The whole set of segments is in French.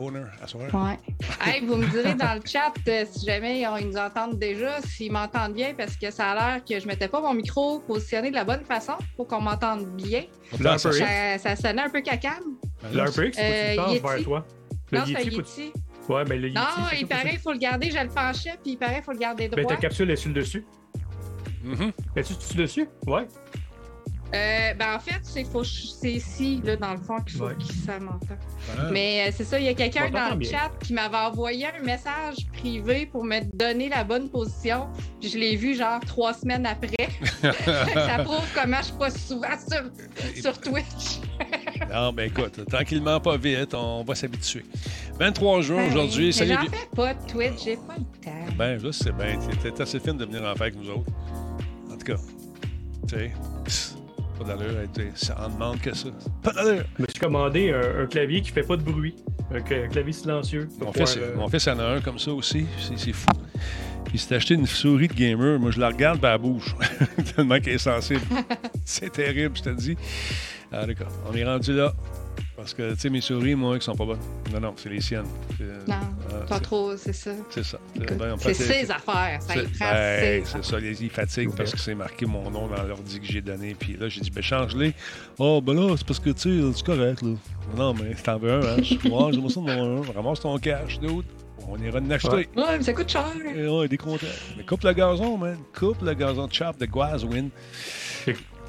owner à soir. Ouais. Hey, vous me direz dans le chat euh, si jamais ils nous entendent déjà, s'ils m'entendent bien, parce que ça a l'air que je mettais pas mon micro positionné de la bonne façon pour qu'on m'entende bien. Ça, ça sonnait un peu cacane. C'est Euh, vers toi. Le Non, c'est Yeti. Ouais, mais le Yeti. Non, il paraît, c'est il faut le garder. Je le penchais, puis il paraît, il faut le garder. Ben, droit. ta capsule est sur le dessus. Mhm. Es-tu tu dessus? Ouais. Euh, ben, en fait, c'est faut- c'est ici, là, dans le fond, qu'il faut Ouais. que ça m'entende. Mais euh, c'est ça, il y a quelqu'un dans le bien. chat qui m'avait envoyé un message privé pour me donner la bonne position. Puis je l'ai vu genre trois semaines après. ça prouve comment je suis pas souvent sur, sur Twitch. Non, ben écoute, tranquillement, pas vite, on va s'habituer. 23 juin aujourd'hui. Mais Salut. J'en fais pas de Twitch, j'ai pas le temps. Ben, là, c'est bien. T'es assez fine de venir en faire avec nous autres. En tout cas, tu sais, pas d'allure. t'sais, Ça en demande que ça. Pas d'allure. Je me suis commandé un, un clavier qui fait pas de bruit. Un, cla- un clavier silencieux. Mon fils, euh, mon fils en a un comme ça aussi. C'est fou. Il s'est acheté une souris de gamer. Moi, je la regarde par la bouche. Tellement qu'elle est sensible. c'est terrible, je te le dis. Ah, d'accord. On est rendu là. Parce que, tu sais, mes souris, moi, qui sont pas bonnes. Non, non, c'est les siennes. C'est- Non, ah, pas c'est- trop, c'est ça. C'est ça. Écoute, Ben, C'est ses affaires, ça c'est- y prend ben, ça, les- ils fatiguent parce que c'est marqué mon nom dans l'ordi que j'ai donné. Puis là, j'ai dit, ben change-les. Oh, ben là, c'est parce que, tu sais, c'est correct, là. Non, mais t'en veux un, hein? Je suis, ouais, j'aimerais ça de mon un. Ramasse ton cash, d'autres. On ira en acheter. Ouais. Ouais, mais ça coûte cher. Et on est décontent. Mais coupe le gazon, man. Coupe le gazon. Chop de Guazwin.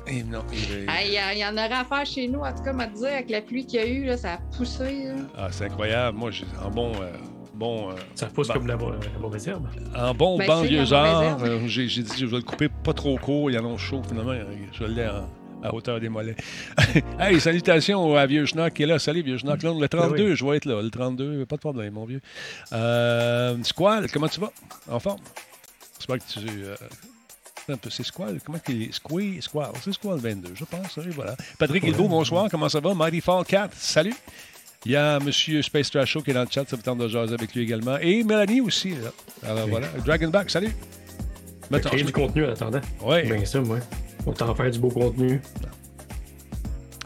Et non, il est- Hey, Il y, a- il y en aurait à faire chez nous, en tout cas, m'a dire, avec la pluie qu'il y a eu, là, ça a poussé. là. Ah, c'est incroyable. Moi, j'ai en bon. euh, bon euh, Ça pousse comme la, la mauvaise herbe. En bon Ben, banlieusard, euh, j'ai dit je vais le couper pas trop court, il y en a chaud finalement, je l'ai en- à hauteur des mollets. hey, salutations à Vieux Schnock qui est là. Salut Vieux Schnock. Le 32, oui. je vais être là. Le 32, pas de problème, mon vieux. Euh, Squall, comment tu vas? En forme? J'espère que tu. euh, un peu, c'est Squall. Comment qu'il est? Squall. C'est Squall 22, je pense. Oui, voilà. Patrick Hilbeau, bonsoir. Comment ça va? Mighty Fall 4, salut. Il y a M. Space Trash qui est dans le chat, ça vous tente de jaser avec lui également. Et Mélanie aussi, là. Alors Oui. voilà. Dragonback, salut. Mettons, Créer du contenu en attendant. Ouais. Ben ça, moi. On t'en faire du beau contenu.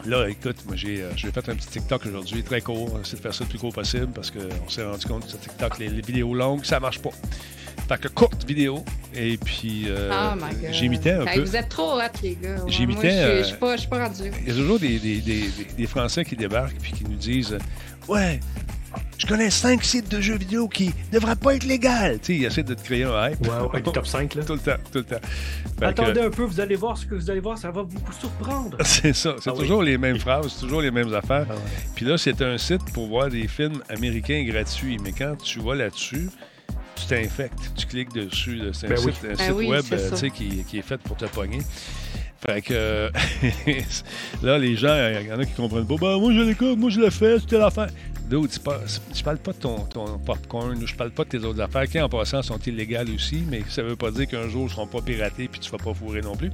Là, écoute, moi, j'ai euh, fait un petit TikTok aujourd'hui, très court. On essaie de faire ça le plus court possible parce qu'on s'est rendu compte que sur TikTok, les, les vidéos longues, ça marche pas. Fait que courte vidéo. Et puis, euh, oh my god. j'imitais un Hey, peu. Vous êtes trop hot, les gars. J'imitais, Moi, je suis- euh, je suis pas, je suis pas rendu. Il y a toujours des, des- des- des- Français qui débarquent et qui nous disent Ouais, je connais cinq sites de jeux vidéo qui ne devraient pas être légaux. Tu sais, ils essaient de te créer un hype. Ouais, avec le top 5, là. Tout le temps, tout le temps. Fait que- Attendez un peu, vous allez voir ce que vous allez voir, ça va vous surprendre. C'est ça, c'est Ah oui. toujours les mêmes phrases, c'est toujours les mêmes affaires. Ah ouais. Puis là, c'est un site pour voir des films américains gratuits. Mais quand tu vas là-dessus, tu t'infectes. Tu cliques dessus. C'est un Ben oui. site, un Ben site oui, web euh, ça. tu sais, qui, qui est fait pour te pogner. Fait que euh, là, les gens, il y en a qui comprennent pas. Ben, moi, je l'écoute, moi, je le fais, c'était l'affaire. D'autres, tu parles, je parle pas de ton, ton popcorn, ou je parle pas de tes autres affaires qui, en passant, sont illégales aussi, mais ça veut pas dire qu'un jour, ils seront pas piratés puis tu vas pas fourrer non plus.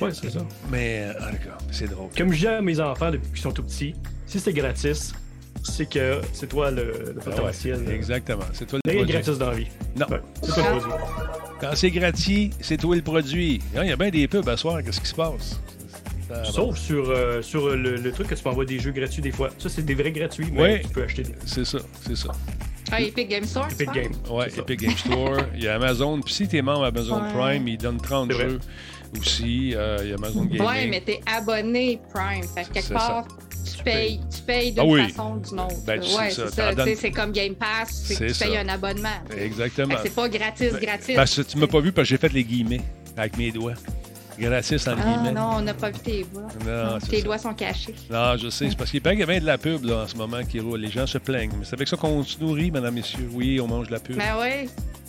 Ouais, c'est ça. Mais, euh, ah, d'accord, c'est drôle. Comme je dis à mes enfants depuis qu'ils sont tout petits, si c'est gratis, c'est que c'est toi le, le Ah ouais, potentiel. exactement. C'est toi le Rien de produit. gratis dans la vie. Non. Ouais, c'est toi le produit. Quand c'est gratuit, c'est toi le produit. Il y a bien des pubs à soir, qu'est-ce qui se passe? Ça- Sauf sur, euh, sur le, le truc que tu peux envoyer des jeux gratuits des fois. Ça, c'est des vrais gratuits, mais Ouais. tu peux acheter des C'est ça, c'est ça. Ah, Epic Game Store, Epic? Games. Ouais. Epic Game Store. Il y a Amazon. Puis si t'es membre Amazon Ouais. Prime, ils donnent 30 C'est vrai. jeux aussi. Euh, il y a Amazon Gaming. Ouais, mais t'es abonné Prime. Fait que quelque part, tu payes, tu payes d'une Ah oui. façon ou d'une autre. Ben, tu ouais, c'est ça. Tu C'est comme Game Pass, C'est tu payes un abonnement. Exactement. C'est pas gratis, gratis. Parce que tu m'as pas vu parce que j'ai fait les guillemets avec mes doigts. Gratis en Ah guillemets. non, on n'a pas vu tes doigts. Non, tes ça. doigts sont cachés. Non, je sais. C'est parce qu'il paraît qu'il y a bien de la pub là, en ce moment qui roule. Les gens se plaignent. Mais c'est avec ça qu'on se nourrit, mesdames, messieurs. Oui, on mange de la pub. Ben oui.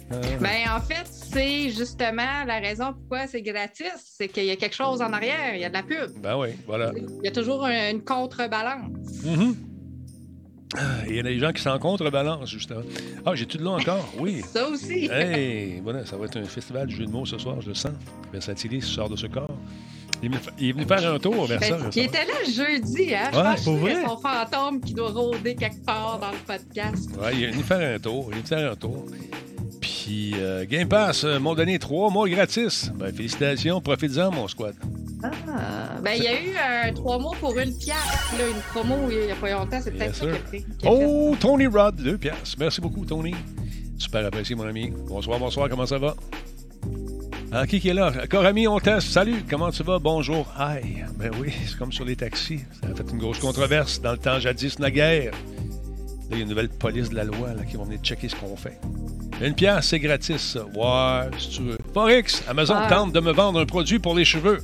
Ah, Ben en fait, c'est justement la raison pourquoi c'est gratis, c'est qu'il y a quelque chose en arrière, il y a de la pub. ben oui, voilà. Il y a toujours un- une contrebalance. Mhm. Ah, Il y a des gens qui s'en contrebalancent, justement. Ah, j'ai tout de l'eau encore? Oui. Ça aussi. Hey, voilà, ça va être un festival de jeux de mots ce soir, je le sens. Versatilis sort de ce corps. Il est venu, il faire un tour vers Ben, ça. il récemment. était là jeudi, hein? Je Ouais, pense pour que vrai? c'est son fantôme qui doit rôder quelque part dans le podcast. Ouais, il est venu faire un tour. Il est venu faire un tour. Puis, euh, Game Pass, euh, m'ont donné trois mois gratis. Ben, félicitations, profites-en, mon squad. Ah, ben, il y a eu un trois mots pour une pièce, là, une promo il n'y a pas longtemps. C'est peut-être ça qui Oh, Tony Rod, deux pièces. Merci beaucoup, Tony. Super apprécié, mon ami. Bonsoir, bonsoir, comment ça va? Ah, qui qui est là? Corami, on teste. Salut, comment tu vas? Bonjour. Aïe, ben oui, c'est comme sur les taxis. Ça a fait une grosse controverse dans le temps jadis naguère. Là, il y a une nouvelle police de la loi là, qui vont venir checker ce qu'on fait. Une pièce, c'est gratis, ça. Ouais, si tu veux. Forex, Amazon Ah. tente de me vendre un produit pour les cheveux.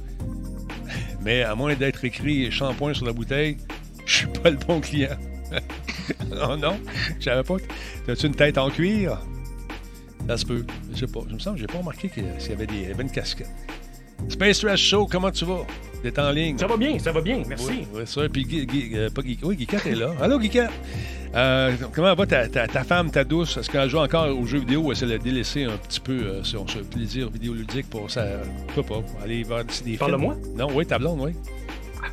Mais à moins d'être écrit shampoing sur la bouteille, je suis pas le bon client. oh non, je savais pas. que- As-tu une tête en cuir? Ça se peut. Je sais pas. Je me sens que j'ai pas remarqué s'il y avait, des, il y avait une casquette. Space Trash Show, comment tu vas? En ligne? Ça va bien, ça va bien, merci. Oui, oui, ça. Puis, Guy- Guy- euh, pas Guy, oui, Guiquette est là. Allô, Guiquette? Euh, comment va ta, ta, ta femme, ta douce? Est-ce qu'elle joue encore aux jeux vidéo ou est-ce qu'elle a délaissé un petit peu euh, son, son plaisir vidéoludique pour ça? Je sais pas, aller voir des? Parle-moi. Non, oui, ta blonde, oui.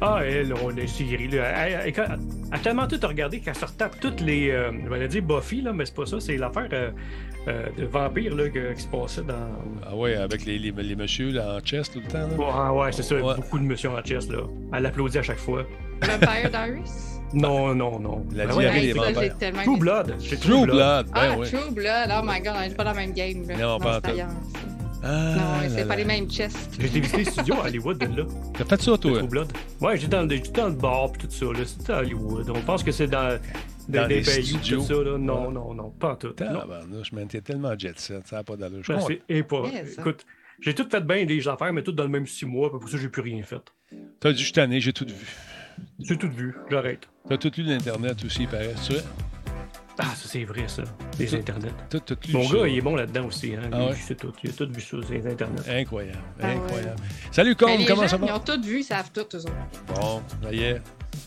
Ah, elle, on est série, là. Elle, elle- elle- elle a tellement tout regardé qu'elle se retape toutes les. Euh, je vais dire Buffy, là, mais c'est pas ça. C'est l'affaire euh, euh, de vampire là, que- qui se passait dans. Ah ouais, avec les, les, les messieurs là, en chest tout le temps. Là. Ouais, ah ouais, c'est ça. Ouais. Beaucoup de monsieur en chest, là. Elle applaudit à chaque fois. Vampire Diaries? Non, non, non. La Ben diarrhée ouais, des vampires. True. Blood. C'est True Blood, ben Ah. True Blood, oh my god, on n'est pas dans la même game. Là. Non, pas. Ah, Non, c'est pas les mêmes chests. J'ai été visiter les studios à Hollywood, de là. T'as fait ça, toi? True Blood. Ouais, j'étais dans, le- j'étais dans le bar pis tout ça, là. C'était à Hollywood. On pense que c'est dans, Dans des pays studios. tout ça, là. Non, Ouais. non, non, pas en tout. Non. Tabarnouche, man, t'es tellement jet set, ça n'a pas d'allure. Je Ben, et pas. Écoute, j'ai tout fait bien des affaires, mais tout dans le même six mois, pour ça, j'ai plus rien fait. T'as dit, je suis tanné, j'ai tout vu. J'ai tout vu, j'arrête. T'as tout lu l'Internet aussi, il paraît. Tu sais? Ah, ça, c'est vrai, ça. Les Tout- internets. Tout, tout Mon ça. gars, il est bon là-dedans aussi. Hein. Ah Lui, ouais? c'est tout. Il a tout vu ça, les internets. Incroyable, Ah ouais. incroyable. Salut, Com, les comment gens, ça Ils va? ont tout vu, ils savent tout, eux autres. Bon, ça y est.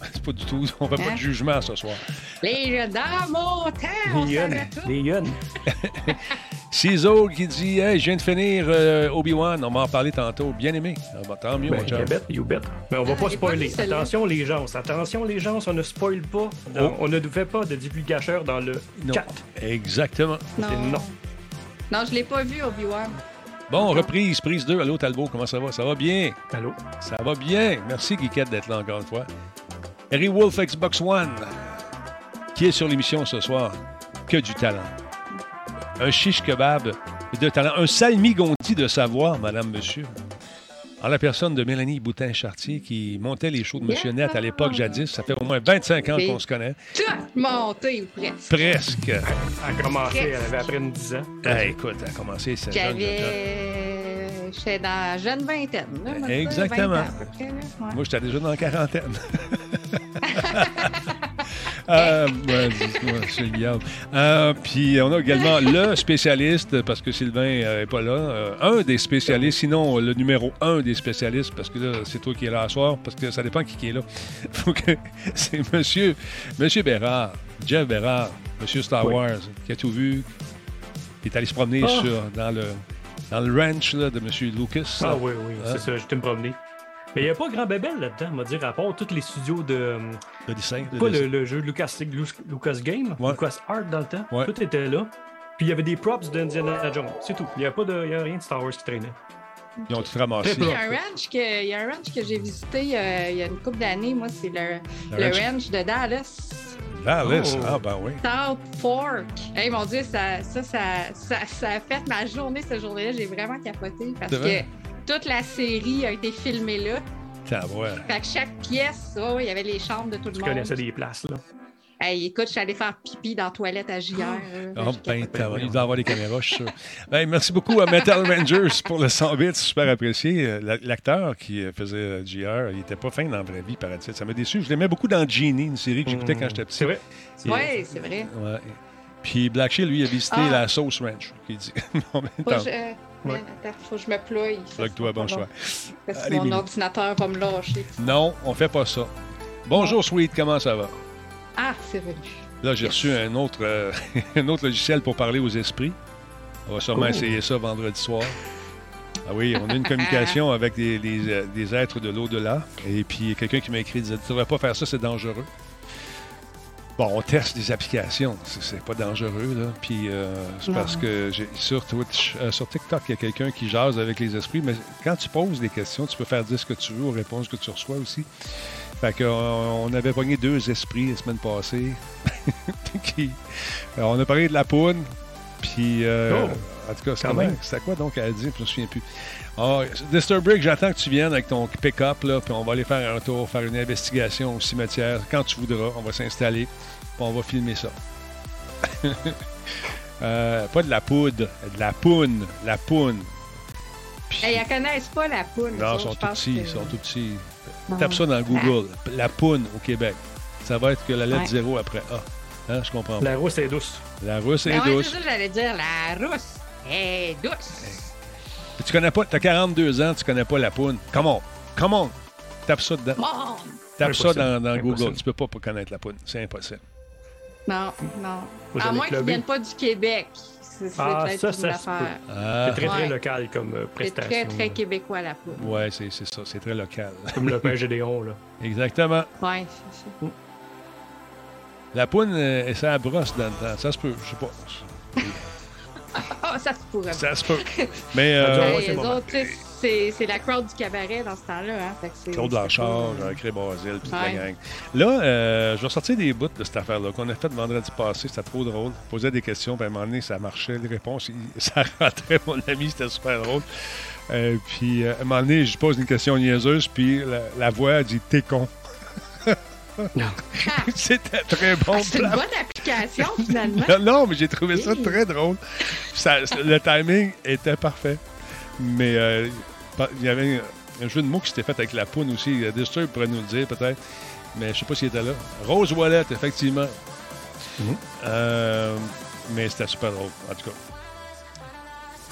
C'est pas du tout, on fait pas Hein? de jugement ce soir. Les dans mon temps, on Les tout. Les yens. Ciseaux qui dit Hey, je viens de finir euh, Obi-Wan, on m'en parlait tantôt. Bien aimé. Ah, bah, tant mieux, Ben, mon bet, you bet. Mais on va Ah, pas spoiler. Attention, les gens. Attention, les gens, on ne spoil pas. dans- Oh. On ne fait pas de divulgateur dans le Non. 4. Exactement. Non. non. Non, je l'ai pas vu, Obi-Wan. Bon, reprise, prise 2. Allô, Talbot, comment ça va? Ça va bien? Allô? Ça va bien. Merci, Guiquette, d'être là encore une fois. Harry Wolf Xbox One, qui est sur l'émission ce soir. Que du talent. Un chiche kebab de talent. Un salmi-gonti de savoir, madame, monsieur. En la personne de Mélanie Boutin-Chartier, qui montait les shows de Monsieur Yeah. Net à l'époque jadis. Ça fait au moins 25 ans qu'on se connaît. Tout monté ou presque. Presque. Elle a commencé, elle avait à peine 10 ans. Ah, écoute, elle a commencé cette jeune. J'étais dans la jeune vingtaine. là, Exactement. 20 ans à peu près, là. Ouais. Moi, j'étais déjà dans la quarantaine. euh, ouais. Euh, puis on a également le spécialiste, parce que Sylvain n'est pas là, euh, un des spécialistes, sinon le numéro un des spécialistes, parce que là, c'est toi qui es là à soir, parce que ça dépend qui, qui est là. Que c'est monsieur, monsieur Bérard, Jeff Bérard, monsieur Star Oui. Wars, qui a tout vu, qui est allé se promener Ah. sur, dans, le, dans le ranch là, de monsieur Lucas. Ah oui, oui, Hein? c'est ça, j'étais me promener. Mais il n'y a pas grand bébel là-dedans, on va dire, à part tous les studios de. euh, Le dessin. le Pas dessin. le, le jeu Lucas, Lucas Game, Ouais. Lucas Art dans le temps. Ouais. Tout était là. Puis il y avait des props d'Indiana Jones, c'est tout. Il n'y a, pas de, y a rien de Star Wars qui traînait. Ils ont tout ramassé. Il y a un ranch que, il y a un ranch que j'ai visité euh, il y a une couple d'années. Moi, c'est le, le ranch. ranch de Dallas. Dallas. Oh. Ah, ben oui. South Fork. Hey, mon Dieu, ça, ça, ça, ça, ça a fait ma journée, cette journée-là. J'ai vraiment capoté parce vrai? que toute la série a été filmée là. T'as ouais. Fait que chaque pièce, oh, il y avait les chambres de tout Tu le monde. connaissais des places, là? Hey, écoute, je suis allée faire pipi dans la toilette à JR. euh, Oh, je ben, capotais. t'as- il doit avoir des caméras, je suis sûr. Ben, merci beaucoup à Metal Rangers pour le 100 bits, super apprécié. Euh, la- L'acteur qui euh, faisait euh, JR, il était pas fin dans la vraie vie, paraît-il. Ça m'a déçu. Je l'aimais beaucoup dans Genie, une série que j'écoutais quand j'étais petit. C'est vrai. Ouais, c'est vrai. Ouais. Puis Black Shield, lui, a visité Ah. la Sauce Ranch, qu'il dit. temps. je, euh, Ouais. attends, faut que je me ploie. Plug-toi, bon choix. Parce que mon Mimi. ordinateur va me lâcher. Non, on fait pas ça. Bonjour, Sweet, comment ça va? Ah, c'est revenu. Là, j'ai reçu un autre, euh, un autre logiciel pour parler aux esprits. On va sûrement essayer ça vendredi soir. Ah oui, on a une communication avec des, des, euh, des êtres de l'au-delà. Et puis, quelqu'un qui m'a écrit disait Tu ne devrais pas faire ça, c'est dangereux. Bon, on teste des applications. C'est- pas dangereux, là. Puis euh, c'est parce que j'ai- sur Twitch, euh, sur TikTok, il y a quelqu'un qui jase avec les esprits. Mais quand tu poses des questions, tu peux faire dire ce que tu veux aux réponses que tu reçois aussi. Fait que, euh, on avait pogné deux esprits la semaine passée. Qui- euh, on a parlé de la poune. Puis, euh, Oh, en tout cas, c'est quand comment- même. c'était quoi donc à dire? Je me souviens plus. Ah, Disturbrick, j'attends que tu viennes avec ton pick-up, puis on va aller faire un tour, faire une investigation au cimetière. Quand tu voudras, on va s'installer, puis on va filmer ça. Euh, pas de la poudre, de la poune, la poune. Puis- Hey, ils connaissent pas la poule. non, ils sont tout petits, que- ils sont tout petits. Non. Tape ça dans Google. La poune au Québec. Ça va être que la lettre Ouais. zéro après A. Hein, je comprends pas. La rousse est douce. La russe est Ben ouais, douce. c'est ça que j'allais dire. La rousse est douce. Puis tu connais pas, t'as 42 ans, tu connais pas la poune. Come on, come on. Tape ça dedans. Bon. Tape ça dans, dans Google. Tu peux pas, pas connaître la poune. C'est impossible. Non, non. Vous à moins qu'ils clubber. viennent pas du Québec. C'est c'est Ah, ça, ça affaire. Ah, C'est très, très Ouais. local comme euh, C'est prestation. très, très là. québécois, la poule. ouais, c'est c'est ça. C'est très local. Comme le pain Gédéon, là. Exactement. Ouais, c'est ça. La poune, euh, et ça brosse dans le temps. Ça se peut, je sais pas. Ah, ça se pourrait. Ça se peut. Mais Ça euh, ouais, les autres, c'est la crowd du cabaret dans ce temps-là. Hein, Claude pas- Jean-Cré Basile, puis toute la gang. Là, euh, je vais sortir des bouts de cette affaire-là qu'on a fait vendredi passé. C'était trop drôle. Je posais des questions, puis à un moment donné, ça marchait. Les réponses, ça rentrait, mon ami. C'était super drôle. Euh, puis, euh, à un moment donné, je pose une question niaiseuse, puis la, la voix dit « T'es con Non. ». C'était très bon. Ah, c'est une bonne application, finalement. Non, non, mais j'ai trouvé ça très drôle. Ça- le timing était parfait. Mais euh, il y avait un jeu de mots qui s'était fait avec la poune aussi. Disturb pourrait nous le dire peut-être. Mais je sais pas s'il était là. Rose Wallet, effectivement. Mhm. Euh, mais c'était super drôle, en tout cas.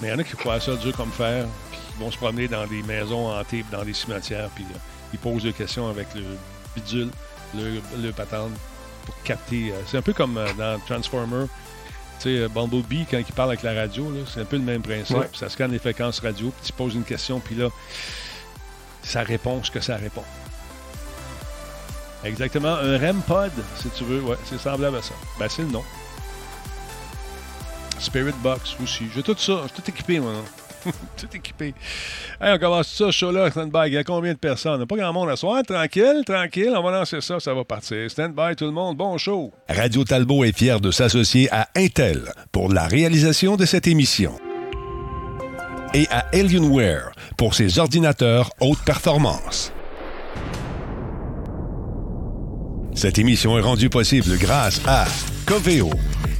Mais il y en a qui croient ça dur comme fer, puis qui vont se promener dans des maisons hantées, dans des cimetières, puis euh, ils posent des questions avec le bidule, le, le patente, pour capter. euh, c'est un peu comme dans Transformer. Tu sais, euh, Bumblebee, quand il parle avec la radio, c'est un peu le même principe. Ouais. Ça scanne les fréquences radio, puis tu poses une question, puis là, ça répond ce que ça répond. Exactement, un REM pod, si tu veux. Ouais, c'est semblable à ça. Ben, c'est le nom. Spirit Box aussi. J'ai tout ça. J'ai tout équipé, moi. non? tout équipé. On commence ça, show-là, stand-by. Il y a combien de personnes? Pas grand monde à soir. Tranquille, tranquille. On va lancer ça, ça va partir. Stand-by, tout le monde. Bon show. Radio Talbot est fier de s'associer à Intel pour la réalisation de cette émission. Et à Alienware pour ses ordinateurs haute performance. Cette émission est rendue possible grâce à Coveo.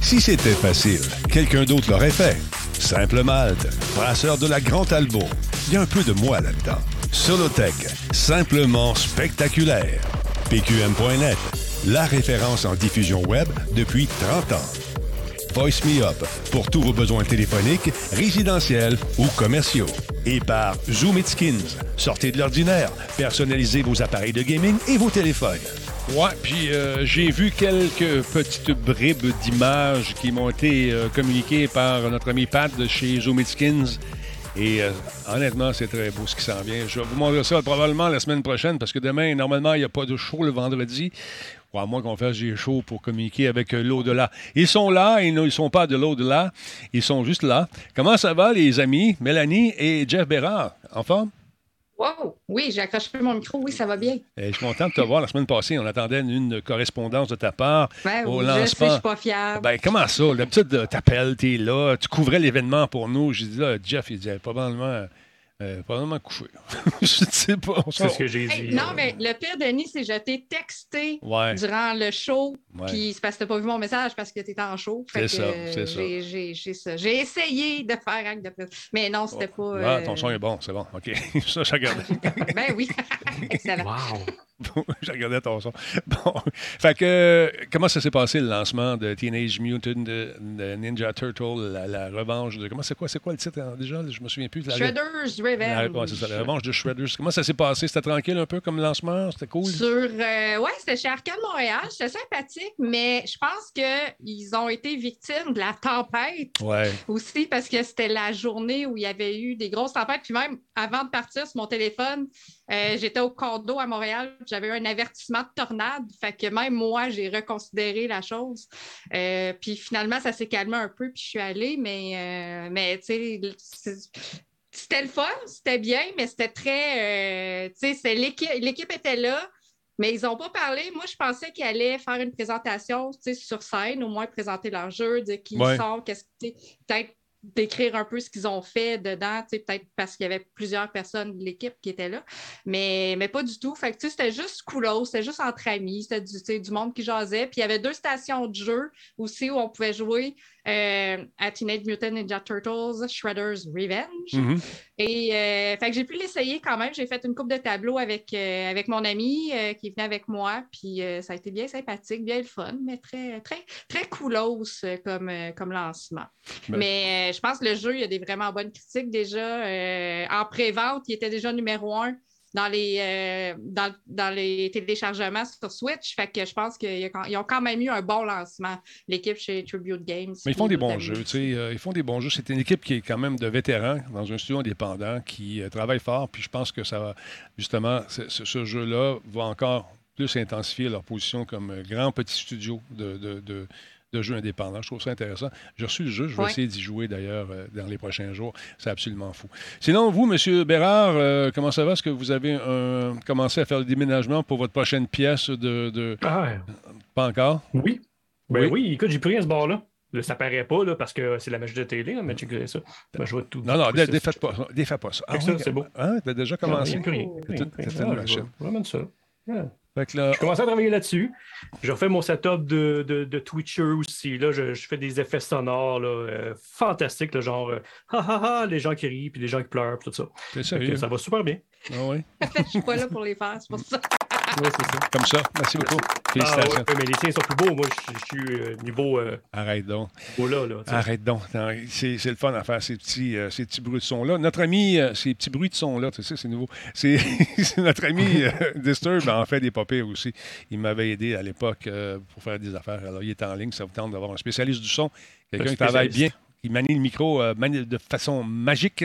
Si c'était facile, quelqu'un d'autre l'aurait fait. Simple Malte, brasseur de la Grand Talbot. Il y a un peu de moi là-dedans. Solotech, simplement spectaculaire. PQM.net, la référence en diffusion web depuis 30 ans. Voice Me Up pour tous vos besoins téléphoniques, résidentiels ou commerciaux. Et par Zoom It Skins. Sortez de l'ordinaire, personnalisez vos appareils de gaming et vos téléphones. Ouais, puis euh, j'ai vu quelques petites bribes d'images qui m'ont été euh, communiquées par notre ami Pat de chez Zoomidskins. Et euh, honnêtement, c'est très beau ce qui s'en vient. Je vais vous montrer ça probablement la semaine prochaine parce que demain, normalement, il n'y a pas de show le vendredi. Ou à moins qu'on fasse des shows pour communiquer avec l'au-delà. Ils sont là, ils ne sont pas de l'au-delà. Ils sont juste là. Comment ça va, les amis? Mélanie et Jeff Bérard, en forme? Wow! Oui, j'ai accroché mon micro. Oui, ça va bien. Eh, je suis content de te voir. La semaine passée, on attendait une correspondance de ta part Ben, au oui, je sais, je lancement. suis pas fière. Ben, comment ça? D'habitude, t'appelles, t'es là, tu couvrais l'événement pour nous. J'ai dit là, Jeff, il eh, probablement, euh, probablement couché. je sais pas. C'est ce que j'ai Hey, dit. non, euh, mais le pire, Denis, c'est que je t'ai texté Ouais. durant le show. Ouais. Puis c'est parce que t'as pas vu mon message parce que t'étais en show. C'est ça, euh, c'est ça. j'ai- J'ai j'ai ça. J'ai essayé de faire acte de presse. Mais non, c'était pas. Ah, euh, ton son est bon, c'est bon. OK. ça, je regardais. ben oui. Excellent. Wow. je regardais ton son. Bon. Fait que, comment ça s'est passé le lancement de Teenage Mutant de, de Ninja Turtle, la, la revanche de. Comment c'est quoi? C'est quoi le titre hein, déjà? Je me souviens plus. La- Shredder's la- Revenge. ouais, c'est ça, la revanche de Shredders. Comment ça s'est passé? C'était tranquille un peu comme lancement? C'était cool? Sur, euh, ouais, c'était chez Arcade Montréal. C'était sympathique, mais je pense qu'ils ont été victimes de la tempête Ouais. aussi parce que c'était la journée où il y avait eu des grosses tempêtes. Puis même avant de partir sur mon téléphone, Euh, j'étais au condo à Montréal, j'avais un avertissement de tornade. Fait que même moi, j'ai reconsidéré la chose. Euh, puis finalement, ça s'est calmé un peu, puis je suis allée, mais, mais tu sais, c'était le fun, c'était bien, mais c'était très. tu sais, l'équipe était là. Mais ils n'ont pas parlé. Moi, je pensais qu'ils allaient faire une présentation sur scène, au moins présenter leur jeu, dire qui ils sont, qu'est-ce que peut-être décrire un peu ce qu'ils ont fait dedans, peut-être parce qu'il y avait plusieurs personnes de l'équipe qui étaient là, mais, mais pas du tout. Fait que c'était juste cool, c'était juste entre amis, c'était du, du monde qui jasait. Puis il y avait deux stations de jeu aussi où on pouvait jouer euh, à Teenage Mutant Ninja Turtles, Shredder's Revenge. Mm-hmm. Et euh, fait que j'ai pu l'essayer quand même. J'ai fait une coupe de tableaux avec, euh, avec mon ami qui est venu avec moi. Puis ça a été bien sympathique, bien le fun, mais très, très, très coolos comme, comme lancement. Ben. Mais je pense que le jeu, il y a des vraiment bonnes critiques déjà. en pré-vente, il était déjà numéro un dans les, euh, dans, les téléchargements sur Switch. Fait que je pense qu'ils ont quand même eu un bon lancement, l'équipe chez Tribute Games. Mais ils font des bons jeux, tu sais. Euh, ils font des bons jeux. C'est une équipe qui est quand même de vétérans dans un studio indépendant qui euh, travaille fort. Puis je pense que ça va, justement, ce, jeu-là va encore plus intensifier leur position comme grand petit studio de de jeux indépendants. Je trouve ça intéressant. J'ai reçu le jeu, je vais essayer d'y jouer d'ailleurs euh, dans les prochains jours. C'est absolument fou. Sinon, vous, M. Bérard, euh, comment ça va? Est-ce que vous avez commencé à faire le déménagement pour votre prochaine pièce de. Ah, Pas encore? Oui. Ben oui, écoute, j'ai pris à ce bord-là. ça paraît pas là, parce que c'est la magie de télé, mais tu ça. Ben, je vois tout. Non, non, défais pas, défais pas ça. Ah, ça, c'est beau. Hein? T'as déjà commencé? Rien, rien, rien. machine. Vraiment ça. Je commence à travailler là-dessus. Je refais mon setup de, de, Twitcher aussi. Là, je, fais des effets sonores là, euh, fantastiques, genre euh, ha ha ha, les gens qui rient, puis les gens qui pleurent, tout ça. ça va super bien. Ah oui. je suis pas là pour les faire, c'est pour ça. Oui, c'est ça. Comme ça. Merci beaucoup. Ah, Félicitations. mais les tiens sont plus beaux. Moi, je, suis euh, niveau. Euh, Arrête donc. là, là, Arrête donc. C'est le fun à faire ces petits, euh, ces petits bruits de son-là. Notre ami, ces petits bruits de son-là, tu sais, c'est nouveau. C'est notre ami Disturb en fait des papiers aussi. Il m'avait aidé à l'époque pour faire des affaires. Alors, il est en ligne. Ça vous tente d'avoir un spécialiste du son. Quelqu'un qui travaille bien, qui manie le micro de façon magique.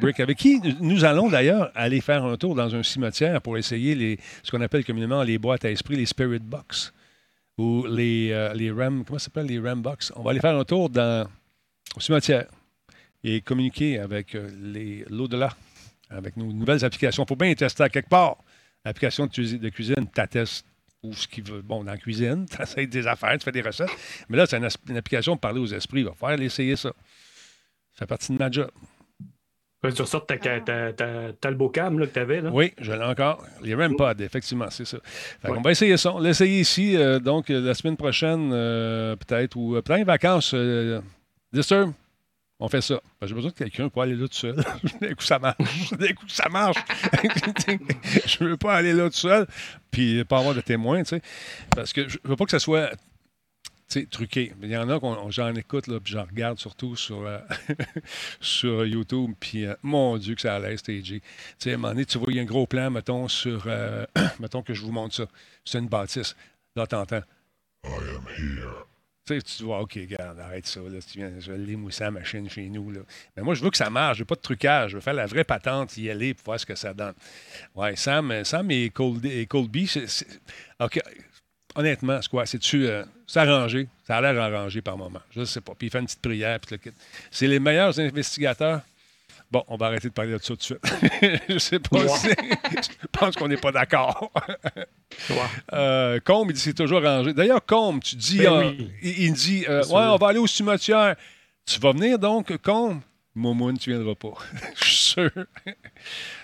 Brick, avec qui nous allons d'ailleurs aller faire un tour dans un cimetière pour essayer les, ce qu'on appelle communément les boîtes à esprit, les Spirit Box, ou les, euh, les RAM, comment s'appelle, les RAM Box. On va aller faire un tour dans, au cimetière et communiquer avec euh, l'au-delà, avec nos nouvelles applications. Il faut bien tester à quelque part. L'application de, de cuisine, tu ou ce qui veut. Bon, dans la cuisine, tu des affaires, tu fais des recettes. Mais là, c'est une, application pour parler aux esprits. Il va falloir essayer ça. Ça fait partie de ma job. Tu ressortes ta, ta, ta, Talbocam là, que tu avais. Là. Oui, je l'ai encore. Les REM-POD, effectivement, c'est ça. On va essayer ça. On va essayer ici, euh, donc, euh, la semaine prochaine, euh, peut-être, ou plein de vacances. Disturb, on fait ça. J'ai besoin de quelqu'un pour aller là tout seul. D'un coup, ça marche. D'un coup, ça marche. je ne veux pas aller là tout seul, puis pas avoir de témoins, tu sais. Parce que je ne veux pas que ça soit sais, truqué. Il y en a qu'on j'en écoute, là, puis j'en regarde surtout sur, euh, sur YouTube, puis euh, mon Dieu que ça a l'air stagé. Tu sais, à un moment donné, tu vois, il y a un gros plan, mettons, sur, euh, mettons que je vous montre ça. C'est une bâtisse. Là, t'entends. I am here. Tu sais, tu vois, OK, regarde, arrête ça, là, tu viens, je vais l'émousser la machine chez nous, là. Mais moi, je veux que ça marche, je veux pas de trucage, je veux faire la vraie patente, y aller pour voir ce que ça donne. Ouais, Sam, Sam et Colby, c'est... OK, honnêtement, c'est quoi? C'est-tu. Euh, c'est arrangé. Ça a l'air arrangé par moment. Je ne sais pas. Puis il fait une petite prière. Puis c'est les meilleurs investigateurs. Bon, on va arrêter de parler de ça tout de suite. je ne sais pas si. je pense qu'on n'est pas d'accord. euh, Combe, il dit c'est toujours arrangé. D'ailleurs, Combe, tu dis. Ben euh, il, dit euh, Ouais, on va aller au cimetière. Tu vas venir donc, Combe? Momoun, tu viendras pas. je suis sûr.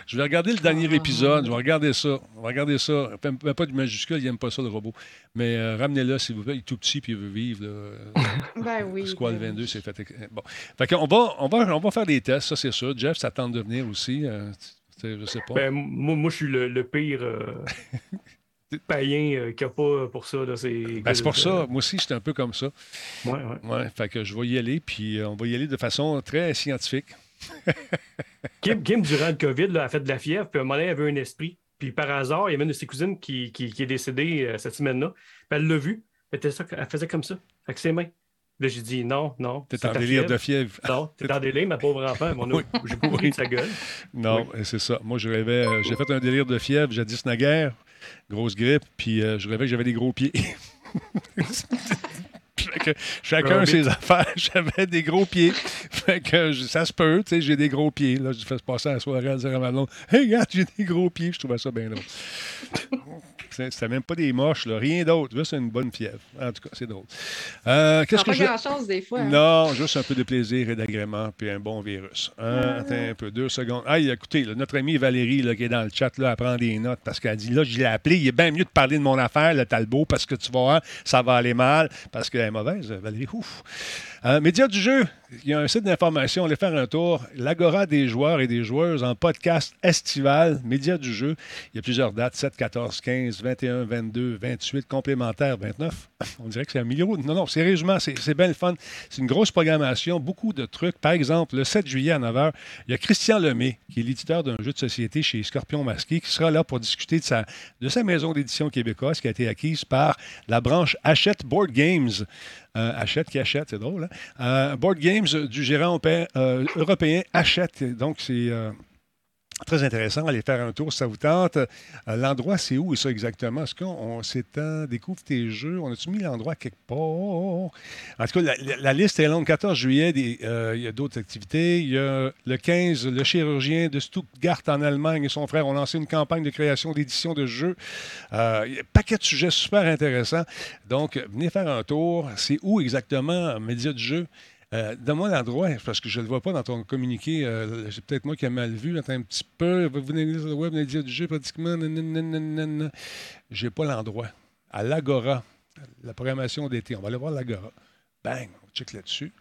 Je vais regarder le dernier ah. épisode. Je vais regarder ça. On va regarder ça. pas du majuscule, il n'aime pas ça, le robot. Mais euh, ramenez-le, s'il vous plaît. Il est tout petit puis il veut vivre. ben oui. Squad 22, ben c'est fait. Bon. Fait on va, on, va, on va faire des tests, ça, c'est sûr. Jeff, ça tente de venir aussi. Euh, je sais pas. Ben, moi, moi, je suis le, pire. Euh, païen qui n'a pas pour ça. C'est ben, pour ça. Moi aussi, j'étais un peu comme ça. Oui, oui. Ouais, fait que je vais y aller, puis on va y aller de façon très scientifique. Kim, durant le COVID, a fait de la fièvre, puis un moment donné, elle avait un esprit. Puis par hasard, il y avait une de ses cousines qui, est décédée euh, cette semaine-là. Puis elle l'a vu. Elle, faisait comme ça, avec ses mains. Là, j'ai dit non, non. T'es en délire de fièvre. Non, t'es en délire, ma pauvre enfant. Mon J'ai pas de sa gueule. Non, c'est ça. Moi, je rêvais. Euh, j'ai fait un délire de fièvre jadis naguère, grosse grippe, puis euh, je rêvais que j'avais des gros pieds. chacun ses affaires. J'avais des gros pieds. Fait que ça se peut, tu sais, j'ai des gros pieds. Là, je fais passer la soirée à dire à Manon Hey, regarde, j'ai des gros pieds. Je trouvais ça bien drôle. C'était même pas des moches, là, rien d'autre. c'est une bonne fièvre. En tout cas, c'est drôle. Euh, qu'est-ce que pas grand-chose des fois. Hein. Non, juste un peu de plaisir et d'agrément, puis un bon virus. Euh, attends un peu, deux secondes. Ah, écoutez, notre amie Valérie là, qui est dans le chat, là, elle prend des notes parce qu'elle dit là, je l'ai appelé, il est bien mieux de parler de mon affaire, le Talbot, parce que tu vas voir, ça va aller mal, parce qu'elle est mauvaise, Valérie. Ouf. Euh, média du jeu, il y a un site d'information, allez faire un tour. L'Agora des joueurs et des joueuses en podcast estival, Média du jeu. Il y a plusieurs dates 7, 14, 15, 21, 22, 28, complémentaires 29. On dirait que c'est un million. Non, non, sérieusement, c'est bien le fun. C'est une grosse programmation, beaucoup de trucs. Par exemple, le 7 juillet à 9h, il y a Christian Lemay, qui est l'éditeur d'un jeu de société chez Scorpion Masqué, qui sera là pour discuter de sa, maison d'édition québécoise qui a été acquise par la branche Hachette Board Games. Euh, achète qui achète, c'est drôle. Hein? Euh, board Games du gérant euh, européen achète. Donc, c'est Très intéressant, allez faire un tour si ça vous tente. Euh, l'endroit, c'est où exactement? Est-ce qu'on s'étend, découvre tes jeux? On a-tu mis l'endroit quelque part? En tout cas, la, liste est longue. 14 juillet, euh, il y a d'autres activités. Il y a le 15, le chirurgien de Stuttgart en Allemagne et son frère ont lancé une campagne de création d'édition de jeux. Euh, y a un paquet de sujets super intéressants. Donc, venez faire un tour. C'est où exactement, Média du jeu? Euh, Donne-moi l'endroit, parce que je ne le vois pas dans ton communiqué. Euh, c'est peut-être moi qui ai mal vu. Attends un petit peu. Vous venez sur le web, média du jeu, pratiquement. Je n'ai pas l'endroit. À l'Agora, la programmation d'été. On va aller voir l'Agora. Bang, on check là-dessus.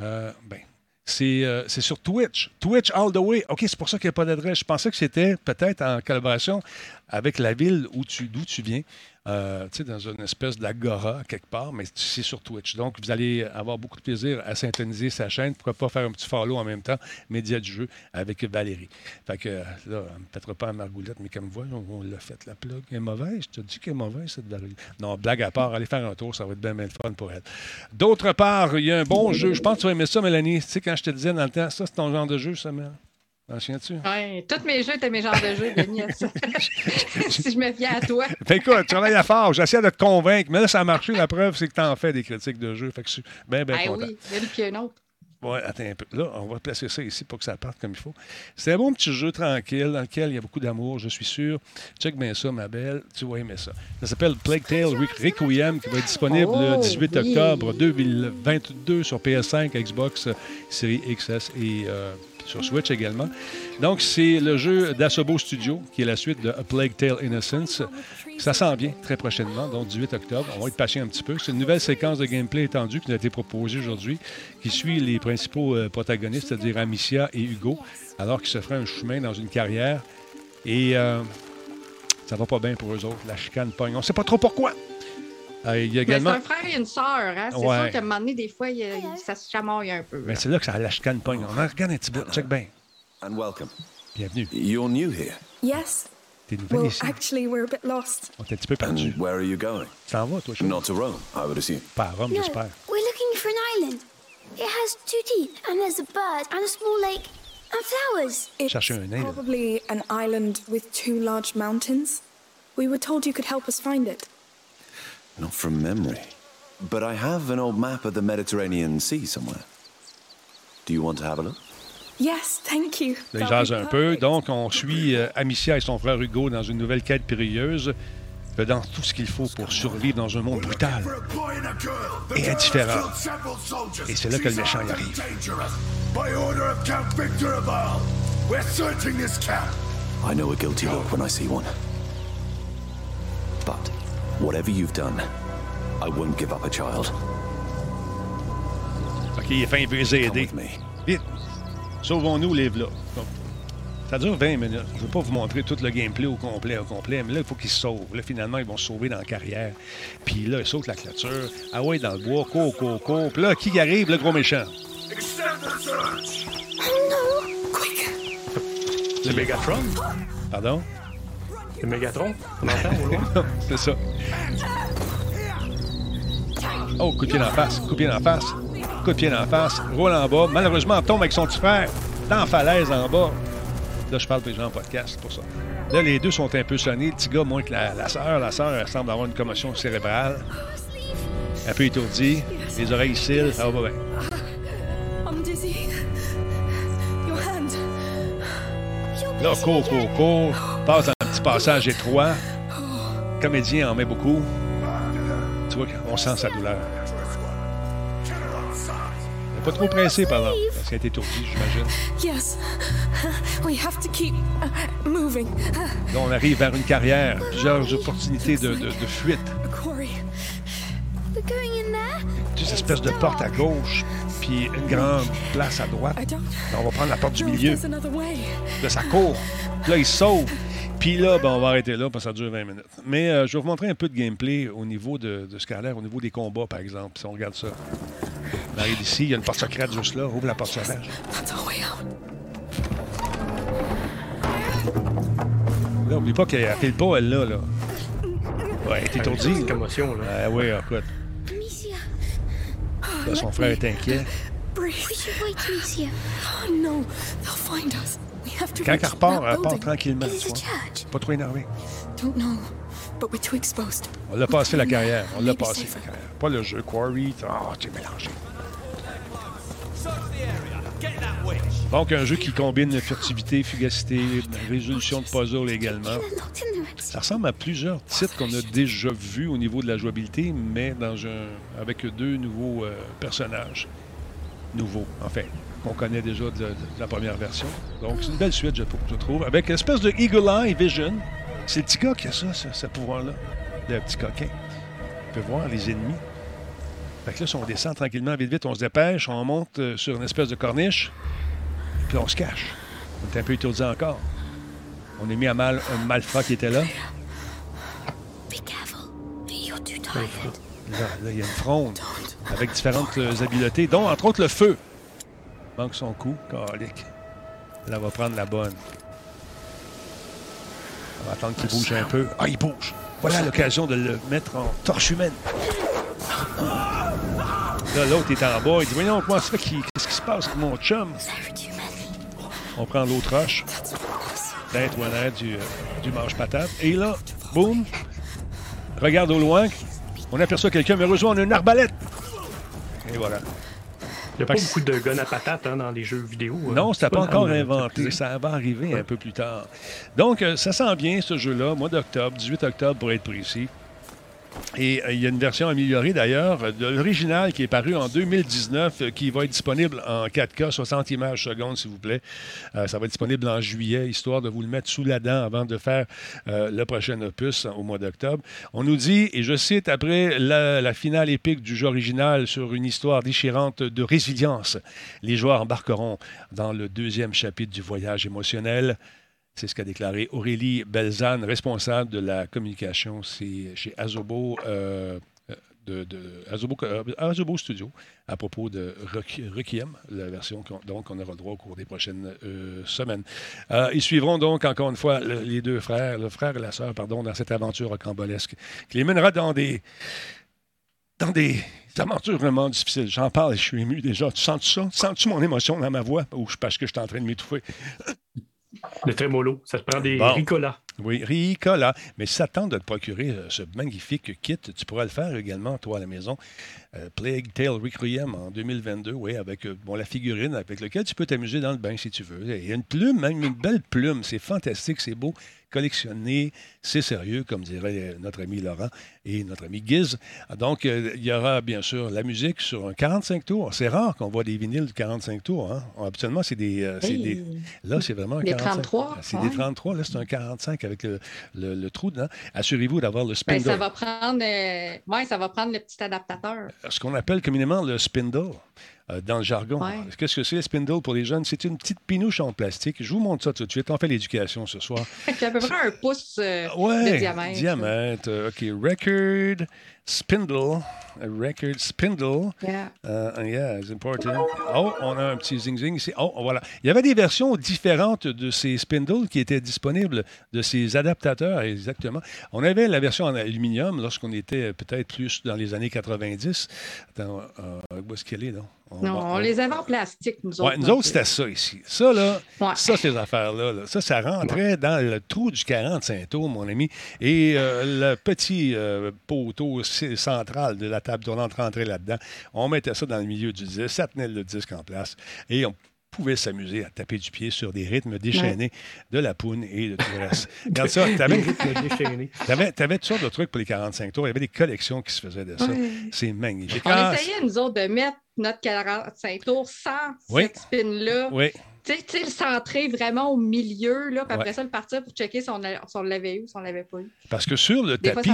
Euh, ben, c'est sur Twitch. Twitch all the way. OK, c'est pour ça qu'il n'y a pas d'adresse. Je pensais que c'était peut-être en collaboration avec la ville d'où tu, tu viens. Euh, dans une espèce d'agora quelque part, mais c'est sur Twitch. Donc, vous allez avoir beaucoup de plaisir à synthétiser sa chaîne. Pourquoi pas faire un petit follow en même temps, média du jeu, avec Valérie. Fait que là, peut-être pas à Margoulette, mais comme vous, on, on l'a fait, la plug. Est mauvaise. Je te dis qu'elle est mauvaise, cette Valérie. Non, blague à part, allez faire un tour, ça va être bien, bien fun pour elle. D'autre part, il y a un bon jeu. Je pense que tu vas aimer ça, Mélanie. Tu sais, quand je te disais dans le temps, ça, c'est ton genre de jeu, ça, Mélanie? Oui, tous mes jeux étaient mes genres de jeux, Denis. si je me fiais à toi. Fait écoute, tu travailles à fort, j'essaie de te convaincre, mais là, ça a marché. La preuve, c'est que tu en fais des critiques de jeux. Fait que je suis bien, bien content. oui, il y a un autre. Oui, attends un peu. Là, on va placer ça ici pour que ça parte comme il faut. C'est un bon petit jeu tranquille dans lequel il y a beaucoup d'amour, je suis sûr. Check bien ça, ma belle. Tu vas aimer ça. Ça s'appelle Plague Tale Requiem qui va être disponible le 18 octobre 2022 sur PS5, Xbox, Series XS et euh, sur Switch également. Donc, c'est le jeu d'Asobo Studio, qui est la suite de A Plague Tale Innocence. Ça s'en vient très prochainement, donc 18 octobre. On va être patient un petit peu. C'est une nouvelle séquence de gameplay étendue qui nous a été proposée aujourd'hui, qui suit les principaux euh, protagonistes, c'est-à-dire Amicia et Hugo, alors qu'ils se feraient un chemin dans une carrière. Et euh, ça va pas bien pour eux autres. La chicane pogne. On sait pas trop pourquoi. Euh, il y a également... C'est un frère et une sœur. Hein? C'est sûr qu'à un moment donné, des fois, il, ça se chamaille un peu. Mais c'est là que ça la chicane pogne. On regarde un petit peu. Check bien. And welcome. Bienvenue. You're new here. Yes. T'es nouvelle well, ici. actually, we're a bit lost. On est un petit peu perdu. And where are you going? T'en vas, toi, Not to Rome, I would assume. Pas à Rome, no, j'espère. We're looking for an island. It has two teeth, and there's a bird, and a small lake, and flowers. It's Chercher un île. probably an island with two large mountains. We were told you could help us find it. Not from memory. But I have an old map of the Mediterranean Sea somewhere. Do you want to have a look? Yes, thank you. Là, jase un peu. Donc, on suit euh, Amicia et son frère Hugo dans une nouvelle quête périlleuse, faisant tout ce qu'il faut pour survivre dans un monde brutal et indifférent. Et c'est là que le méchant y arrive. I know a guilty look when I see one. But whatever you've done, I won't give up a child. OK, il est fin, il veut les aider. Vite! Sauvons-nous, livre-là. Ça dure 20 minutes. Je ne veux pas vous montrer tout le gameplay au complet, au complet, mais là, il faut qu'ils se sauvent. Là, finalement, ils vont se sauver dans la carrière. Puis là, ils sautent la clôture. Ah ouais, dans le bois, cours, cours, cours. Puis là, qui arrive, le gros méchant? Le Megatron? Pardon? Le Megatron? On entend? C'est ça. Oh, coup de pied en face, coup de pied en face, coup de pied en face, roule en bas. Malheureusement, tombe avec son petit frère dans la falaise en bas. Là, je parle déjà en podcast, pour ça. Là, les deux sont un peu sonnés. Le petit gars, moins que la, la sœur. La sœur semble avoir une commotion cérébrale. Un peu étourdie. Les oreilles cils. Ça va bien. Là, court, court, court. Passe dans passage étroit. Le comédien en met beaucoup. Tu vois qu'on sent sa douleur. Il n'est pas trop pressé, par exemple, parce qu'elle est étourdie, j'imagine. Yes. We have to keep uh. Là, on arrive vers une carrière, plusieurs opportunités de, de- de fuite. A quarry. We're going in there? Une espèce de porte à gauche, puis une grande place à droite. Là, on va prendre la porte du milieu. Là, ça court. Là, il sauve. Puis là, ben, on va arrêter là parce que ça dure 20 minutes. Mais euh, je vais vous montrer un peu de gameplay au niveau de, de ce a l'air, au niveau des combats, par exemple. Si on regarde ça. On arrive ici, il y a une porte secrète juste là. Ouvre la porte secrète. Là, oublie pas qu'elle a fait le pas, elle, là. là. Ouais, elle est étourdie. Une commotion, là. Ah oui, écoute. Là, son frère est inquiet. Breathe. We should wait, Amicia. Oh no, they'll find us. Quand elle repart, elle part building. tranquillement. Pas trop énervé. On l'a passé la carrière. On l'a passé la carrière. Pas le jeu Quarry. Ah, tu es mélangé. Donc, un jeu qui combine furtivité, fugacité, résolution de puzzle également. Ça ressemble à plusieurs titres qu'on a déjà vus au niveau de la jouabilité, mais dans un, avec deux nouveaux euh, personnages. Nouveaux, en fait, qu'on connaît déjà de, de- de la première version. Donc, c'est une belle suite, je, je trouve, avec une espèce de Eagle Eye Vision. C'est le petit gars qui a ça, ce, ce pouvoir-là, le petit coquin. Il peut voir les ennemis. Fait que là, si on descend tranquillement, vite, vite, on se dépêche, on monte euh, sur une espèce de corniche, puis on se cache. On est un peu étourdi encore. On a mis à mal un malfrat qui était. Là, là, il y a une fronde avec différentes euh, habiletés, dont entre autres le feu. Manque son coup, calique. Là, on va prendre la bonne. On va attendre qu'il bouge un peu. Ah, il bouge. Voilà l'occasion de le mettre en torche humaine. Là, l'autre est en bas. Il dit Voyons, comment ça Qu'est-ce qui se passe avec mon chum? On prend l'autre roche. Tête ou en du, du mange-patate. Et là, boum, regarde au loin. On aperçoit quelqu'un, mais heureusement, on a une arbalète. Et voilà. Il n'y a pas beaucoup de guns à patates hein, dans les jeux vidéo. hein. Non, c'était C'est pas encore inventé. Ça va arriver un peu plus tard. Donc, euh, ça sent bien, ce jeu-là, mois d'octobre, 18 octobre pour être précis. Et euh, il y a une version améliorée d'ailleurs de l'original qui est paru en 2019, euh, qui va être disponible en 4K, 60 images secondes, s'il vous plaît. Euh, ça va être disponible en juillet, histoire de vous le mettre sous la dent avant de faire le prochain opus au mois d'octobre. On nous dit, et je cite, après la finale épique du jeu original sur une histoire déchirante de résilience, les joueurs embarqueront dans le deuxième chapitre du voyage émotionnel. C'est ce qu'a déclaré Aurélie Belzane, responsable de la communication chez Azobo, euh, euh, Azobo Studio, à propos de Requ- Requiem, la version qu'on on aura le droit au cours des prochaines euh, semaines. Euh, ils suivront donc encore une fois le- les deux frères, le frère et la sœur, pardon, dans cette aventure rocambolesque qui les mènera dans des dans des aventures vraiment difficiles. J'en parle et je suis ému déjà. Tu sens ça? Sens-tu mon émotion dans ma voix? Ou parce que je suis en train de m'étouffer? Le trémolo, ça te prend des Bon. ricolas. Oui, Ricola. Mais si ça te tente de te procurer euh, ce magnifique kit, tu pourras le faire également, toi, à la maison. Euh, Plague Tale Requiem en 2022, oui, avec euh, bon, la figurine avec laquelle tu peux t'amuser dans le bain si tu veux. Il y a une plume, même une belle plume. C'est fantastique, c'est beau. Collectionné, c'est sérieux, comme dirait notre ami Laurent et notre ami Giz. Donc, euh, il y aura bien sûr la musique sur un 45 tours. C'est rare qu'on voit des vinyles de 45 tours. Hein? Habituellement, c'est des, euh, c'est des- Là, c'est vraiment un Des 45. 33, C'est ouais. des 33. Là, c'est un 45 avec le, le- le trou dedans. Assurez-vous d'avoir le Ben, spindle. ça va prendre euh, ouais, ça va prendre le petit adaptateur. Ce qu'on appelle communément le spindle. Euh, dans le jargon. Qu'est-ce que c'est le spindle pour les jeunes? C'est une petite pinouche en plastique. Je vous montre ça tout de suite. On fait l'éducation ce soir. C'est à peu près un pouce de diamètre. Diamètre. OK. Record spindle. record spindle. Yeah. Uh, yeah, it's important. Oh, on a un petit zing-zing ici. Oh, voilà. Il y avait des versions différentes de ces spindles qui étaient disponibles, de ces adaptateurs, exactement. On avait la version en aluminium lorsqu'on était peut-être plus dans les années 90. Attends, euh, où est-ce qu'elle est, non, on, les avait en plastique, nous autres. Oui, nous autres, c'était ça ici. Ça, là, ça, ces affaires-là, ça, ça rentrait dans le trou du 45 tours, mon ami. Et euh, le petit euh, poteau central de la table tournante rentrait là-dedans. On mettait ça dans le milieu du disque, ça tenait le disque en place. Et on pouvait s'amuser à taper du pied sur des rythmes déchaînés de la poune et de tout le reste. Regarde ça, tu avais, toutes sortes de trucs pour les 45 tours. Il y avait des collections qui se faisaient de ça. C'est magnifique. On ah, essayait, nous autres, de mettre notre 45 tours sans cette spin-là. Oui. Tu sais, le centrer vraiment au milieu, là, puis après ça, le partir pour checker si on, l'avait eu ou si on l'avait pas eu. Parce que sur le tapis,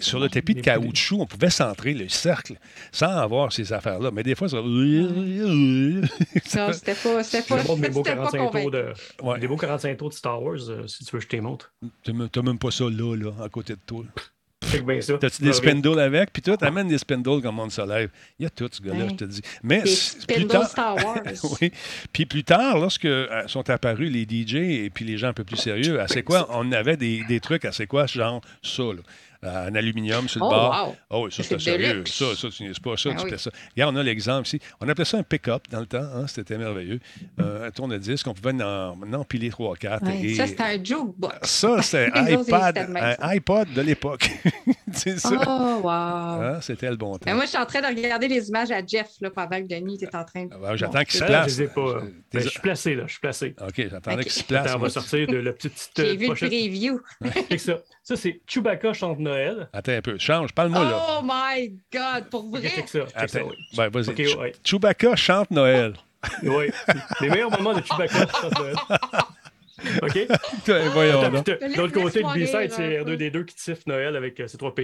sur le tapis de caoutchouc, on pouvait centrer le cercle sans avoir ces affaires-là. Mais des fois, ça. non, c'était pas. C'était pas. des beaux 45 tours de, des beaux 45 tours de Star Wars, euh, si tu veux, je te montre. Tu n'as même pas ça là, là, à côté de toi. T'as-tu des spindles avec? Puis toi, t'amènes des spindles comme Monde Soleil. Il y a tout, ce gars-là, je te dis. Mais plus tard, Star Wars. oui. Puis plus tard, lorsque euh, sont apparus les DJ et puis les gens un peu plus sérieux, à c'est quoi, on avait des, des trucs à c'est quoi, genre ça, là en aluminium sur le oh, bord. Wow. Oh, oui, ça, c'était sérieux. Ça, ça, tu n'est pas ça, ah, tu oui. ça. Regarde, on a l'exemple ici. On appelait ça un pick-up dans le temps. Hein, c'était merveilleux. Euh, un tourne-disque, on pouvait en, empiler 3-4. Ouais, Ça, c'était un jukebox. Ça, c'était iPad, un iPod de l'époque. c'est ça? Oh, wow. Hein, c'était le bon temps. Mais moi, je suis en train de regarder les images à Jeff là, pendant que Denis était en train de. Ah, J'attends qu'il se place. Je, pas... Ben, je suis placé, là. Je suis placé. OK, j'attendais qu'il se place. on va sortir de la petite. J'ai vu le preview. c'est ça. Ça, c'est Chewbacca chante Noël. Attends un peu. Change, parle-moi là. Oh my God, pour vrai? Okay, ça. Attends. Oui. Ben, vas-y. Okay, ouais. Chewbacca chante Noël. oui. Les meilleurs moments de Chewbacca chante Noël. OK? Voyons. De l'autre côté, le B-side, c'est R2D2 qui siffle Noël avec ses 3 po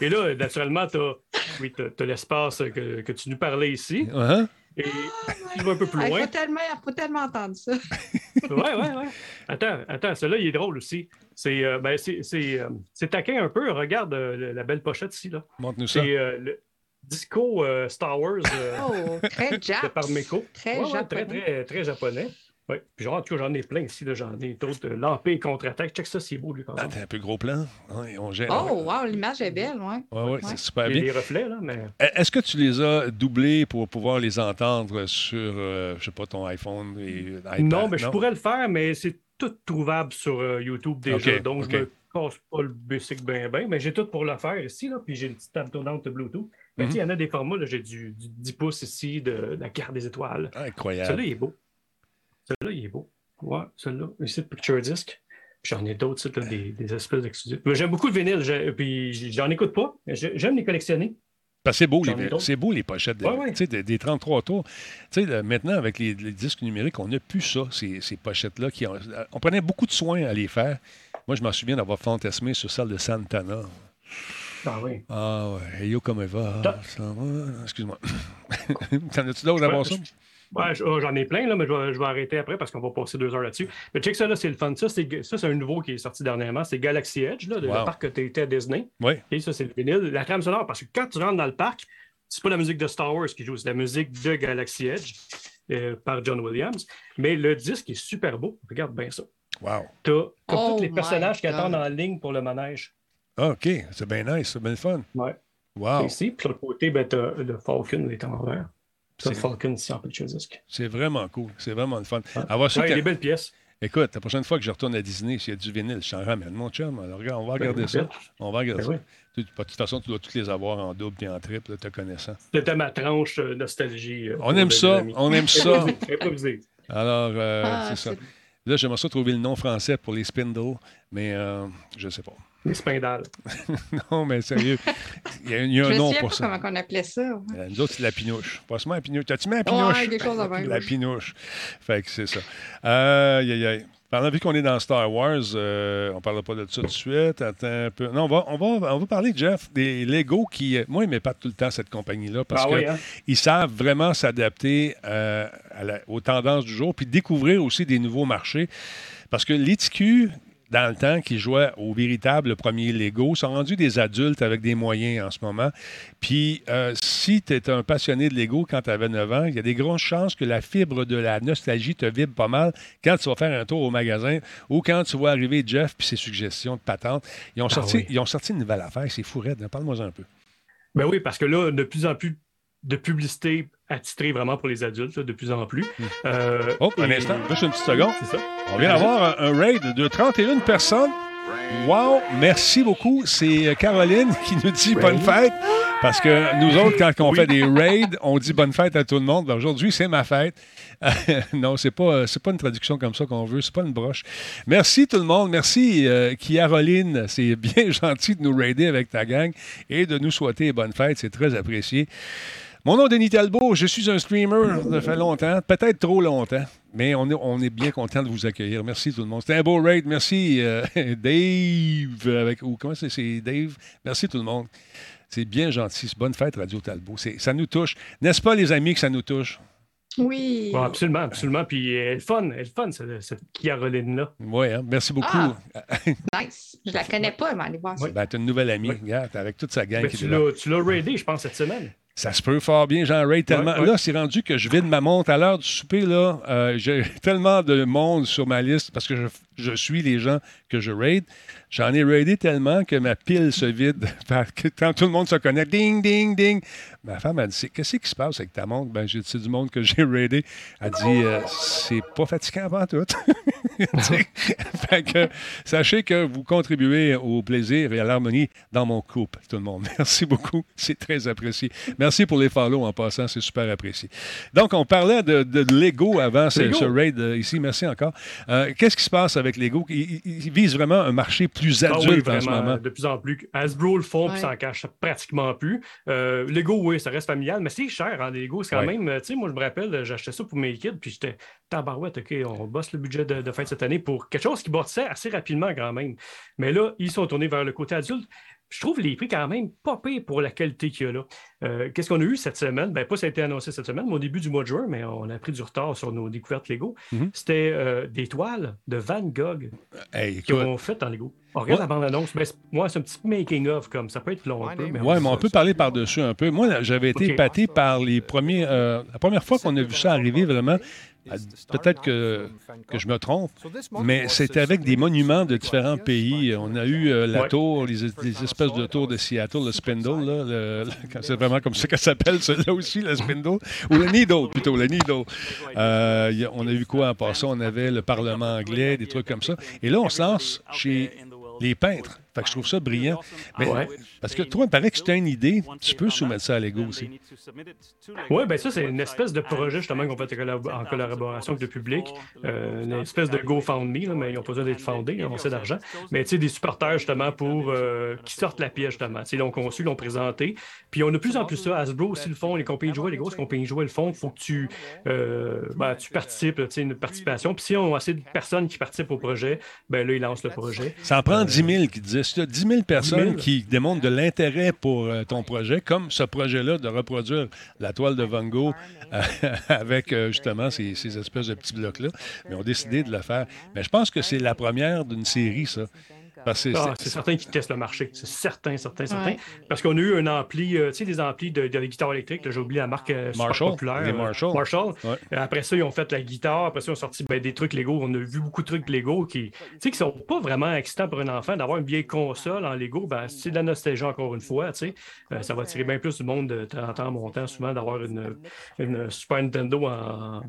Et là, naturellement, tu as, oui, l'espace que, que, tu nous parlais ici. Uh -huh. Et tu vas un peu plus loin. Il faut tellement, faut tellement entendre ça. ouais, ouais, ouais. Attends, attends, celui-là, il est drôle aussi. C'est euh, ben, euh, taquin un peu. Regarde euh, la belle pochette ici. Montre-nous ça. C'est euh, le Disco Star Wars. oh, très jap. par Meko. Très, ouais, très, très, très japonais. Oui, puis genre, en tout cas, j'en ai plein ici. J'en ai d'autres. Euh, Lampé contre-attaque. Check ça, c'est beau, lui, quand même. Ah, t'as un peu gros plan. on gère, oh, wow, l'image est belle, ouais. Oui, ouais, c'est super bien. Il y a des reflets, là, mais... E, est-ce que tu les as doublés pour pouvoir les entendre sur, euh, je sais pas, ton iPhone et iPad? Non, mais je pourrais le faire, mais c'est tout trouvable sur euh, YouTube déjà. donc, je me casse pas le basic bien, bien. Mais j'ai tout pour le faire ici, là. Puis j'ai une petite table tournante de Bluetooth. Mais mm-hmm. il y en a des formats, j'ai du, 10 pouces ici, de, la carte des étoiles. incroyable. Celui-là, il est beau. Celui-là, il est beau. Ouais, celui-là. Ici, Picture Disc. J'en ai d'autres, des, des espèces d'exclusifs. J'aime beaucoup le vinyle, puis j'en écoute pas. J'aime les collectionner. c'est beau, les, beau les pochettes des, des, 33 tours. maintenant, avec les, disques numériques, on n'a plus ça, ces, ces pochettes-là. On prenait beaucoup de soin à les faire. Moi, je m'en souviens d'avoir fantasmé sur celle de Santana. Ah oui. Ah ouais. Yo, comme va? Excuse-moi. T'en as-tu d'autres avant ça? Ouais, oh, j'en ai plein, là, mais je vais, arrêter après parce qu'on va passer deux heures là-dessus. Mais check ça, là, c'est le fun. Ça, c'est un nouveau qui est sorti dernièrement. C'est Galaxy Edge, là, de le parc que tu étais à Disney. Oui. Et ça, c'est le vinyle. La trame sonore, parce que quand tu rentres dans le parc, c'est pas la musique de Star Wars qui joue, c'est la musique de Galaxy Edge euh, par John Williams. Mais le disque est super beau. Regarde bien ça. Wow. Tu as comme tous oh les personnages qui attendent en ligne pour le manège. Ah, OK. C'est bien nice. C'est bien fun. Ouais. Wow. Ici, puis de l'autre côté, ben, tu as le Falcon, il est en C'est Falcon ici en. C'est vraiment cool. C'est vraiment le fun. Ah. Avoir ouais, des belles pièces. Écoute, la prochaine fois que je retourne à Disney, s'il y a du vinyle, je t'en ramène, mon chum. Alors, regarde, on va ben, regarder ça. On va regarder ben ça. De toute façon, tu dois toutes les avoir en double et en triple, te connaissant. C'était ma tranche euh, nostalgie. Euh, on aime ça. On aime ça. Alors, euh, ah, c'est ça. Là, j'aimerais ça trouver le nom français pour les spindles, mais je ne sais pas. Les spindales. non, mais sérieux. Il y a, il y a un Je me nom souviens pour pas ça. comment on appelait ça. ouais. Euh, Nous autres, c'est la pinouche. Passe-moi un pinouche. T'as-tu mis un pinouche? Ouais, quelque chose de même, La pinouche. Fait que c'est ça. Aïe, aïe, aïe. Pendant vu qu'on est dans Star Wars, euh, on ne parlera pas de ça tout de suite. Attends un peu. Non, on va, on va, on va parler, Jeff, des Lego qui. euh, Moi, ils m'épatent tout le temps, cette compagnie-là, parce Ah qu'ils oui, hein? savent vraiment s'adapter euh, la- aux tendances du jour, puis découvrir aussi des nouveaux marchés. Parce que les TQ, dans le temps, qui jouaient au véritable premier Lego, sont rendus des adultes avec des moyens en ce moment. Puis, euh, si tu es un passionné de Lego quand tu avais 9 ans, il y a des grosses chances que la fibre de la nostalgie te vibre pas mal quand tu vas faire un tour au magasin ou quand tu vois arriver Jeff puis ses suggestions de patente. Ils ont sorti, oui. ils ont sorti une nouvelle affaire, c'est fou, raide. Parle-moi un peu. Ben oui, parce que là, de plus en plus de publicité attitrée vraiment pour les adultes, là, de plus en plus. Euh, Oh, un et- instant, juste une petite seconde. C'est ça. On vient d'avoir un, un raid de 31 personnes. Wow, merci beaucoup. C'est euh, Caroline qui nous dit bonne fête. Parce que nous autres, quand on Oui. fait des raids, on dit bonne fête à tout le monde. Ben, Aujourd'hui, c'est ma fête. non, c'est pas, c'est pas une traduction comme ça qu'on veut. C'est pas une broche. Merci tout le monde. Merci, euh, Caroline. C'est bien gentil de nous raider avec ta gang et de nous souhaiter bonne fête. C'est très apprécié. Mon nom est Denis Talbot, je suis un streamer, ça fait longtemps, peut-être trop longtemps, mais on est, on est bien content de vous accueillir. Merci tout le monde. C'était un beau raid. Merci euh, Dave, avec, ou comment c'est, c'est Dave? Merci tout le monde. C'est bien gentil. C'est bonne fête, Radio Talbot. C'est- ça nous touche. N'est-ce pas, les amis, que ça nous touche? Oui. Bon, absolument, absolument. Puis elle est fun, elle est fun, cette, cette Caroline-là. Oui, hein? merci beaucoup. Ah. Nice. Je la connais pas, mais allez voir ça. Ben, tu une nouvelle amie, regarde, avec toute sa gang Ben, qui tu est là. l'as tu l'as raidé, je pense, cette semaine. Ça se peut fort bien, j'en raid tellement. Ouais, ouais. Là, c'est rendu que je vide ma montre à l'heure du souper. Là, euh, j'ai tellement de monde sur ma liste parce que je, je suis les gens que je raid. J'en ai raidé tellement que ma pile se vide. Quand tout le monde se connecte, ding, ding, ding. Ma femme a dit Qu'est-ce qui se passe avec ta montre? Ben, j'ai dit du monde que j'ai raidé. Elle dit euh, C'est pas fatigant avant tout. Fait que, sachez que vous contribuez au plaisir et à l'harmonie dans mon couple, tout le monde. Merci beaucoup. C'est très apprécié. Merci pour les follow en passant. C'est super apprécié. Donc, on parlait de, de Lego avant ce raid euh, ici. Merci encore. Euh, Qu'est-ce qui se passe avec Lego? Ils, visent vraiment un marché plus Ah oui, adulte en ce vraiment, moment. De plus en plus. Hasbro le font, puis s'en cache pratiquement plus. Euh, Lego, oui, ça reste familial, mais c'est cher, hein, les Lego. C'est quand Ouais. même, euh, tu sais, moi, je me rappelle, acheté ça pour mes kids, puis j'étais tabarouette, OK, on bosse le budget de, de fin de cette année pour quelque chose qui bâtissait assez rapidement quand même. Mais là, ils sont tournés vers le côté adulte. Je trouve les prix quand même pas pires pour la qualité qu'il y a là. Euh, Qu'est-ce qu'on a eu cette semaine? Ben, pas ça a été annoncé cette semaine, mais au début du mois de juin, mais on a pris du retard sur nos découvertes Lego. Mhm. C'était euh, des toiles de Van Gogh Hey, qui ont fait en Lego. On regarde Ouais. la bande-annonce. Moi, c'est un petit making-of comme ça peut être long un peu. Mais Oui, mais on peut parler par-dessus un peu. Moi, j'avais été épaté par les premiers. euh, la première fois qu'on a vu ça arriver, vraiment, euh, peut-être que, que je me trompe, mais c'était avec des monuments de différents pays. On a eu euh, la Ouais. tour, les, les espèces de tours de Seattle, le Spindle, là, le- le- quand- c'est vraiment comme ça qu'elle s'appelle, celui-là aussi, le Spindle, ou le Needle, plutôt, le Needle. Euh, on a vu quoi en passant? On avait le Parlement anglais, des trucs comme ça. Et là, on se lance chez les peintres. Fait que je trouve ça brillant. Mais- Ouais. Parce que toi, il paraît que si tu as une idée, tu peux soumettre ça à Lego aussi. Oui, ben ça, c'est une espèce de projet justement qu'on fait en collaboration avec le public. Euh, une espèce de GoFundMe, là, mais ils n'ont pas besoin d'être fondés, ils ont assez d'argent. Mais tu sais, des supporters justement pour euh, qui sortent la pièce justement. Ils l'ont conçu, ils l'ont présenté. Puis on a de plus en plus ça. Hasbro aussi le font, les compagnies de jouets, les grosses compagnies de jouets le font. Il faut que tu, euh, ben, tu participes, tu sais, une participation. Puis si on a assez de personnes qui participent au projet, ben là, ils lancent le projet. Ça en prend 10 000 qui disaient. Si tu as 10 000 personnes 10 000. qui démontrent de l'intérêt pour euh, ton projet, comme ce projet-là de reproduire la toile de Van Gogh euh, avec euh, justement ces, ces espèces de petits blocs-là, mais ont décidé de le faire. Mais je pense que c'est la première d'une série, ça. Ah, c'est- certain qu'ils testent le marché. C'est certain, certain, certain. Ouais. Parce qu'on a eu un ampli, euh, tu sais, des amplis de, de guitare électrique. là, J'ai oublié la marque euh, super Marshall, populaire. euh, Marshall. Marshall. Ouais. Après ça, ils ont fait la guitare. Après ça, ils ont sorti ben, des trucs Lego. On a vu beaucoup de trucs Lego qui, tu sais, qui sont pas vraiment excitants pour un enfant. D'avoir une vieille console en Lego, ben, c'est de la nostalgie encore une fois. Tu sais. Euh, ça va attirer bien plus du monde de 30 ans montant, souvent, d'avoir une, une Super Nintendo en,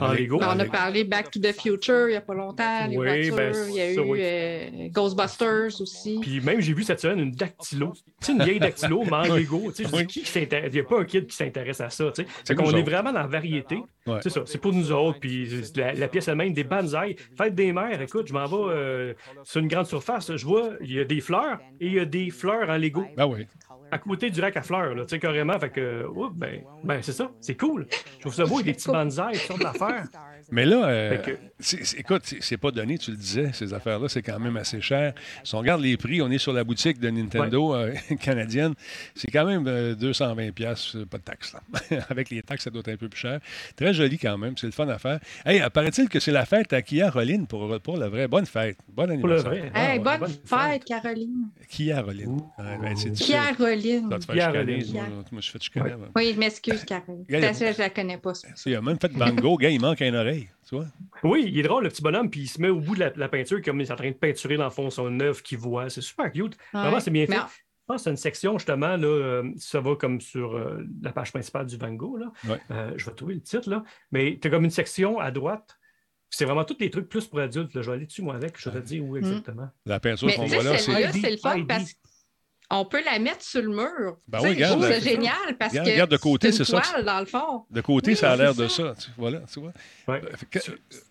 en Lego. On a parlé Back to the Future il n'y a pas longtemps, les Oui, voitures. ben, il y a ça, eu oui. euh, Ghostbusters aussi. Puis même, j'ai vu cette semaine une dactylo. Tu sais, une vieille dactylo, mais en Lego. Tu sais, je dis, Oui. qui s'intéresse? Il n'y a pas un kid qui s'intéresse à ça. Tu sais. C'est qu'on est vraiment dans la variété. Ouais. C'est ça. C'est pour nous autres. Puis la, la pièce elle-même, des banzai. Fête des mères, écoute, je m'en vais euh, sur une grande surface. Je vois, il y a des fleurs et il y a des fleurs en Lego. Ben oui. À côté du rack à fleurs, là, tu sais, carrément. Fait que, oups, ben, ben c'est ça, c'est cool. Je trouve ça beau, avec des petits bonsaïs, toutes sortes d'affaires. Mais là, euh, écoute, c'est- pas donné, tu le disais, ces affaires-là, c'est quand même assez cher. Si on regarde les prix, on est sur la boutique de Nintendo euh, canadienne, c'est quand même euh, 220 pièces, pas de taxes. là. Avec les taxes, ça doit être un peu plus cher. Très joli quand même, c'est le fun à faire. Hey, paraît-il que c'est la fête à Kia Roline pour, pour le vrai. Bonne fête. Bon Pour le anniversaire. vrai. Hey, Ah, ouais, bonne, fête, Caroline. Kia Roline. Ah, ben, c'est difficile. Caroline. Ça te chicaner, moi, moi, je fais chicaner. Oui, je m'excuse, Caroline. Que je la connais pas. ça. Il a même fait Van Gogh, gars, il manque une oreille. Tu vois? Oui, il est drôle, le petit bonhomme, puis il se met au bout de la, la peinture, comme il est en train de peinturer, dans le fond, son œuvre qu'il voit. C'est super cute. Vraiment, c'est bien fait. Mais- Je pense que c'est une section, justement, là, euh, ça va comme sur euh, la page principale du Van Gogh. Là. Ouais. Euh, je vais trouver le titre, là. Mais tu as comme une section à droite. C'est vraiment tous les trucs plus pour adultes. là. Je vais aller dessus, moi, avec. Je vais te dire où exactement. La peinture Mais qu'on voit là, c'est. C'est le fun parce qu'on peut la mettre sur le mur. Ben Tu sais, oui, regarde, Je trouve ben, ça génial parce Regarde, que regarde de côté, c'est c'est une ça. toile, dans le fond. De côté, Oui, ça a l'air de ça. Tu, voilà, tu vois. Ouais. Que-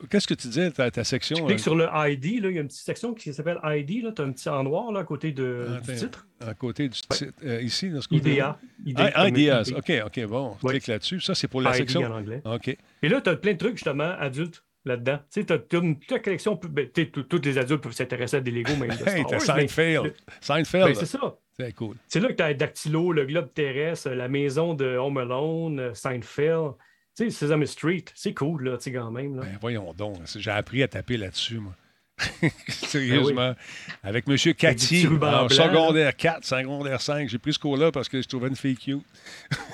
Qu'est-ce que tu disais, ta, ta section? Tu euh, cliques sur le ID, là, il y a une petite section qui s'appelle ID. Tu as un petit en noir là, à côté de, Ah, du titre. À côté du titre, euh, ici, dans ce côté IDEA. ID, Ah, comme Ideas. ID. OK, OK, bon. Ouais. Clique là-dessus. Ça, c'est pour la ID section. en anglais. OK. Et là, tu as plein de trucs, justement, adultes là-dedans. Tu sais, tu as, toute la collection. ben, tu sais, tous tous les adultes peuvent s'intéresser à des Lego, même de Star Hey, t'as mais- Seinfeld. Seinfeld. ben, c'est ça. C'est cool. C'est là que tu as Dactylo, le globe terrestre, la maison de Home Alone, euh, Seinfeld. Tu sais, Sesame Street. C'est cool, là, tu sais, quand même. Là. Ben, voyons donc. J'ai appris à taper là-dessus, moi. Ben Sérieusement. Avec M. Avec des Cathy, en secondaire 4, secondaire 5. J'ai pris ce cours-là parce que je trouvais une fille cute.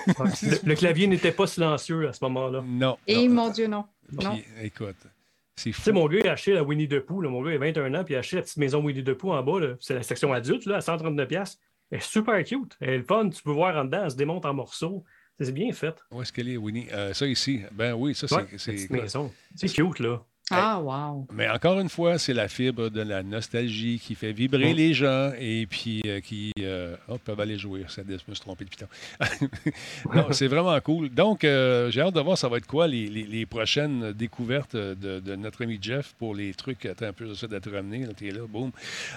le, le clavier n'était pas silencieux à ce moment-là. Non. Et non. mon Dieu, non. Non. Écoute, c'est Tu sais, fou. mon gars, il a acheté la Winnie the Pooh. là. Mon gars, il a 21 ans, puis il a acheté la petite maison Winnie the Pooh en bas. là. C'est la section adulte, là, à 139$. Elle est super cute. Elle est le fun. Tu peux voir en dedans. Elle se démonte en morceaux. C'est bien fait. Où est-ce qu'elle est, Winnie? Euh, ça ici. Ben oui, ça, Ouais, c'est- petite maison. C'est cute, là. Ah, wow. Mais encore une fois, c'est la fibre de la nostalgie qui fait vibrer Mm. les gens et puis euh, qui euh, peuvent aller jouer. Ça, je me suis trompé de piton. non, c'est vraiment cool. Donc, euh, j'ai hâte de voir ça va être quoi les, les- les prochaines découvertes de, de notre ami Jeff pour les trucs. Attends un peu, j'essaie d'être ramené. Là, t'es là, boum.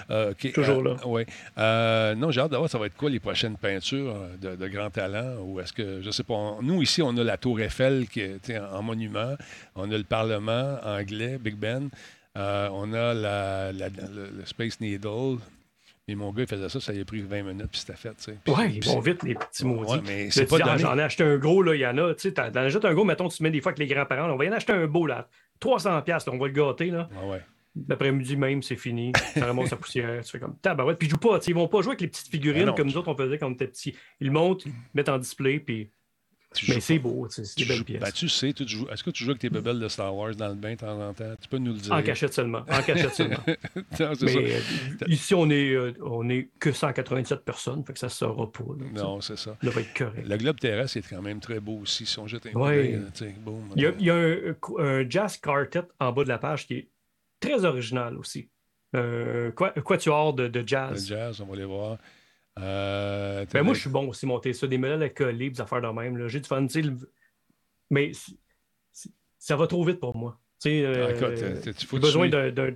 Euh, Toujours euh, là. Oui. Euh, non, j'ai hâte de voir ça va être quoi les prochaines peintures de, de grand talent. Ou est-ce que, je sais pas, on- nous ici, on a la Tour Eiffel qui est en monument. On a le Parlement anglais, Big Ben. Euh, on a la, la- le, le Space Needle. Et mon gars, il faisait ça, ça lui a pris 20 minutes, puis c'était fait. Puis- Ouais, ils vont vite, les petits maudits. Ouais, mais Là, c'est pas ah. J'en ai acheté un gros, là, il y en a. Tu sais, t'en t'en achètes un gros, mettons, tu te mets des fois avec les grands-parents. On va y en acheter un beau, là. 300$, piastres, là, on va le gâter, là. Ah ouais. L'après-midi même, c'est fini. Ça remonte sa poussière. Tu fais comme tabarouette. Puis ils jouent pas. Ils vont pas jouer avec les petites figurines non. comme nous autres, on faisait quand on était petits. Ils le montent, ils mettent en display, puis. Mais c'est beau, c'est des belles pièces. ben, tu sais, tu joues- est-ce que tu joues avec tes bébelles de Star Wars dans le bain de temps en temps? Tu peux nous le dire. En cachette seulement. En cachette seulement. Non, Mais euh, ici, on est, euh, on est que 187 personnes, fait que ça ne sera pas. là, Non, c'est ça. Ça va être correct. Le globe terrestre est quand même très beau aussi. Si on jette un coup Ouais. Il y a, il y a un, un jazz quartet en bas de la page qui est très original aussi. Qua- un quatuor de, de Le jazz. jazz, on va les voir. Euh, Ben, moi, des- je suis bon aussi monter ça, des modèles à coller, des affaires de même. J'ai du fun. le- Mais ça va trop vite pour moi. Euh, Ah, euh, j'ai besoin d'un-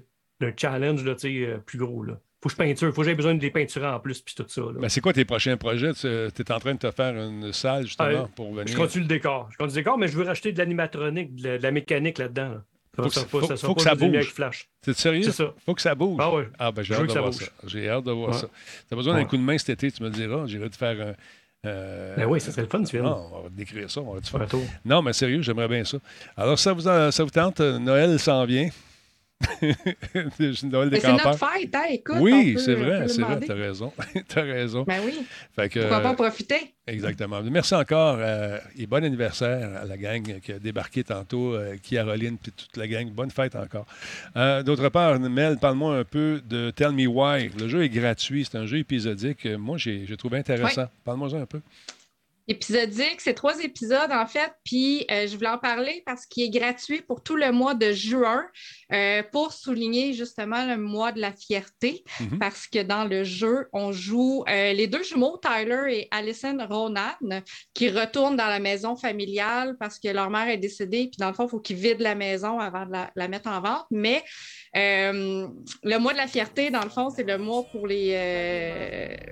challenge là, euh, plus gros. Là. Faut que je peinture, faut que j'aie besoin de les peinturer en plus, puis tout ça. là. Ben, c'est quoi tes prochains projets? Tu es en train de te faire une salle, justement, Euh, pour venir? Je continue le décor. Je continue le décor, mais je veux racheter de l'animatronique, de la, de la mécanique là-dedans. là. Ça, Faut que ça faut- ça faut que ça bouge. T'es sérieux? C'est ça. Faut que ça bouge. Ah ouais. Ah, ben, j'ai hâte que de voir ça. J'ai hâte de voir ça. T'as besoin d'un Ouais. coup de main cet été, tu me diras. J'irai te faire un. euh, Ben oui, ça serait le fun, tu viennes. Non, on va décrire ça. On va te faire. Un tour. Non, mais sérieux, j'aimerais bien ça. Alors, ça vous, en- ça vous tente? euh, Noël s'en vient. Mais c'est notre fête, hein, écoute. Oui, c'est vrai, c'est vrai, t'as raison. t'as raison. Ben oui, Fait que, pourquoi pas euh, en profiter? Exactement. Merci encore euh, et bon anniversaire à la gang qui a débarqué tantôt, euh, Caroline puis toute la gang. Bonne fête encore. Euh, D'autre part, Mel, parle-moi un peu de Tell Me Why. Le jeu est gratuit, c'est un jeu épisodique. Moi, j'ai trouvé intéressant. Parle-moi un peu. Épisodique. C'est trois épisodes, en fait. Puis, euh, je voulais en parler parce qu'il est gratuit pour tout le mois de juin euh, pour souligner justement le mois de la fierté. Mhm. Parce que dans le jeu, on joue euh, les deux jumeaux, Tyler et Alison Ronan, qui retournent dans la maison familiale parce que leur mère est décédée. Puis, dans le fond, il faut qu'ils vident la maison avant de la, mettre en vente. Mais le mois de la fierté, dans le fond, c'est le mois pour les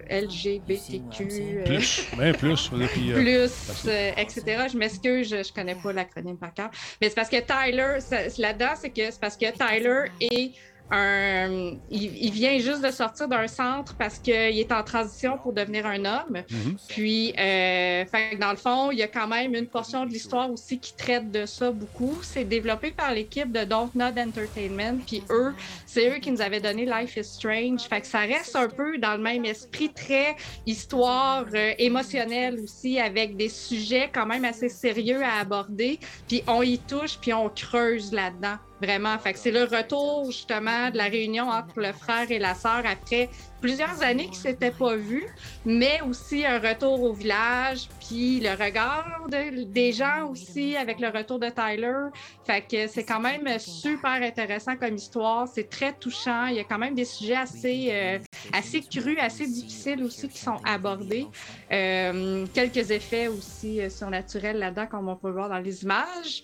LGBTQ. Plus, même plus. plus, euh, etc. Je m'excuse, je ne connais pas l'acronyme par cœur. Mais c'est parce que Tyler, là-dedans, c'est que c'est parce que Tyler est il, vient juste de sortir d'un centre parce qu'il est en transition pour devenir un homme. Mhm. Puis, euh, dans le fond, il y a quand même une portion de l'histoire aussi qui traite de ça beaucoup. C'est développé par l'équipe de Don't Not Entertainment. Puis eux, c'est eux qui nous avaient donné Life is Strange. Fait que ça reste un peu dans le même esprit, très histoire euh, émotionnelle aussi, avec des sujets quand même assez sérieux à aborder. Puis on y touche, puis on creuse là-dedans. Vraiment. Fait que c'est le retour justement de la réunion entre le frère et la sœur après plusieurs années qu'ils ne s'étaient pas vus, mais aussi un retour au village, puis le regard des gens aussi avec le retour de Tyler. Fait que c'est quand même super intéressant comme histoire. C'est très touchant. Il y a quand même des sujets assez, euh, assez crus, assez difficiles aussi qui sont abordés. Euh, quelques effets aussi euh, surnaturels là-dedans, comme on peut voir dans les images,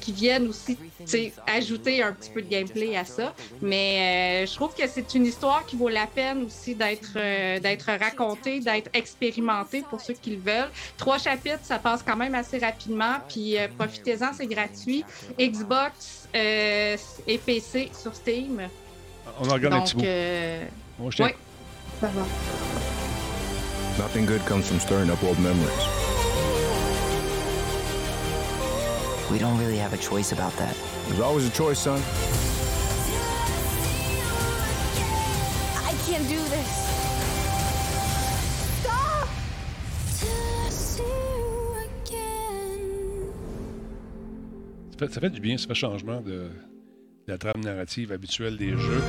qui viennent aussi ajouter un petit peu de gameplay à ça. Mais je trouve que c'est une histoire qui vaut la peine aussi d'être euh, d'être raconté, d'être expérimenté pour ceux qui le veulent. Trois chapitres, ça passe quand même assez rapidement, puis euh, profitez-en, c'est gratuit. Xbox euh, et PC sur Steam. On en regarde un petit bout. oui, ça va. Nothing good comes from stirring up old memories. We don't really have a choice about that. There's always a choice, son. Can't do this. Stop! Ça fait, ça fait du bien, ce changement de, la trame narrative habituelle des jeux.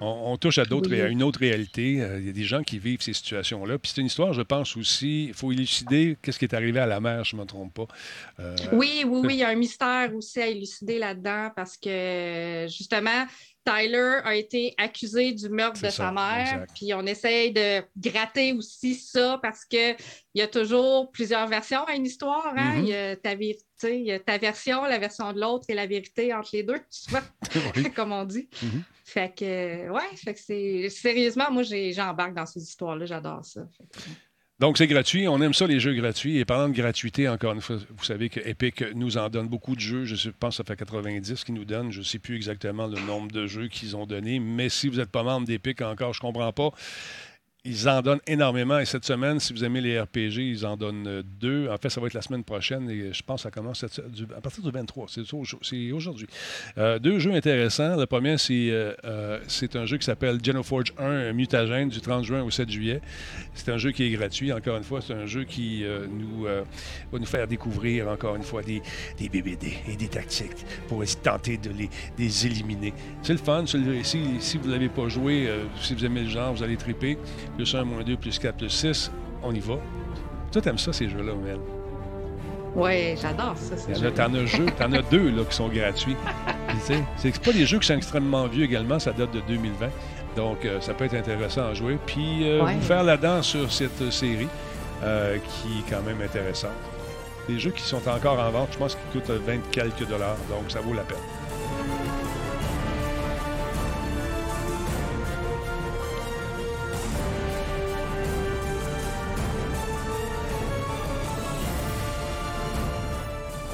On, touche à d'autres à une autre réalité. Euh, il y a des gens qui vivent ces situations-là. Puis c'est une histoire, je pense aussi, il faut élucider qu'est-ce qui est arrivé à la mère, je ne me trompe pas. Euh, oui, oui, oui, il y a un mystère aussi à élucider là-dedans parce que justement, Tyler a été accusé du meurtre de sa mère, puis on essaye de gratter aussi ça parce qu'il y a toujours plusieurs versions à une histoire. Hein? Mm-hmm. il, y a ta, il y a ta version, la version de l'autre et la vérité entre les deux, tu vois, comme on dit. Mm-hmm. Fait que, ouais, fait que c'est. Sérieusement, moi, j'embarque dans ces histoires-là, j'adore ça. Donc, c'est gratuit. On aime ça, les jeux gratuits. Et parlant de gratuité, encore une fois, vous savez que Epic nous en donne beaucoup de jeux. Je pense que ça fait 90 qu'ils nous donnent. Je ne sais plus exactement le nombre de jeux qu'ils ont donné. Mais si vous n'êtes pas membre d'Epic encore, je ne comprends pas. Ils en donnent énormément. Et cette semaine, si vous aimez les RPG, ils en donnent euh, deux. En fait, ça va être la semaine prochaine. Et je pense que ça commence à partir du 23. C'est aujourd'hui. Euh, deux jeux intéressants. Le premier, c'est euh, un jeu qui s'appelle Genoforge 1 Mutagène du 30 juin au 7 juillet. C'est un jeu qui est gratuit. Encore une fois, c'est un jeu qui nous, va nous faire découvrir, encore une fois, des, des BBD et des tactiques pour tenter de les, les éliminer. C'est le fun. Si, si vous ne l'avez pas joué, si vous aimez le genre, vous allez triper plus 1, moins 2, plus 4, plus 6, on y va. Toi, t'aimes ça, ces jeux-là, Mel? Oui, j'adore ça. T'en as, jeu, en as deux là, qui sont gratuits. c'est pas des jeux qui sont extrêmement vieux également, ça date de 2020. Donc, euh, ça peut être intéressant à jouer. Puis, euh, vous faire la danse sur cette euh, série qui est quand même intéressante. Des jeux qui sont encore en vente, je pense qu'ils coûtent 20 quelques dollars, donc ça vaut la peine.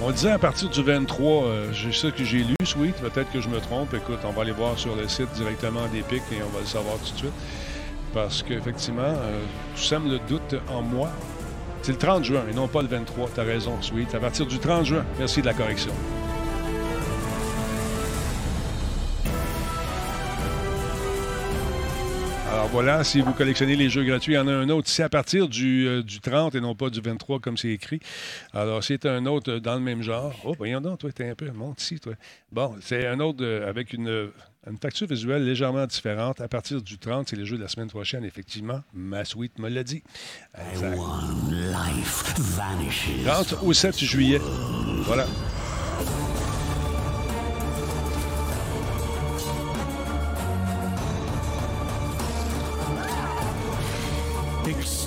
On disait à partir du 23, euh, c'est ça que j'ai lu, Sweet, peut-être que je me trompe. Écoute, on va aller voir sur le site directement d'Epic et on va le savoir tout de suite. Parce qu'effectivement, euh, tu sèmes le doute en moi. C'est le 30 juin et non pas le 23. Tu as raison, Sweet. À partir du 30 juin. Merci de la correction. Alors voilà, si vous collectionnez les jeux gratuits, il y en a un autre ici à partir du, euh, du 30 et non pas du 23 comme c'est écrit. Alors c'est un autre euh, dans le même genre. Oh, voyons donc, toi, t'es un peu. Monte ici, toi. Bon, c'est un autre euh, avec une, une facture visuelle légèrement différente. À partir du 30, c'est les jeux de la semaine prochaine, effectivement. Ma suite me l'a dit. Exact. 30 au 7 juillet. Voilà.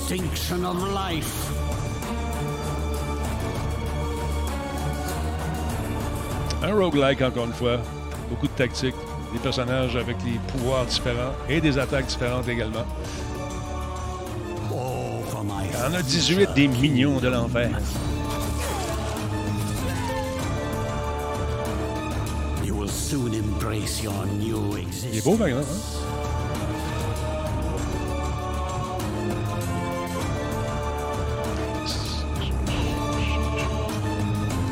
Extinction of life. Un roguelike, encore une fois. Beaucoup de tactiques. Des personnages avec des pouvoirs différents et des attaques différentes également. Il y en a 18 des mignons de l'enfer. You will soon embrace your new existence. Il est beau, par exemple. Hein?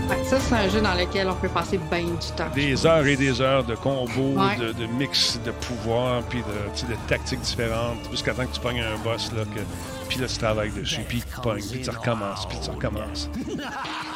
Ouais, ça, c'est un jeu dans lequel on peut passer bien du temps. Des heures et des heures de combos, Ouais. de, de mix de pouvoirs, puis de, tactiques différentes, jusqu'à temps que tu pognes un boss, là, que, puis là, tu travailles dessus, puis tu pognes, puis tu recommences, puis tu recommences.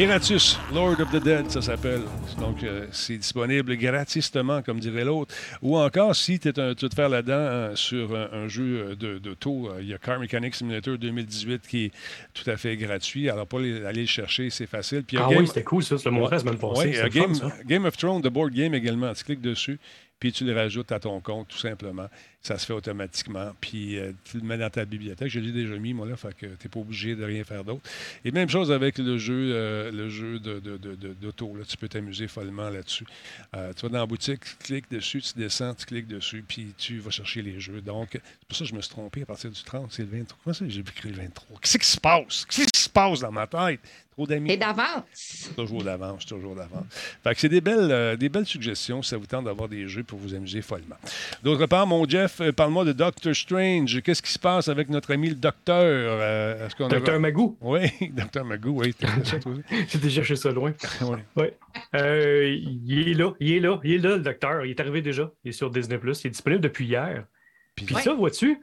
Iratus, Lord of the Dead, ça s'appelle. Donc, euh, c'est disponible gratuitement, comme dirait l'autre. Ou encore, si tu te faire la dent euh, sur un, un jeu euh, de, de tour, euh, il y a Car Mechanic Simulator 2018 qui est tout à fait gratuit. Alors, pas les- aller le chercher, c'est facile. Puis, Ah Game- oui, c'était cool ça, le montrais la semaine passée. Fun, Game. Game of Thrones, The Board Game également. Tu cliques dessus, puis tu le rajoutes à ton compte, tout simplement. Ça se fait automatiquement. Puis euh, tu le mets dans ta bibliothèque. Je l'ai déjà mis, moi, là, fait que tu n'es pas obligé de rien faire d'autre. Et même chose avec le jeu, euh, le jeu de, de- de- de- d'auto. là. Tu peux t'amuser follement là-dessus. Euh, tu vas dans la boutique, tu cliques dessus, tu descends, tu cliques dessus, puis tu vas chercher les jeux. Donc, c'est pour ça que je me suis trompé à partir du 30, c'est le 23. Comment ça, j'ai écrit le 23? Qu'est-ce qui se passe? Qu'est-ce qui se passe dans ma tête? Trop d'amis. Et d'avance. Toujours d'avance, toujours d'avance. Fait que c'est des belles, des belles suggestions si ça vous tente d'avoir des jeux pour vous amuser follement. D'autre part, mon Jeff, euh, parle-moi de Doctor Strange. Qu'est-ce qui se passe avec notre ami le docteur? Euh, qu'on a- Docteur Magoo. Oui, Docteur Magoo, oui. J'ai déjà cherché ça loin. Ouais. Euh, il est là, il est là, il est là, le docteur. Il est arrivé déjà. Il est sur Disney+. Il est disponible depuis hier. Puis Ouais. ça, vois-tu,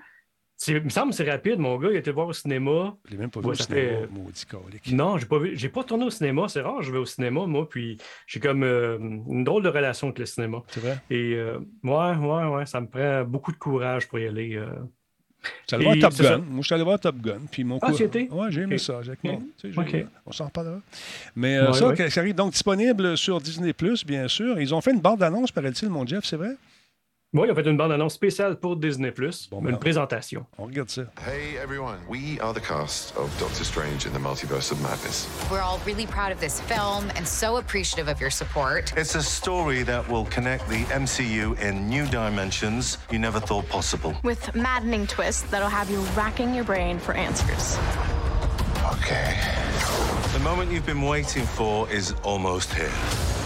il me semble que c'est rapide. Mon gars, il le voir au cinéma. Je l'ai même pas Ouais, vu au cinéma, fait- maudit colique. Non, j'ai pas vu. J'ai pas tourné au cinéma. C'est rare, je vais au cinéma, moi. Puis j'ai comme euh, une drôle de relation avec le cinéma. C'est vrai? Et euh, ouais, ouais, ouais, ça me prend beaucoup de courage pour y aller. euh. Allé voir Top Gun. ça. Moi, je suis allé voir Top Gun. Puis mon Ah, cours-? Ouais, j'ai aimé Ok. ça. Avec mon- Ok. tu sais, j'ai- Ok. On s'en reparlera. Mais euh, Ouais, ça, ouais. ça arrive donc disponible sur Disney, bien sûr. Ils ont fait une bande-annonce, paraît-il, mon Jeff, c'est vrai? Moi, ils ont fait une bande-annonce spéciale pour Disney+, Bon, une ben, présentation. On regarde ça. Hey everyone, we are the cast of Doctor Strange in the Multiverse of Madness. We're all really proud of this film and so appreciative of your support. It's a story that will connect the MCU in new dimensions you never thought possible. With maddening twists that'll have you racking your brain for answers. Okay. The moment you've been waiting for is almost here.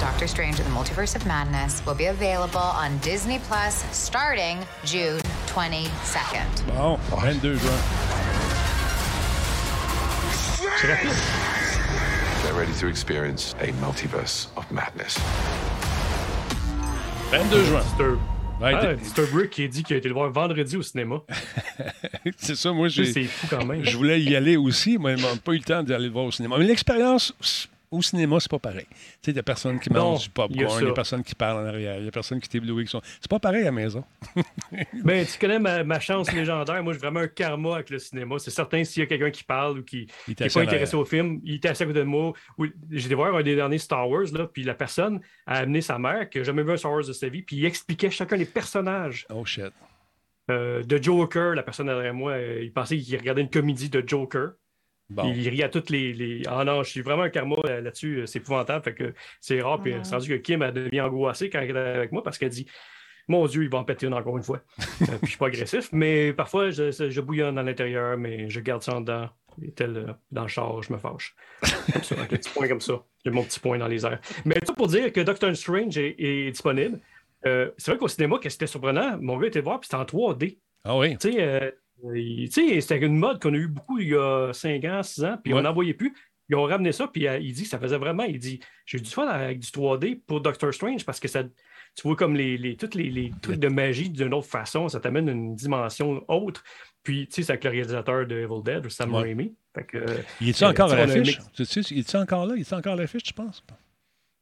Doctor Strange in the Multiverse of Madness will be available on Disney Plus starting June 22nd. Bon, 22 juin. C'est rapide. Get ready to experience a multiverse of madness. 22 juin. C'est un, Ouais, ah, c'est un Brick qui a dit qu'il a été le voir vendredi au cinéma. c'est ça, moi, j'ai. C'est fou quand même. Je voulais y aller aussi, mais je n'ai pas eu le temps d'aller le voir au cinéma. Mais l'expérience au cinéma, c'est pas pareil. Tu sais, il y a personne qui mange du popcorn, il y a personne qui parle en arrière, il y a personne qui t'éblouit. avec son- C'est pas pareil à la maison. Ben, tu connais ma, ma chance légendaire. Moi, j'ai vraiment un karma avec le cinéma. C'est certain s'il y a quelqu'un qui parle ou qui n'est pas intéressé au film, il était assis à côté de moi. J'ai été voir un des derniers Star Wars, là, puis la personne a amené sa mère, qui n'a jamais vu un Star Wars de sa vie, puis il expliquait chacun des personnages. Oh shit. Euh, de Joker, la personne derrière moi, euh, il pensait qu'il regardait une comédie de Joker. Bon. Il rit à toutes les. les... Ah non, je suis vraiment un karma euh, là-dessus, euh, c'est épouvantable. Fait que c'est rare. Puis euh, c'est rendu que Kim a devenu angoissée quand elle est avec moi parce qu'elle dit Mon Dieu, il va en péter une encore une fois. Euh, puis je suis pas agressif, mais parfois je, je bouillonne à l'intérieur, mais je garde ça en dedans. Et tel euh, dans le char, je me fâche. Comme ça, avec un petit point comme ça. J'ai mon petit point dans les airs. Mais tout pour dire que Doctor Strange est, est disponible. Euh, c'est vrai qu'au cinéma, que c'était surprenant, mon gars était voir, puis c'était en 3D. Ah oui. Tu sais, euh, il- tu sais, c'était une mode qu'on a eu beaucoup il y a 5 ans, 6 ans, puis Ouais. on n'en voyait plus. ils ont ramené ça, puis euh, il dit que ça faisait vraiment. Il dit J'ai eu du fun avec du 3D pour Doctor Strange parce que ça, tu vois comme les, les, tous les, les trucs de magie d'une autre façon, ça t'amène une dimension autre. Puis, tu sais, c'est avec le réalisateur de Evil Dead, Sam Ouais. Raimi. Fait que, euh, Il est-tu encore tu à l'affiche? Il est-tu encore là? Il est encore à l'affiche, tu penses?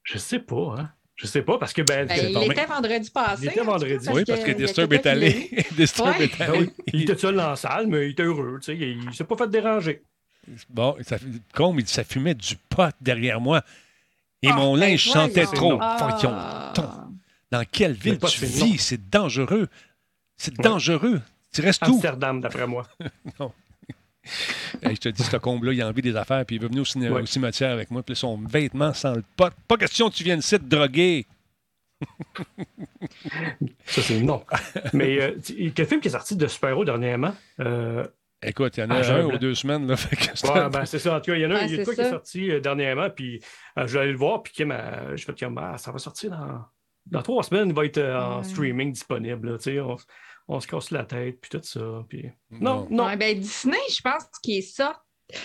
Je sais pas, hein. Je sais pas, parce que ben, Ben, il était vendredi passé. Il était vendredi. Oui, parce que a Disturb est allé. Disturb Ouais. est Ben allé. oui, il était seul dans la salle, mais il était heureux, tu sais. Il, il s'est pas fait déranger. Bon, ça, comme il dit, ça fumait du pot derrière moi. Et Ah, mon ben linge voyons. trop. Ah. Dans quelle ville tu vis? C'est dangereux. C'est Ouais. dangereux. Tu restes où? Amsterdam, d'après moi. non. Hey, je te dis, ce comble-là, il a envie des affaires, puis il veut venir au, ciné- Ouais. au cimetière avec moi, puis son vêtement sent le pot. Pas question que tu viennes ici te droguer. Ça, c'est non. mais euh, quel film qui est sorti de super-héros dernièrement? Euh, Écoute, il y en a Ah, un un ou deux semaines. Là, fait que c'est- Ouais, ben, c'est ça. En tout cas, il y en a, Ouais, il y a de c'est quoi qui est sorti euh, dernièrement, puis euh, je vais aller le voir, puis Kim, euh, j'ai fait comme, ah, ça va sortir dans, dans trois semaines, il va être euh, en Ouais. streaming disponible, là, tu sais, on, on se casse la tête, puis tout ça, puis... Non, non, Ouais, ben, Disney, je pense qu'il est ça. en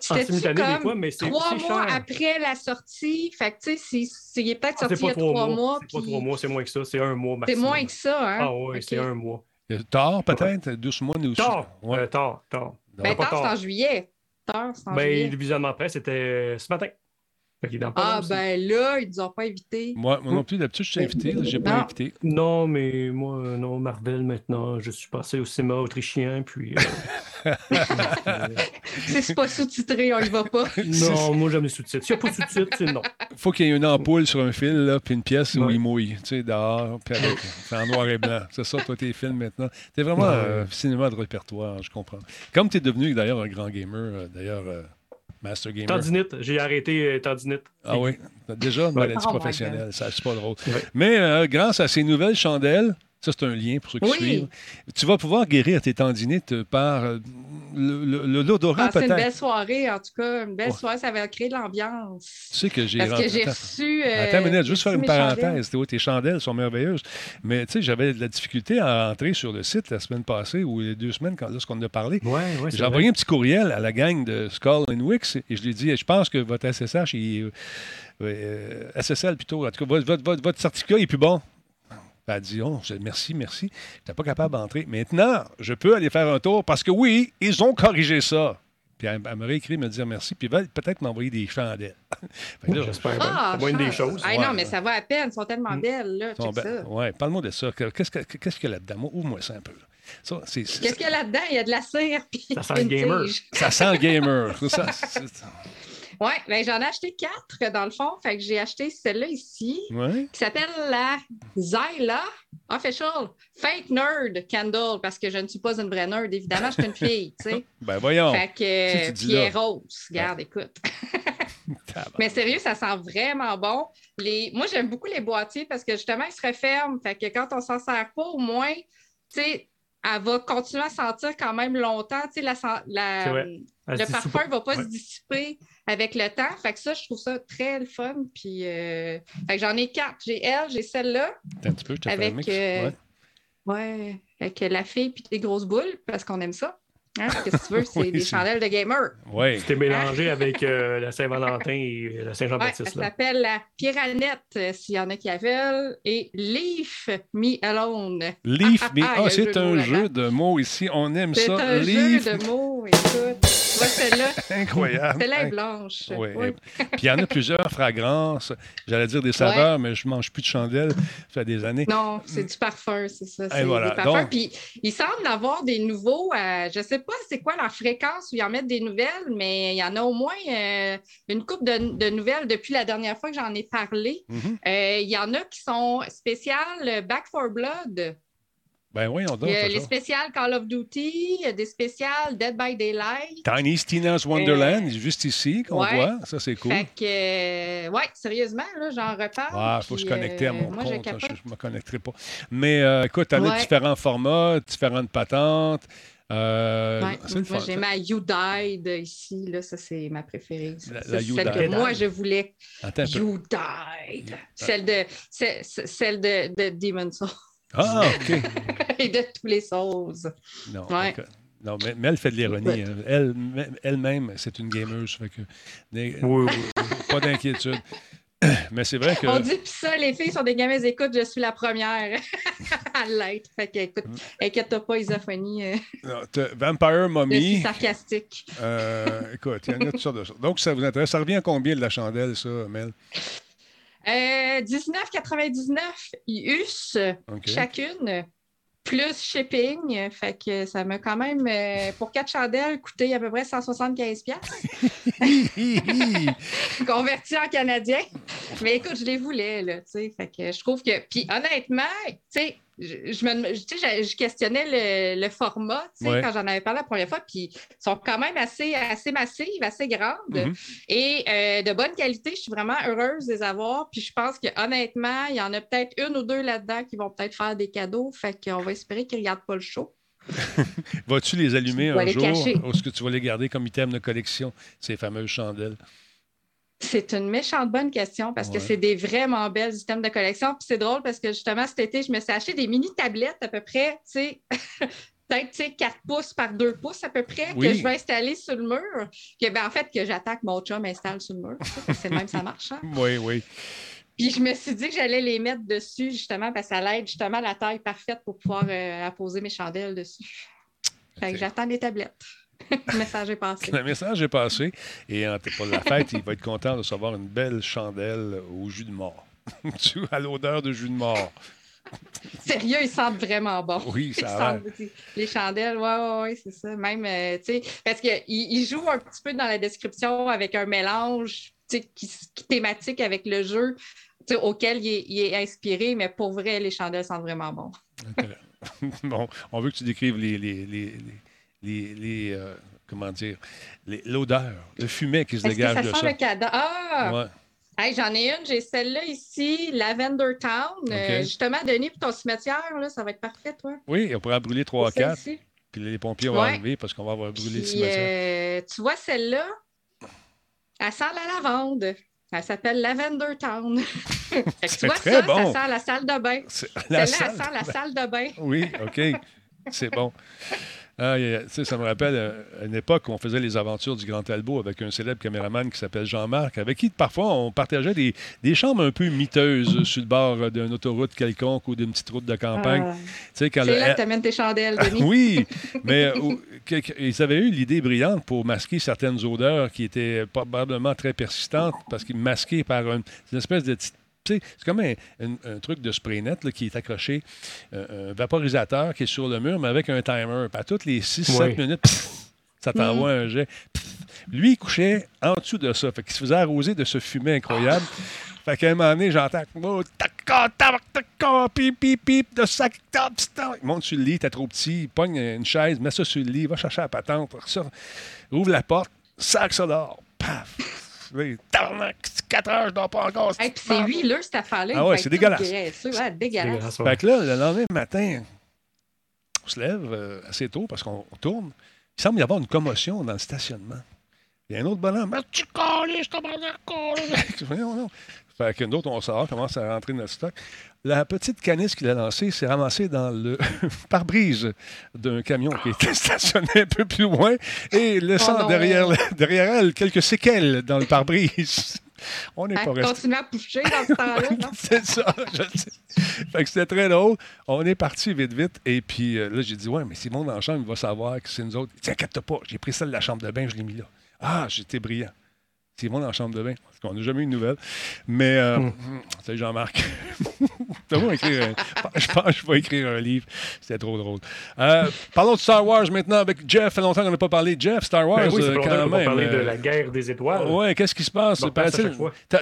C'était-tu simultané des comme fois, mais c'est trois c'est mois cher. après la sortie? Fait que, tu sais, c'est- c'est- il est peut-être Ah, sorti il y a trois mois. C'est pas puis trois mois, c'est moins que ça, c'est un mois C'est maximum. moins que ça, hein? Ah oui, c'est un mois. Tard, peut-être? Douze mois, nous Tard, Ouais. euh, tard, tard. Ben, Pas tard, c'est en juillet. Tard, c'est en Ben, juillet. le visionnement presse, c'était euh, ce matin. Ah, ben là, ils nous ont pas invités. Moi, moi non plus, d'habitude, je suis invité. J'ai pas Non. invité. Non, mais moi, euh, non, Marvel, maintenant, je suis passé au cinéma autrichien, puis... euh, c'est pas sous-titré, on y va pas. non, moi, j'aime les sous-titres. S'il n'y a pas de sous-titres, c'est non. faut qu'il y ait une ampoule sur un fil, là, puis une pièce où il mouille, tu sais, dehors, puis avec, c'est en noir et blanc. C'est ça, toi, tes films maintenant. T'es vraiment Ouais. euh, cinéma de répertoire, je comprends. Comme tu es devenu, d'ailleurs, un grand gamer, euh, d'ailleurs, euh, Master Gamer. Tendinite, j'ai arrêté euh, tendinite. Ah oui, déjà une Ouais. maladie Oh my professionnelle, ça, c'est pas drôle. Ouais. Mais euh, grâce à ces nouvelles chandelles, ça c'est un lien pour ceux qui Oui. suivent, tu vas pouvoir guérir tes tendinites par euh, le- le- le- l'odorat Passer une belle peut-être. soirée, en tout cas. Une belle Ouais. soirée, ça va créer de l'ambiance. Tu sais que j'ai Parce que j'ai Attends. reçu. euh, Attends une minute, juste faire une chandelles. parenthèse. Tes chandelles sont merveilleuses. Mais tu sais, j'avais de la difficulté à entrer sur le site la semaine passée ou les deux semaines quand lorsqu'on en a parlé. Ouais, ouais, c'est J'ai envoyé un petit courriel à la gang de Skull and Wix et je lui ai dit Je pense que votre SSH est. euh, SSL plutôt. En tout cas, votre, votre- votre- votre certificat est plus bon. Elle a dit oh, merci, merci. Je n'étais pas capable d'entrer. Maintenant, je peux aller faire un tour parce que oui, ils ont corrigé ça. Puis elle, elle m'a réécrit me dire merci, puis ils veulent peut-être m'envoyer des chandelles. J'espère bien. Ah, C'est une des choses. Ah, Ouais. non, mais ça va à peine. Elles sont tellement belles, là. Check ben- ça. Ouais, parle-moi de ça. Que- Qu'est-ce que- qu'est-ce qu'il y a là-dedans? Moi, Ouvre-moi ça un peu. Qu'est-ce qu'il y a là-dedans? Il y a de la cire. Puis Ça sent le une gamer. tige. ça sent le gamer. C'est ça, c'est- Ouais, ben, j'en ai acheté quatre, dans le fond. Fait que j'ai acheté celle-là ici, ouais. qui s'appelle la Zyla Official Fake Nerd Candle, parce que je ne suis pas une vraie nerd, évidemment, je suis une fille, tu sais. Ben voyons. Fait que, puis elle est là? rose. Regarde, écoute. Mais sérieux, ça sent vraiment bon. Les... Moi, j'aime beaucoup les boîtiers parce que justement, ils se referment. Fait que quand on s'en sert pas, au moins, tu sais, elle va continuer à sentir quand même longtemps. Tu sais, la, la- le parfum ne va pas Ouais. se dissiper avec le temps. Fait que ça, je trouve ça très le fun. Puis, euh, fait que j'en ai quatre. J'ai elle, j'ai celle-là, un petit peu, je avec, euh, Ouais. ouais, avec la fille puis des grosses boules parce qu'on aime ça. Hein? Qu'est-ce que tu veux? C'est Oui, des c'est- chandelles de gamer. Ouais. C'était mélangé avec euh, la Saint-Valentin et la Ouais, Saint-Jean-Baptiste. elle là. s'appelle la Piranette, euh, s'il y en a qui la veulent, et Leaf Me Alone. Leaf Ah, Me. ah, ah, Ah, c'est un jeu de mots ici. On aime C'est ça. un Leaf. jeu de mots, écoute. Tu vois celle-là? Incroyable. Celle-là est blanche. Oui. Oui. Puis il y en a plusieurs fragrances. J'allais dire des saveurs, mais je ne mange plus de chandelles. Ça fait des années. Non, c'est du parfum, c'est ça. C'est voilà, des parfums. donc- Puis il semble avoir des nouveaux. euh, je ne sais pas c'est quoi la fréquence où ils en mettent des nouvelles, mais il y en a au moins euh, une coupe de, de nouvelles depuis la dernière fois que j'en ai parlé. Mhm. Euh, Il y en a qui sont spéciales euh, Back for Blood. Ben oui, on Il donne y a ça. les spéciales Call of Duty, il y a des spéciales Dead by Daylight. Tiny Tina's Wonderland, juste ici, qu'on ouais. voit. Ça, c'est cool. Fait que, euh, ouais, sérieusement, là, j'en reparle. Ah, faut que je puis, connecte à euh, mon moi, je ne me connecterai pas. Mais euh, écoute, tu as Ouais. différents formats, différentes patentes. Euh, Ouais, moi, j'ai ma You Died ici. Là, ça, c'est ma préférée. Ça, La- c'est la You celle que moi, je voulais. Attends un peu. You Died. Celle de, celle de, de Demon's Souls Ah, OK. et de tous les Souls. Non, Ouais. écoute, Non, mais, elle fait de l'ironie. Hein. Elle, elle-même, c'est une gameuse. Fait que, oui, Pas d'inquiétude. Mais c'est vrai que. On dit puis ça, les filles sont des gamins, écoute, je suis la première à l'être. Fait que, écoute, inquiète-toi pas, Isophonie. Euh... Vampire Mommy. C'est sarcastique. Euh, écoute, il y en a toutes sortes de choses. Donc, ça vous intéresse. Ça revient à combien de la chandelle, ça, Mel? Euh, 19,99 US chacune plus shipping. Fait que ça m'a quand même, euh, pour quatre chandelles, coûté à peu près 175 Converti en canadien. Mais écoute, je les voulais, là, tu sais. Fait que je trouve que... Puis honnêtement, tu sais, je, me, je, questionnais le, format quand j'en avais parlé la première fois, puis ils sont quand même assez, assez massives, assez grandes mm-hmm. et euh, de bonne qualité. Je suis vraiment heureuse de les avoir. Puis je pense que honnêtement, il y en a peut-être une ou deux là-dedans qui vont peut-être faire des cadeaux. Fait qu'on va espérer qu'ils ne regardent pas le show. Vas-tu les allumer un jour? ou est-ce que tu vas les garder comme item de collection, ces fameuses chandelles? C'est une méchante bonne question parce que c'est des vraiment belles items de collection. Puis c'est drôle parce que justement, cet été, je me suis acheté des mini tablettes à peu près, tu sais, peut-être 4 pouces par 2 pouces à peu près, que je vais installer sur le mur. Que, ben, en fait, que j'attaque mon chum installe sur le mur. C'est même, ça marche. Hein? Oui, oui. Puis je me suis dit que j'allais les mettre dessus justement parce que ça l'aide justement la taille parfaite pour pouvoir euh, apposer mes chandelles dessus. Fait que j'attends les tablettes. le message est passé. Le message est passé. Et pour la fête, il va être content de recevoir une belle chandelle au jus de mort. à l'odeur de jus de mort. Sérieux, ils sentent vraiment bon. Oui, ça a Les chandelles, oui, ouais, ouais, c'est ça. Même, euh, tu sais, parce qu'il il joue un petit peu dans la description avec un mélange qui, qui, thématique avec le jeu auquel il est, inspiré, mais pour vrai, les chandelles sentent vraiment bon. bon, on veut que tu décrives les, les les, euh, comment dire, l'odeur, le fumet qui se dégage que ça de sent le cadeau? Ah! J'en ai une, j'ai celle-là ici, Lavender Town. Euh, justement, Denis, pour ton cimetière, là, ça va être parfait, toi. Oui, on pourra brûler 3 à 4. Puis les pompiers vont arriver parce qu'on va avoir brûlé le cimetière. Euh, tu vois, celle-là, elle sent la lavande. Elle s'appelle Lavender Town. tu vois très ça, bon. ça sent la salle de bain. Celle-là, elle sent la salle de bain. Oui, OK. C'est bon. Ah, ça me rappelle euh, une époque où on faisait les aventures du Grand Talbot avec un célèbre caméraman qui s'appelle Jean-Marc, avec qui parfois on partageait des, des, chambres un peu miteuses sur le bord d'une autoroute quelconque ou d'une petite route de campagne. Ah. C'est là que tu amènes tes chandelles, Denis. oui, mais euh, ils avaient eu l'idée brillante pour masquer certaines odeurs qui étaient probablement très persistantes parce qu'ils masquaient par une, une espèce de petite c'est comme un, truc de spray net qui est accroché, euh, un vaporisateur qui est sur le mur, mais avec un timer. à toutes les 6-7 minutes, ça t'envoie mm. un jet. Lui, il couchait en dessous de ça. Fait qu'il se faisait arroser de ce fumet incroyable. Fait qu'à un moment donné, j'entends pip, pip, pip, de sac, Il monte sur le lit, t'es trop petit, il pogne une chaise, met ça sur le lit, va chercher la patente, ça, ouvre la porte, sac ça dehors, paf! 4 heures, je dors pas encore. Puis c'est huileux, cette affaire-là. Ah ouais, c'est dégueulasse. Ouais, dégueulasse. Fait que là, le lendemain matin, on se lève euh, assez tôt parce qu'on tourne. Il semble y avoir une commotion dans le stationnement. Il y a un autre bonhomme. Mais tu colles, je te Non, non. Fait que nous autres, on sort, commence à rentrer dans le stock. La petite canisse qu'il a lancée s'est ramassée dans le pare-brise d'un camion qui était stationné un peu plus loin et laissant oh derrière, derrière elle quelques séquelles dans le pare-brise. On n'est pas resté. continuer à pousser dans ce temps-là. c'est ça, je sais. Fait que c'était très drôle. On est parti vite, vite. Et puis euh, là, j'ai dit, ouais, mais Simon dans la chambre, il va savoir que c'est nous autres. T'inquiète pas, j'ai pris celle de la chambre de bain, je l'ai mis là. Ah, j'étais brillant. Simon dans la chambre de bain. Parce qu'on n'a jamais eu de nouvelles. Mais, euh, hmm. salut Jean-Marc. écrire je pense que je vais écrire un livre. C'était trop drôle. Euh, parlons de Star Wars maintenant avec Jeff. Ça fait longtemps qu'on n'a pas parlé. Jeff, Star Wars, ben oui, euh, quand même. parler de la guerre des étoiles. Ouais, qu'est-ce qui se passe?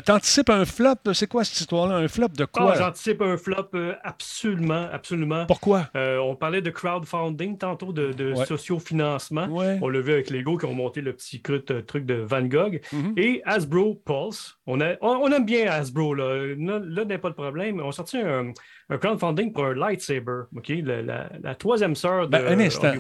T'anticipes un flop? C'est quoi cette histoire-là? Un flop de quoi? Ah, j'anticipe un flop absolument, absolument. Pourquoi? on parlait de crowdfunding tantôt, de, sociofinancement. On l'a vu avec Lego qui ont monté le petit truc de Van Gogh. Mm-hmm. Et Hasbro Pulse, on, a, on, aime bien Hasbro, là, là, n'est pas le problème. On a sorti un, un crowdfunding pour un lightsaber, OK? la, troisième sœur de ben, un instant.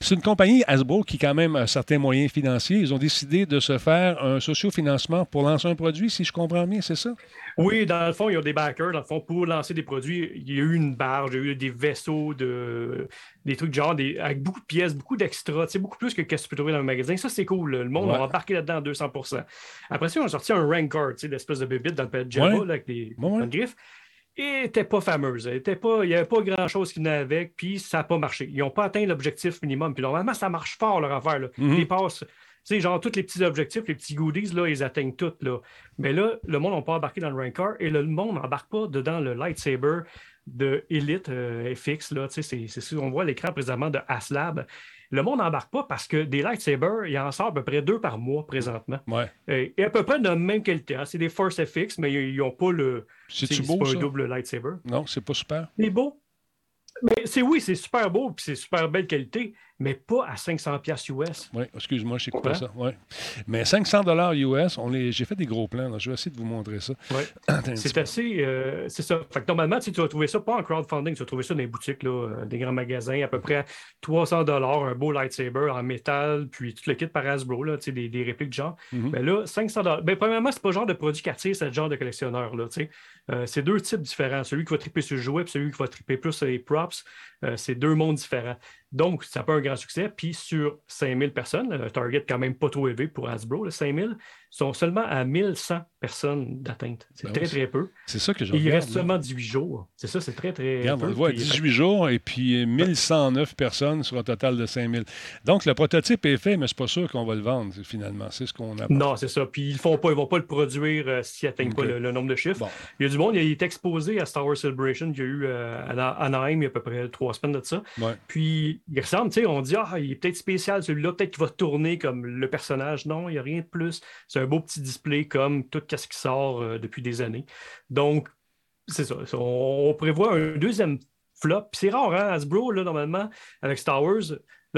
C'est une compagnie Hasbro qui, quand même, a certains moyens financiers. Ils ont décidé de se faire un sociofinancement pour lancer un produit, si je comprends bien, c'est ça? Oui, dans le fond, il y a des backers. Dans le fond, pour lancer des produits, il y a eu une barge, il y a eu des vaisseaux, de, des trucs genre des, avec beaucoup de pièces, beaucoup d'extras, beaucoup plus que ce que tu peux trouver dans le magasin. Ça, c'est cool. Le monde a embarqué là-dedans à 200 Après ça, on a sorti un Rancor, l'espèce de bébite dans le Java avec des, griffes et n'était pas fameuse. pas, il n'y avait pas grand-chose qui venait avec, puis ça n'a pas marché. Ils n'ont pas atteint l'objectif minimum. Puis normalement, ça marche fort leur affaire. Là. Mm-hmm. Ils passent, tu genre, tous les petits objectifs, les petits goodies, là, ils atteignent tout. Là. Mais là, le monde n'a pas embarqué dans le Rancor et le monde n'embarque pas dedans le lightsaber de Elite euh, FX. Là, c'est, c'est, on voit l'écran présentement de Aslab. Le monde n'embarque pas parce que des lightsabers, il en sort à peu près deux par mois présentement. Ouais. Et, à peu près de la même qualité. Hein. C'est des Force FX, mais ils n'ont pas le. C'est beau, pas un double lightsaber. Non, c'est pas super. C'est beau. Mais c'est oui, c'est super beau, puis c'est super belle qualité mais pas à 500 pièces US. Oui, excuse-moi, je sais pas ça. Ouais. Mais 500 dollars US, on les... j'ai fait des gros plans. Je vais essayer de vous montrer ça. Oui. c'est assez... Euh, c'est ça. Fait que normalement, tu vas trouver ça pas en crowdfunding, tu vas trouver ça dans les boutiques, là, euh, des grands magasins, à peu près 300 dollars, un beau lightsaber en métal, puis tout le kit par Hasbro, là, des, des répliques de genre. Mm-hmm. Mais là, 500 dollars. Ben, premièrement, c'est pas le genre de produit qui attire ce genre de collectionneur. Là, euh, c'est deux types différents. Celui qui va triper sur le jouet, puis celui qui va triper plus sur les props. C'est deux mondes différents. Donc, ça n'a pas un grand succès. Puis sur 5000 personnes, un target quand même pas trop élevé pour Hasbro, 5000, sont seulement à 1100 personnes d'atteinte. C'est ben très, très peu. C'est ça que je Il reste seulement 18 jours. C'est ça, c'est très, très peu. On le voit, 18 jours et puis 1109 personnes sur un total de 5000. Donc, le prototype est fait, mais c'est pas sûr qu'on va le vendre finalement. C'est ce qu'on a. Non, c'est ça. Puis ils ne vont pas le produire euh, s'ils n'atteignent pas le, nombre de chiffres. Il y a du monde, il est exposé à Star Wars Celebration qu'il y a eu euh, à Anaheim il y a à peu près trois semaines de ça. Puis il ressemble, tu sais, on dit, ah, il est peut-être spécial celui-là, peut-être qu'il va tourner comme le personnage. Non, il n'y a rien de plus. C'est un beau petit display comme tout ce qui sort euh, depuis des années. Donc, c'est ça. On, prévoit un deuxième flop. c'est rare, hein, Hasbro, là, normalement, avec Star Wars,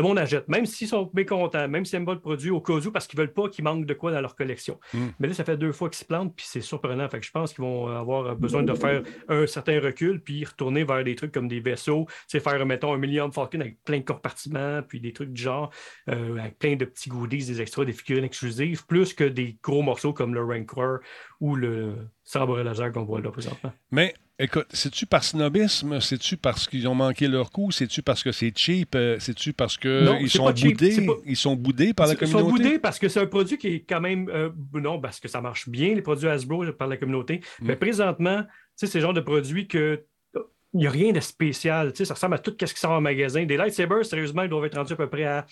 le monde achète, même s'ils sont mécontents, même s'ils n'aiment pas le produit au cas où, parce qu'ils ne veulent pas qu'il manque de quoi dans leur collection. Hmm. Mais là, ça fait deux fois qu'ils se plantent, puis c'est surprenant. Fait que je pense qu'ils vont avoir besoin de faire un certain recul, puis retourner vers des trucs comme des vaisseaux, faire, mettons, un Million Falcon avec plein de compartiments, puis des trucs du genre, euh, avec plein de petits goodies, des extras, des figurines exclusives, plus que des gros morceaux comme le Rancor ou le sabre laser qu'on voit là présentement. Mais Écoute, c'est-tu par snobisme? C'est-tu parce qu'ils ont manqué leur coup? C'est-tu parce que c'est cheap? Euh, c'est-tu parce qu'ils sont boudés? Ils sont boudés par la communauté? Ils sont boudés parce que c'est un produit qui est quand même... Euh, non, parce que ça marche bien, les produits Hasbro, par la communauté. Mm. Mais présentement, c'est le genre de produit que il n'y a rien de spécial. Ça ressemble à tout ce qui sort en magasin. Des lightsabers, sérieusement, ils doivent être rendus à peu près à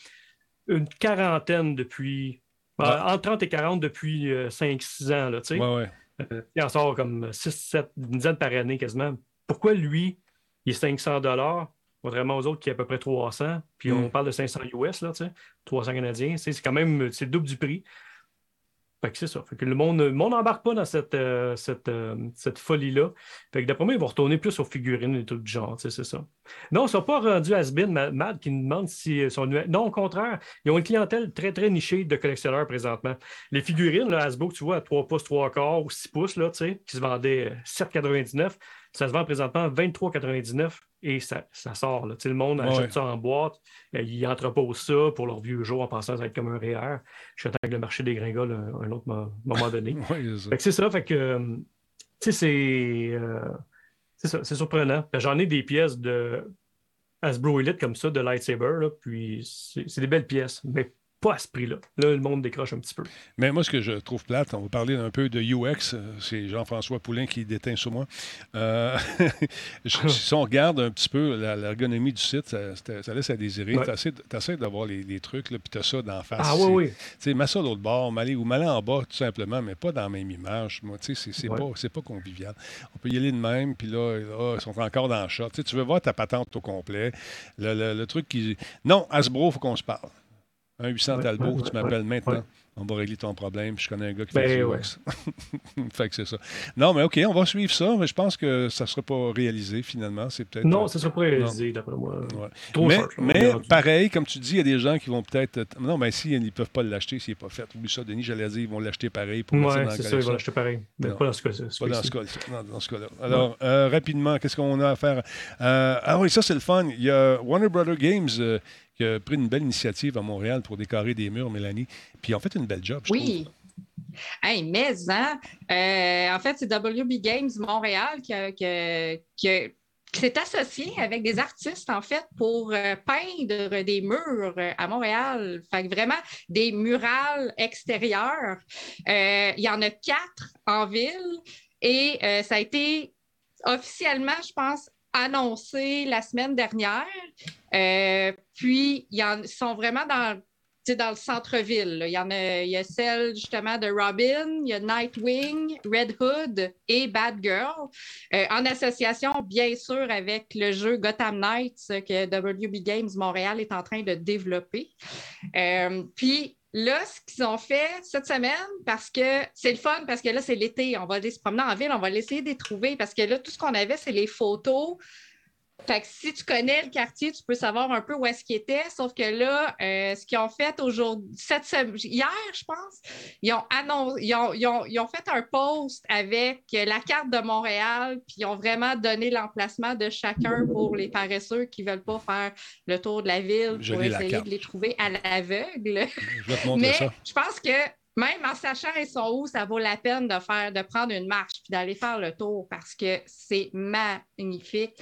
une quarantaine depuis... entre 30 et 40 depuis 5-6 euh, ans. Là, ouais, ouais. Euh, il en sort comme 6, 7, une dizaine par année quasiment. Pourquoi lui, il est 500 dollars, contrairement aux autres qui est à peu près 300, puis on hmm. parle de 500 US, là, 300 Canadiens, c'est quand même c'est le double du prix. Fait que c'est ça. Fait que le monde n'embarque pas dans cette, euh, euh, cette, folie-là. Fait que d'après moi, ils vont retourner plus aux figurines et tout du genre, c'est ça. Non, ils ne sont pas rendus à Mad, qui nous demande si sont. Non, au contraire, ils ont une clientèle très, très nichée de collectionneurs présentement. Les figurines, là, Hasbro, tu vois, à 3 pouces, 3 quarts ou 6 pouces, là, qui se vendaient 7,99, ça se vend présentement 23,99 et ça, sort. Là. Le monde achète ça en boîte, euh, ils entreposent ça pour leur vieux jour en pensant que ça va être comme un REER. Je suis que le marché des gringoles à un autre moment donné. c'est ça. Fait que, euh, euh, c'est, ça, c'est surprenant. J'en ai des pièces de Hasbro Elite comme ça, de lightsaber, puis c'est, des belles pièces. Mais pas à ce prix-là. Là, le monde décroche un petit peu. Mais moi, ce que je trouve plate, on va parler un peu de UX. C'est Jean-François Poulain qui déteint sur moi. Euh, si on regarde un petit peu l'ergonomie du site, ça, laisse à désirer. Tu essaies d'avoir les, trucs, puis tu as ça d'en face. Ah oui, oui. Tu sais, mets ça l'autre bord, m'aller, ou m'aller en bas, tout simplement, mais pas dans la même image. Moi, tu sais, c'est pas, pas convivial. On peut y aller de même, puis là, ils sont encore dans le shot. Tu, veux voir ta patente au complet. Le, le truc qui... Non, Hasbro, il faut qu'on se parle. Un 800 Talbot, tu m'appelles maintenant. On va régler ton problème. Je connais un gars qui Ben fait ouais. Fait que c'est ça. Non, mais OK, on va suivre ça, mais je pense que ça ne sera pas réalisé finalement. C'est peut-être. Non, ça ne sera pas réalisé, d'après moi. Ouais. Trop mais, cher, mais pareil, comme tu dis, il y a des gens qui vont peut-être. Non, mais si ils ne peuvent pas l'acheter, s'il n'est pas fait. Oublie ça, Denis, j'allais dire, ils vont l'acheter pareil la c'est ça, ils vont l'acheter pareil. Mais Non. pas dans ce cas-ci. Pas dans ce cas-là. Non, dans ce cas-là. Alors, euh, rapidement, qu'est-ce qu'on a à faire? Euh, ah oui, ça, c'est le fun. Il y a Warner Brother Games euh, qui a pris une belle initiative à Montréal pour décorer des murs, Mélanie. Puis ils ont fait une belle job, je Oui. Hey, mais hein, euh, en fait, c'est WB Games Montréal qui, qui qui s'est associé avec des artistes, en fait, pour euh, peindre des murs euh, à Montréal. Fait que vraiment des murales extérieures. Euh, il y en a quatre en ville et ça a été officiellement, je pense, annoncé la semaine dernière. Euh, puis, ils sont vraiment dans, dans le centre-ville. Il y en a, y a celle justement de Robin, il y a Nightwing, Red Hood et Batgirl, euh, en association bien sûr avec le jeu Gotham Knights que WB Games Montréal est en train de développer. Euh, puis là, ce qu'ils ont fait cette semaine, parce que c'est le fun, parce que là, c'est l'été, on va aller se promener en ville, on va essayer de les trouver, parce que là, tout ce qu'on avait, c'est les photos. Fait que si tu connais le quartier, tu peux savoir un peu où est-ce qu'il était. Sauf que là, euh, ce qu'ils ont fait aujourd'hui, cette sem- hier, je pense, ils ont, annoncé, ils, ont, ils ont- ils ont fait un post avec la carte de Montréal, puis ils ont vraiment donné l'emplacement de chacun pour les paresseux qui ne veulent pas faire le tour de la ville pour essayer de les trouver à l'aveugle. Je vais te montrer Mais ça. je pense que même en sachant ils sont où, ça vaut la peine de faire, de prendre une marche puis d'aller faire le tour parce que c'est magnifique.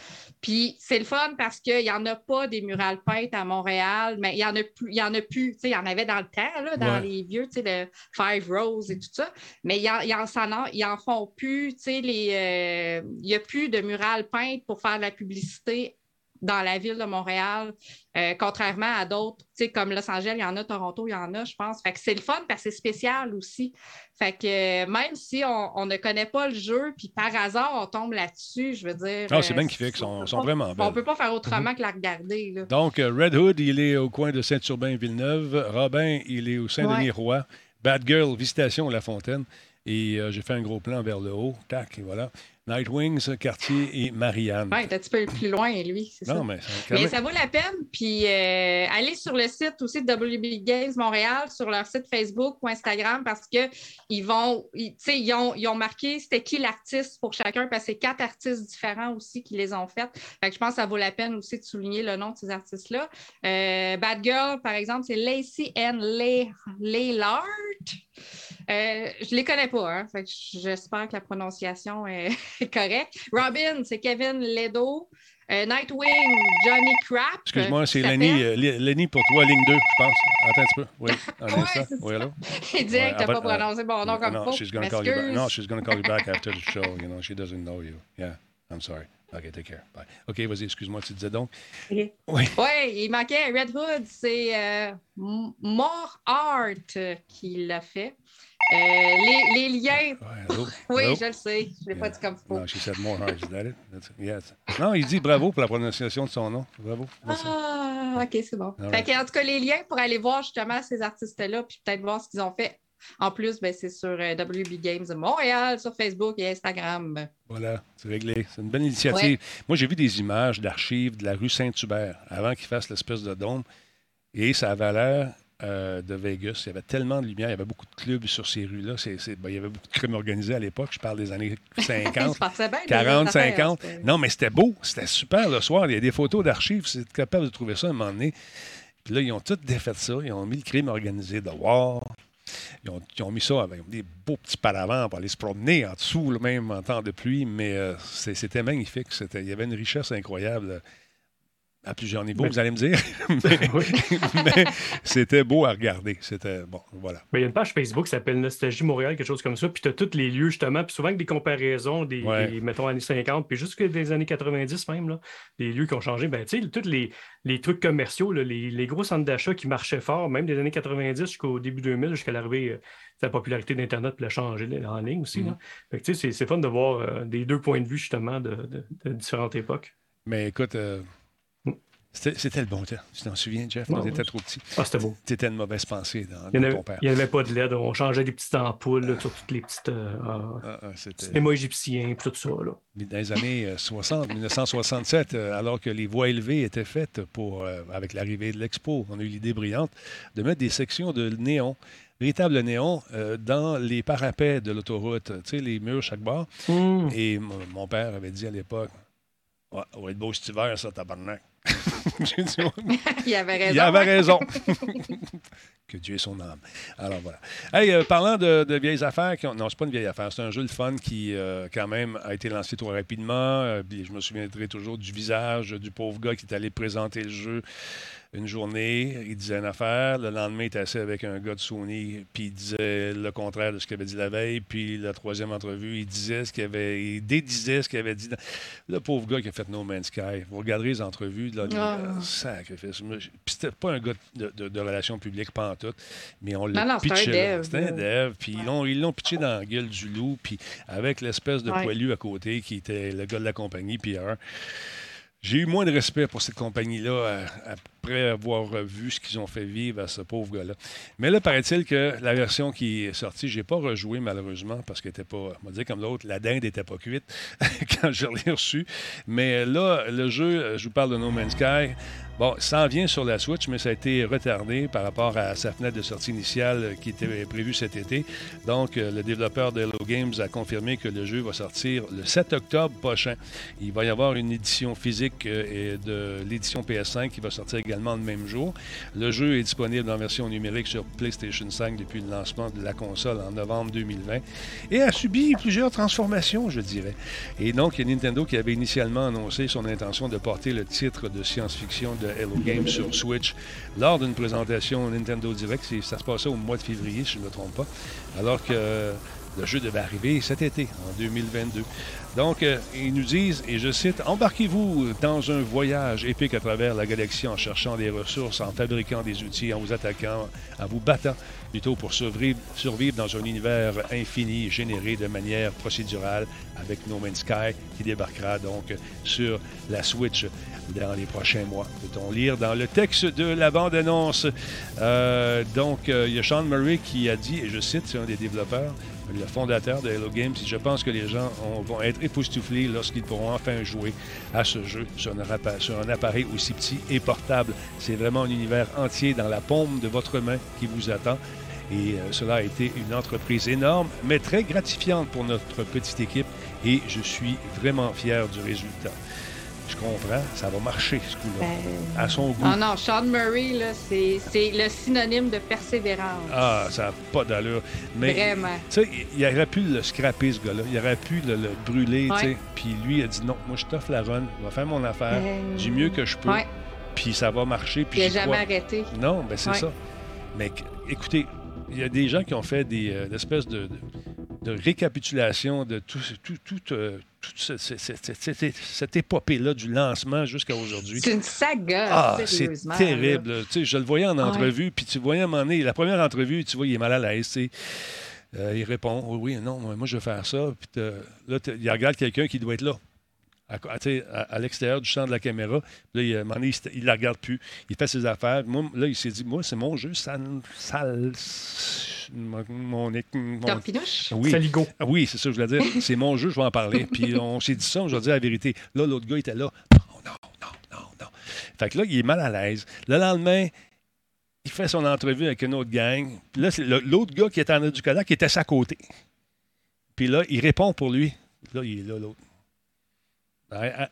Puis c'est le fun parce qu'il n'y en a pas des murales peintes à Montréal, mais il y en a plus, il y en a plus. Tu sais, il y en avait dans le temps, là, dans Ouais. les vieux, tu sais, le Five Rose et tout ça. Mais ils en, ils en, en- font plus, tu sais, les, euh, il n'y a plus de murales peintes pour faire de la publicité dans la ville de Montréal, euh, contrairement à d'autres, tu sais, comme Los Angeles, il y en a, Toronto, il y en a, je pense. Fait que c'est le fun parce que c'est spécial aussi. Fait que euh, même si on, on ne connaît pas le jeu, puis par hasard, on tombe là-dessus, je veux dire. Ah, c'est euh, bien qu'il fait qu'ils sont, sont vraiment on belles. ne peut pas faire autrement que la regarder. Là. Donc, Red Hood, il est au coin de Saint-Urbain-Villeneuve. Robin, il est au Saint-Denis-Roi. Batgirl, Visitation La Fontaine. Et j'ai fait un gros plan vers le haut. Tac, et voilà. Nightwings, Cartier et Marianne. Est un petit peu plus loin, lui, c'est ça. Non, mais, ça, quand Mais même- ça vaut la peine. Puis euh, allez sur le site aussi de WB Games Montréal, sur leur site Facebook ou Instagram, parce que ils vont, ils, tu sais, ils ont, ils ont marqué c'était qui l'artiste pour chacun, parce que c'est quatre artistes différents aussi qui les ont faites. Fait que je pense que ça vaut la peine aussi de souligner le nom de ces artistes-là. Euh, Bad Girl, par exemple, c'est Lacey N. Lay- Laylard. Euh, je les connais pas, hein. Fait que j'espère que la prononciation est correcte. Robin, c'est Kevin Ledo. Euh, Nightwing, Johnny Crap. Excuse-moi, c'est qui Lenny, euh, Lenny pour toi, ligne 2, je pense. Attends un petit peu. Oui, un Ouais, instant. c'est Oui, allô? Il disait que t'as pas prononcé mon nom comme no, faut. she's gonna call you back. No, she's going to call you back after the show. You know, she doesn't know you. Yeah, I'm sorry. OK, take care. Bye. OK, vas-y, excuse-moi, tu disais donc. Oui. Oui, il manquait Red Hood, c'est euh, More Art euh, qui l'a fait. Euh, les, les liens. Oui, je le sais. Je ne l'ai pas dit comme faut. No, she said more hard. Is that it? That's, yes. Non, il dit bravo pour la prononciation de son nom. Bravo. Ah, OK, c'est bon. All Fait right. que, en tout cas, les liens pour aller voir justement ces artistes-là, puis peut-être voir ce qu'ils ont fait. En plus, ben, c'est sur euh, WB Games de Montréal, sur Facebook et Instagram. Voilà, c'est réglé. C'est une bonne initiative. Moi, j'ai vu des images d'archives de la rue Saint-Hubert avant qu'ils fassent l'espèce de dôme. Et ça avait l'air euh, de Vegas. Il y avait tellement de lumière. Il y avait beaucoup de clubs sur ces rues-là. C'est- c'est- ben, il y avait beaucoup de crimes organisés à l'époque. Je parle des années 50, Se passait bien des 40, affaires, 50. c'était- Non, mais c'était beau. C'était super le soir. Il y a des photos d'archives. C'est capable de trouver ça à un moment donné. Puis là, ils ont tout défait ça. Ils ont mis le crime organisé dehors. Ils ont, ils ont mis ça avec des beaux petits paravents pour aller se promener en dessous, là, même en temps de pluie. Mais euh, c'était magnifique. C'était- Il y avait une richesse incroyable euh, à plusieurs niveaux, Mais- vous allez me dire. mais mais c'était beau à regarder. C'était bon, voilà. Il y a une page Facebook qui s'appelle Nostalgie Montréal, quelque chose comme ça. Puis tu as tous les lieux, justement. Puis souvent avec des comparaisons, des, Ouais. des, mettons, années 50, puis jusque des années 90 même, là, des lieux qui ont changé. Ben, tu sais, tous les, les trucs commerciaux, là, les, les gros centres d'achat qui marchaient fort, même des années 90 jusqu'au début 2000, jusqu'à l'arrivée euh, de la popularité d'Internet, puis la changer en ligne aussi. que, tu sais, c'est- c'est fun de voir euh, des deux points de vue, justement, de, de- de différentes époques. Mais écoute, euh, C'était le bon temps. Tu t'en souviens, Jeff? on était trop petits. Ah, c'était beau. C'était une mauvaise pensée dans, ton père. Il n'y avait pas de LED. On changeait des petites ampoules sur toutes les petites. Euh, ah, ah, mots égyptiens et tout ça. Là. Dans les années 60, 1967, alors que les voies élevées étaient faites pour, avec l'arrivée de l'Expo, on a eu l'idée brillante de mettre des sections de néon véritable néon dans les parapets de l'autoroute, tu sais, les murs chaque bord. Hmm. Et mon père avait dit à l'époque Ouais, ça va être beau cet hiver, ça, tabarnak. dit, Il avait raison. Il avait raison. que Dieu ait son âme. Alors voilà. Hey, euh, parlant de, vieilles affaires, qui non, c'est pas une vieille affaire, c'est un jeu de fun qui, euh, quand même, a été lancé trop rapidement. Euh, je me souviendrai toujours du visage du pauvre gars qui est allé présenter le jeu une journée, il disait une affaire. Le lendemain, il était assis avec un gars de Sony, puis il disait le contraire de ce qu'il avait dit la veille. Puis la troisième entrevue, il disait ce qu'il avait, il dédisait ce qu'il avait dit. Le pauvre gars qui a fait No Man's Sky. Vous regarderez les entrevues, là, oh. sacrifice. Puis c'était pas un gars de, de, relations publiques, pas en tout, mais on l'a pitché. C'était un dev. Puis ils l'ont pitché dans la gueule du loup, puis avec l'espèce de poilu à côté qui était le gars de la compagnie, Pierre. J'ai eu moins de respect pour cette compagnie-là euh, après avoir vu ce qu'ils ont fait vivre à ce pauvre gars-là. Mais là, paraît-il que la version qui est sortie, je n'ai pas rejoué malheureusement parce qu'elle n'était pas, on va dire comme l'autre, la dinde n'était pas cuite quand je l'ai reçu. Mais là, le jeu, je vous parle de No Man's Sky, Bon, ça en vient sur la Switch, mais ça a été retardé par rapport à sa fenêtre de sortie initiale qui était prévue cet été. Donc, euh, le développeur de Hello Games a confirmé que le jeu va sortir le 7 octobre prochain. Il va y avoir une édition physique euh, de l'édition PS5 qui va sortir également le même jour. Le jeu est disponible en version numérique sur PlayStation 5 depuis le lancement de la console en novembre 2020 et a subi plusieurs transformations, je dirais. Et donc, il y a Nintendo qui avait initialement annoncé son intention de porter le titre de science-fiction de Hello Games sur Switch lors d'une présentation Nintendo Direct. Ça se passait au mois de février, si je ne me trompe pas, alors que le jeu devait arriver cet été, en 2022. Donc, euh, ils nous disent, et je cite, Embarquez-vous dans un voyage épique à travers la galaxie en cherchant des ressources, en fabriquant des outils, en vous attaquant, en vous battant, plutôt pour survivre, dans un univers infini généré de manière procédurale avec No Man's Sky qui débarquera donc sur la Switch dans les prochains mois. Peut-on lire dans le texte de la bande-annonce? Euh, donc, euh, il y a Sean Murray qui a dit, et je cite, c'est un des développeurs, le fondateur de Hello Games, je pense que les gens vont être époustouflés lorsqu'ils pourront enfin jouer à ce jeu sur un, appareil aussi petit et portable. C'est vraiment un univers entier dans la paume de votre main qui vous attend. Et euh, cela a été une entreprise énorme, mais très gratifiante pour notre petite équipe. Et je suis vraiment fier du résultat. Je comprends, ça va marcher ce coup-là. Ben, à son goût. Non, non, Sean Murray, c'est le synonyme de persévérance. Ah, ça n'a pas d'allure. Mais, Vraiment. Tu sais, il aurait pu le scraper, ce gars-là. Il aurait pu le, brûler, tu sais. Puis lui, il a dit non, moi, je t'offre la run, je vais faire mon affaire euh, du mieux que je peux. Puis ça va marcher. Puis il n'a jamais arrêté. Non, ben c'est ça. Mais écoutez, il y a des gens qui ont fait des euh, espèces de, de, récapitulation de tout, tout, tout, euh, cette, épopée-là du lancement jusqu'à aujourd'hui. C'est une saga, ah, C'est terrible. Je le voyais en entrevue, puis tu voyais à un moment donné, la première entrevue, tu vois, il est mal à l'aise. Euh, il répond Oui, oui, non, moi je veux faire ça. Puis là, il regarde quelqu'un qui doit être là à, l'extérieur du champ de la caméra. Là, il, il ne la regarde plus. Il fait ses affaires. Moi, là, il s'est dit, moi, c'est mon jeu. Ça, ça, mon, mon, oui, Saligo. Ah oui, c'est ça que je voulais dire. c'est mon jeu, je vais en parler. Puis on s'est dit ça, je vais dire la vérité. Là, l'autre gars était là. Non, non, non, non, non. Fait que là, il est mal à l'aise. Le lendemain, il fait son entrevue avec une autre gang. Puis là, c'est l'autre gars qui était en éducateur qui était à sa côté. Puis là, il répond pour lui. Là, il est là, l'autre. Ben.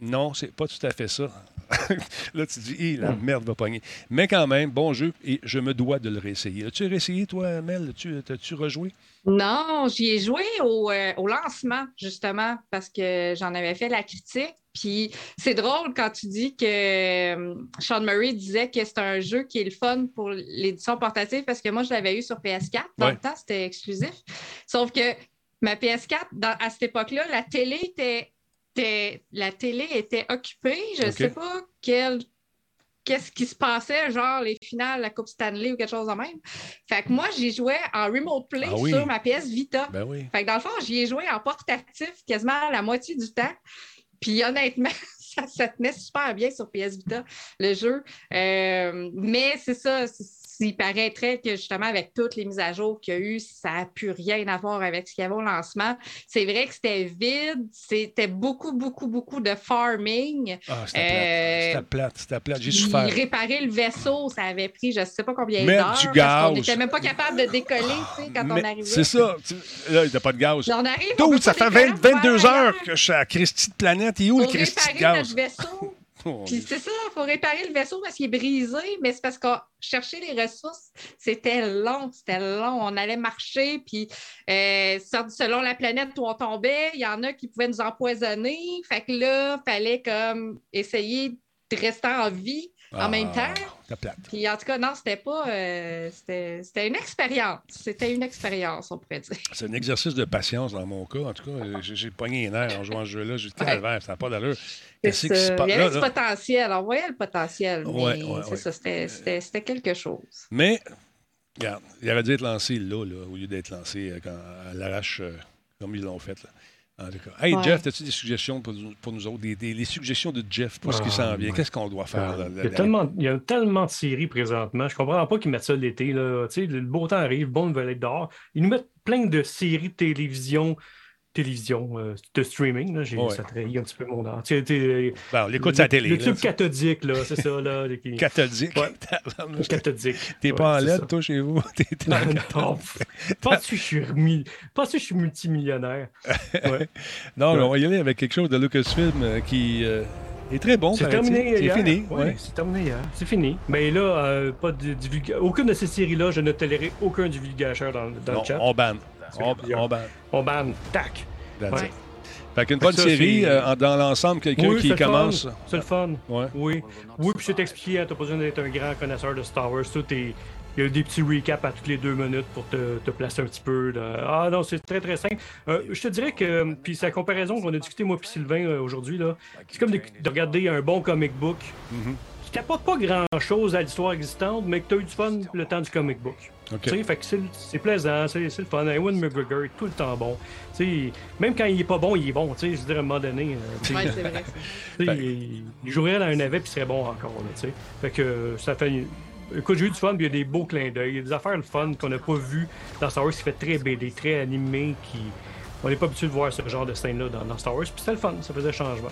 Non, c'est pas tout à fait ça. là, tu dis, la hmm. merde va pogner. Mais quand même, bon jeu, et je me dois de le réessayer. As-tu réessayé, toi, Mel? As-tu rejoué? Non, j'y ai joué au, euh, au, lancement, justement, parce que j'en avais fait la critique. Puis c'est drôle quand tu dis que euh, Sean Murray disait que c'est un jeu qui est le fun pour l'édition portative, parce que moi, je l'avais eu sur PS4. Dans le temps, c'était exclusif. Sauf que Ma PS4, à cette époque-là, la télé était, la télé était occupée. Je ne sais pas quel qu'est-ce qui se passait, genre les finales, la Coupe Stanley ou quelque chose de même. Fait que moi, j'y jouais en remote play ah sur ma PS Vita. Ben fait que dans le fond, j'y ai joué en portatif quasiment la moitié du temps. Puis honnêtement, ça, ça, tenait super bien sur PS Vita, le jeu. Euh, mais c'est ça, il paraîtrait que justement, avec toutes les mises à jour qu'il y a eu, ça n'a plus rien à voir avec ce qu'il y avait au lancement. C'est vrai que c'était vide, c'était beaucoup, beaucoup, beaucoup de farming. Ah, c'était plate, c'était plate, j'ai souffert. Réparer le vaisseau, ça avait pris je ne sais pas combien d'heures. du gaz. On n'était même pas capable de décoller quand on arrivait. C'est ça. Là, il n'y a pas de gaz. On arrive, ça fait 22 heures que je suis à Christie de planète. Il est où le Christie de gaz? Notre vaisseau. Oh, Puis c'est ça, il faut réparer le vaisseau parce qu'il est brisé, mais c'est parce que chercher les ressources, c'était long, c'était long. On allait marcher, puis euh, selon la planète où on tombait, il y en a qui pouvaient nous empoisonner. Fait que là, il fallait comme essayer de rester en vie en même ah, temps. Puis en tout cas, non, c'était pas. Euh, c'était une expérience. C'était une expérience, on pourrait dire. C'est un exercice de patience dans mon cas. En tout cas, j'ai pogné les nerfs en jouant ce jeu-là. J'ai dit, calvaire, ça n'a pas d'allure. Il y avait du potentiel. On voyait le potentiel. Mais c'est ça, c'était quelque chose. Mais, regarde, il aurait dû être lancé là, là au lieu d'être lancé euh, à l'arrache euh, comme ils l'ont fait. Là. Hey, Jeff, as-tu des suggestions pour, nous autres? Des, les suggestions de Jeff pour ce qui s'en vient? Qu'est-ce qu'on doit faire? il, y a tellement, il, y a tellement, de séries présentement. Je ne comprends pas qu'ils mettent ça l'été. Le beau temps arrive, bon, veut être dehors. Ils nous mettent plein de séries de télévision télévision, euh, de streaming. J'ai, Ça trahit un petit peu mon art. Ben, on l'écoute à la télé. Le tube cathodique, là, c'est ça. Là, Cathodique? Ouais. cathodique. T'es pas en LED, toi, chez vous? T'es, non, non. Pas que je suis remis... Pas que je suis multimillionnaire? Ouais. non, on va y aller avec quelque chose de Lucasfilm euh, qui... Euh, est très bon. C'est terminé. C'est fini. Ouais, C'est terminé hier. C'est fini. Mais là, euh, pas de aucune de ces séries-là, je ne tolérerai aucun divulgateur dans, dans non, le chat. On banne. On, on banne. On banne. Tac. Ouais. Fait qu'une bonne série, euh, dans l'ensemble, quelqu'un qui commence. C'est le fun. Ouais. Oui. Oui, puis c'est expliqué, hein, t'as pas besoin d'être un grand connaisseur de Star Wars. Tout est. Il y a des petits recaps à toutes les deux minutes pour te, te placer un petit peu. Ah non, c'est très très simple. Euh, je te dirais que, puis c'est la comparaison qu'on a discuté moi et Sylvain euh, aujourd'hui, là, c'est comme de, regarder un bon comic book mm-hmm. qui t'apporte pas grand chose à l'histoire existante, mais que tu as eu du fun le temps du comic book. Okay. Fait que c'est plaisant, c'est le fun. Ewan McGregor est tout le temps bon. sais, même quand il est pas bon, il est bon. Je veux dire, à un moment donné. Euh, ouais, c'est vrai. il, il, jouerait dans un navet puis il serait bon encore. Là, fait que ça fait. Écoute, j'ai eu du fun, puis il y a des beaux clins d'œil. Il y a des affaires de fun qu'on n'a pas vu dans Star Wars qui fait très BD, très animé, qui. On n'est pas habitué de voir ce genre de scène-là dans, Star Wars, puis c'était le fun, ça faisait changement.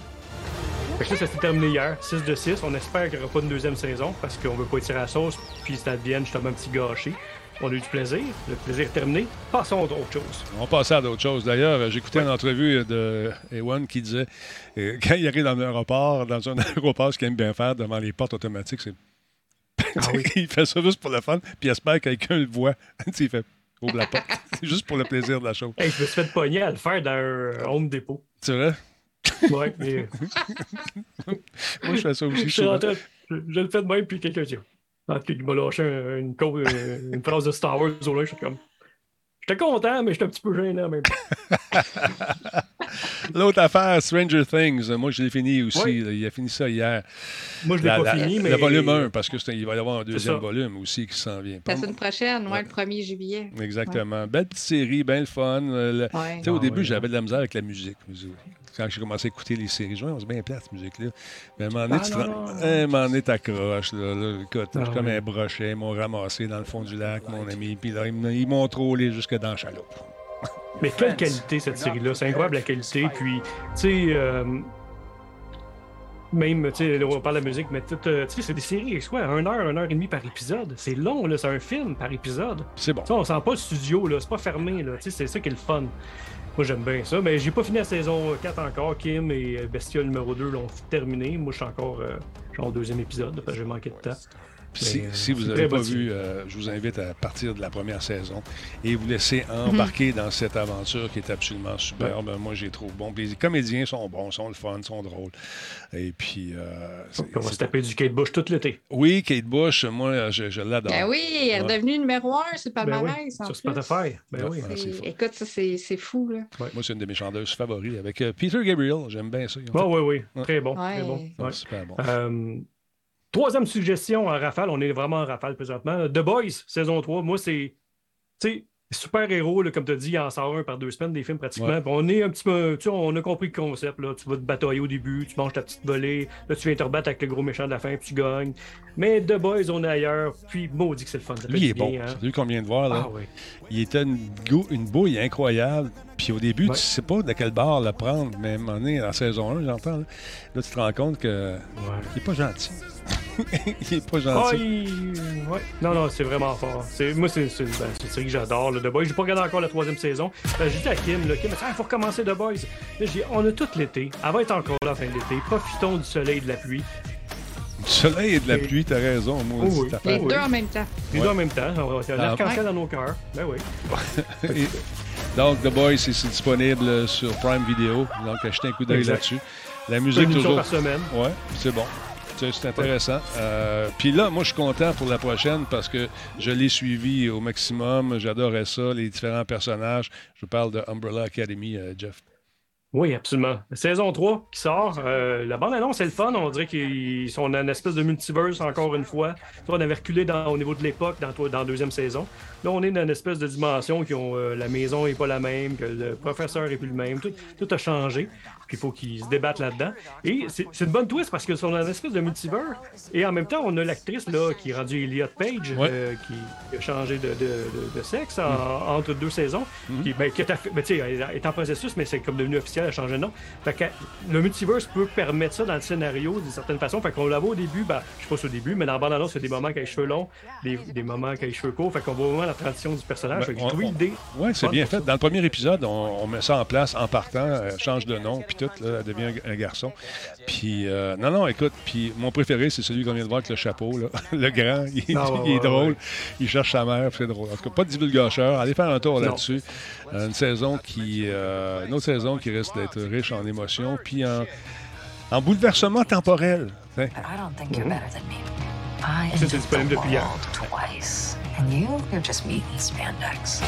Fait que ça, ça s'est terminé hier, 6 de 6. On espère qu'il n'y aura pas de deuxième saison parce qu'on veut pas étirer la sauce, puis ça devienne justement un petit gâché. On a eu du plaisir. Le plaisir est terminé. Passons à autre chose. On passe à d'autres choses. D'ailleurs, j'écoutais une entrevue de Ewan qui disait euh, quand il arrive dans un aéroport, dans un aéroport, ce qu'il aime bien faire devant les portes automatiques, c'est. Ah il fait ça juste pour le fun, puis il espère que quelqu'un le voit. il fait ouvre la porte. c'est juste pour le plaisir de la chose. je me suis fait pogner à le faire dans un Home Depot. C'est vrai? Oui, mais. Moi, je fais ça aussi. Je, je, le fais de même, puis quelqu'un dit il m'a lâché une, une, une, phrase de Star Wars au là, je suis comme. J'étais content, mais j'étais un petit peu gêné en même L'autre affaire, Stranger Things, moi je l'ai fini aussi. il a fini ça hier. Moi je l'ai pas fini, mais. Le volume 1, parce qu'il va y avoir un deuxième volume aussi qui s'en vient. La semaine prochaine, ouais, le 1er juillet. Exactement. Belle petite série, bien le fun. au ah début, j'avais de la misère avec la musique quand j'ai commencé à écouter les séries, je on se bien plate, cette musique-là. Mais à un moment donné, ah, tu un moment donné, t'accroches. Là, là, écoute, ah, comme un brochet, ils m'ont ramassé dans le fond du lac, mon ami. Puis là, ils m'ont trollé jusque dans le chaloupe. Mais quelle qualité, cette série-là. C'est incroyable, la qualité. Puis, tu sais... Euh, même, tu sais, on parle de la musique, mais euh, tu sais, c'est des séries, quoi, une heure, une heure et demie par épisode. C'est long, là, c'est un film par épisode. C'est bon. T'sais, on sent pas le studio, là, c'est pas fermé, là, tu sais, c'est ça qui est le fun. Moi, j'aime bien ça. Mais j'ai pas fini la saison 4 encore. Kim et Bestiole numéro 2 l'ont terminé. Moi, je suis encore euh, genre au deuxième épisode. Parce que j'ai manqué de temps. Si, si, vous n'avez pas vu, euh, je vous invite à partir de la première saison et vous laisser embarquer dans cette aventure qui est absolument superbe. Moi, j'ai trop bon. Les comédiens sont bons, sont le fun, sont drôles. Et puis. Euh, on va se taper du Kate Bush tout l'été. Oui, Kate Bush, moi, je, l'adore. Ben oui, elle est redevenue numéro un sur le ben palmarès. Sur Spotify. Ben oui. Écoute, ça, c'est fou. Là. Moi, c'est une de mes chanteuses favoris avec euh, Peter Gabriel. J'aime bien ça. Oh, oui, oui. Très bon. Très bon. Super bon. Troisième suggestion en rafale, on est vraiment en rafale présentement. The Boys, saison 3, moi, c'est. Tu sais, super-héros, comme tu as dit, il en sort un par deux semaines des films pratiquement. On est un petit peu. Tu sais, on a compris le concept. Là. Tu vas te batailler au début, tu manges ta petite volée, là tu viens te rebattre avec le gros méchant de la fin, puis tu gagnes. Mais The Boys, on est ailleurs, puis maudit que c'est le fun. Lui, il est bon. Hein? vu qu'on vient de voir. Là. Ah, Il était une, une bouille incroyable. Puis au début, tu sais pas de quel bar le prendre, mais à un moment donné, en saison 1, j'entends, là, tu te rends compte qu'il n'est pas gentil. il est pas gentil. ouais. Non, non, c'est vraiment fort. Moi, c'est ben, une série que j'adore, The Boys. J'ai pas regardé encore la troisième saison. Ben, j'ai dit à Kim, là, Kim, il faut recommencer The Boys. Là, j'ai on a tout l'été. Elle va être encore là la fin de l'été. Profitons du soleil et de la pluie. Du soleil et de la pluie, t'as raison. Moi, oh, oui. Les deux en même temps. Les deux en même temps. L'arc-en-ciel dans nos cœurs. Ben oui. Donc, The Boys, c'est disponible sur Prime Video. Donc, achetez un coup d'œil là-dessus. La musique, toujours. par semaine. Ouais, c'est bon. C'est intéressant. Euh, puis là, moi, je suis content pour la prochaine parce que je l'ai suivi au maximum. J'adorais ça, les différents personnages. Je parle de Umbrella Academy, euh, Jeff. Oui, absolument. Saison 3 qui sort. Euh, la bande-annonce, c'est le fun. On dirait qu'ils sont dans une espèce de multiverse, encore une fois. on avait reculé dans, au niveau de l'époque dans, dans la deuxième saison. Là, on est dans une espèce de dimension qui ont la maison n'est pas la même, que le professeur n'est plus le même. Tout, tout a changé puis il faut qu'ils se débattent là-dedans. Et c'est une bonne twist parce que sont dans une espèce de multivers. Et en même temps, on a l'actrice là qui est rendue Elliot Page, euh, qui a changé de, de, sexe mm. entre deux saisons. Mm. Qui, ben, qui est, ben, elle est en processus, mais c'est comme devenu officiel, elle a changé de nom. Fait que le multiverse peut permettre ça dans le scénario d'une certaine façon. Fait qu'on la voit au début, ben, je sais pas au début, mais dans la bande-annonce, il y a des moments qui a les cheveux longs, des, des moments qui a les cheveux courts. Fait qu'on voit vraiment la transition du personnage. Ben, j'ai trouvé l'idée. Oui, c'est bien fait. Dans le premier épisode, on, met ça en place en partant, change de nom, puis tout, là, elle devient un, garçon. Puis, euh, non, non, écoute, puis mon préféré, c'est celui qu'on vient de voir avec le chapeau, là. le grand, il, ah, est drôle. Il cherche sa mère, c'est drôle. En tout cas, pas de divulgateur. Allez faire un tour là-dessus. Euh, une saison qui, euh, une autre saison qui risque d'être riche en émotions, puis en, en bouleversement temporel. C'est disponible depuis hier. And you, you're just meat and spandex.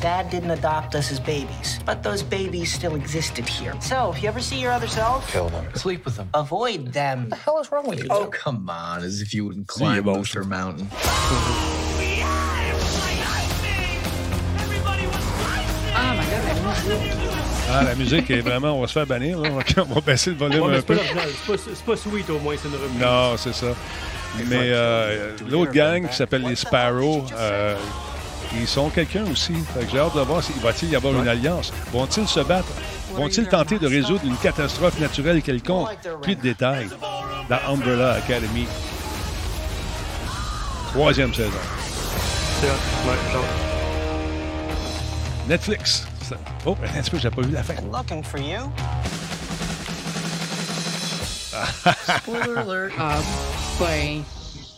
Dad didn't adopt us as babies, but those babies still existed here. So, if you ever see your other self, kill them. Sleep with them. Avoid them. What the hell is wrong with you? Oh, come on, as if you wouldn't climb Luther Mountain. Ah, la musique est vraiment. On va se faire bannir, là. On va baisser le volume ouais, un peu. C'est pas, sweet, au moins, c'est une reprise. Non, c'est ça. Mais euh, l'autre gang qui s'appelle les Sparrow, euh, ils sont quelqu'un aussi. J'ai hâte de voir s'il va-t-il y avoir une alliance. Vont-ils se battre? Vont-ils tenter de résoudre une catastrophe naturelle quelconque? Plus de détails dans Umbrella Academy. Troisième saison. Netflix. Oh, un petit peu, j'ai pas vu la fin. Spoiler alert. Ah, ben.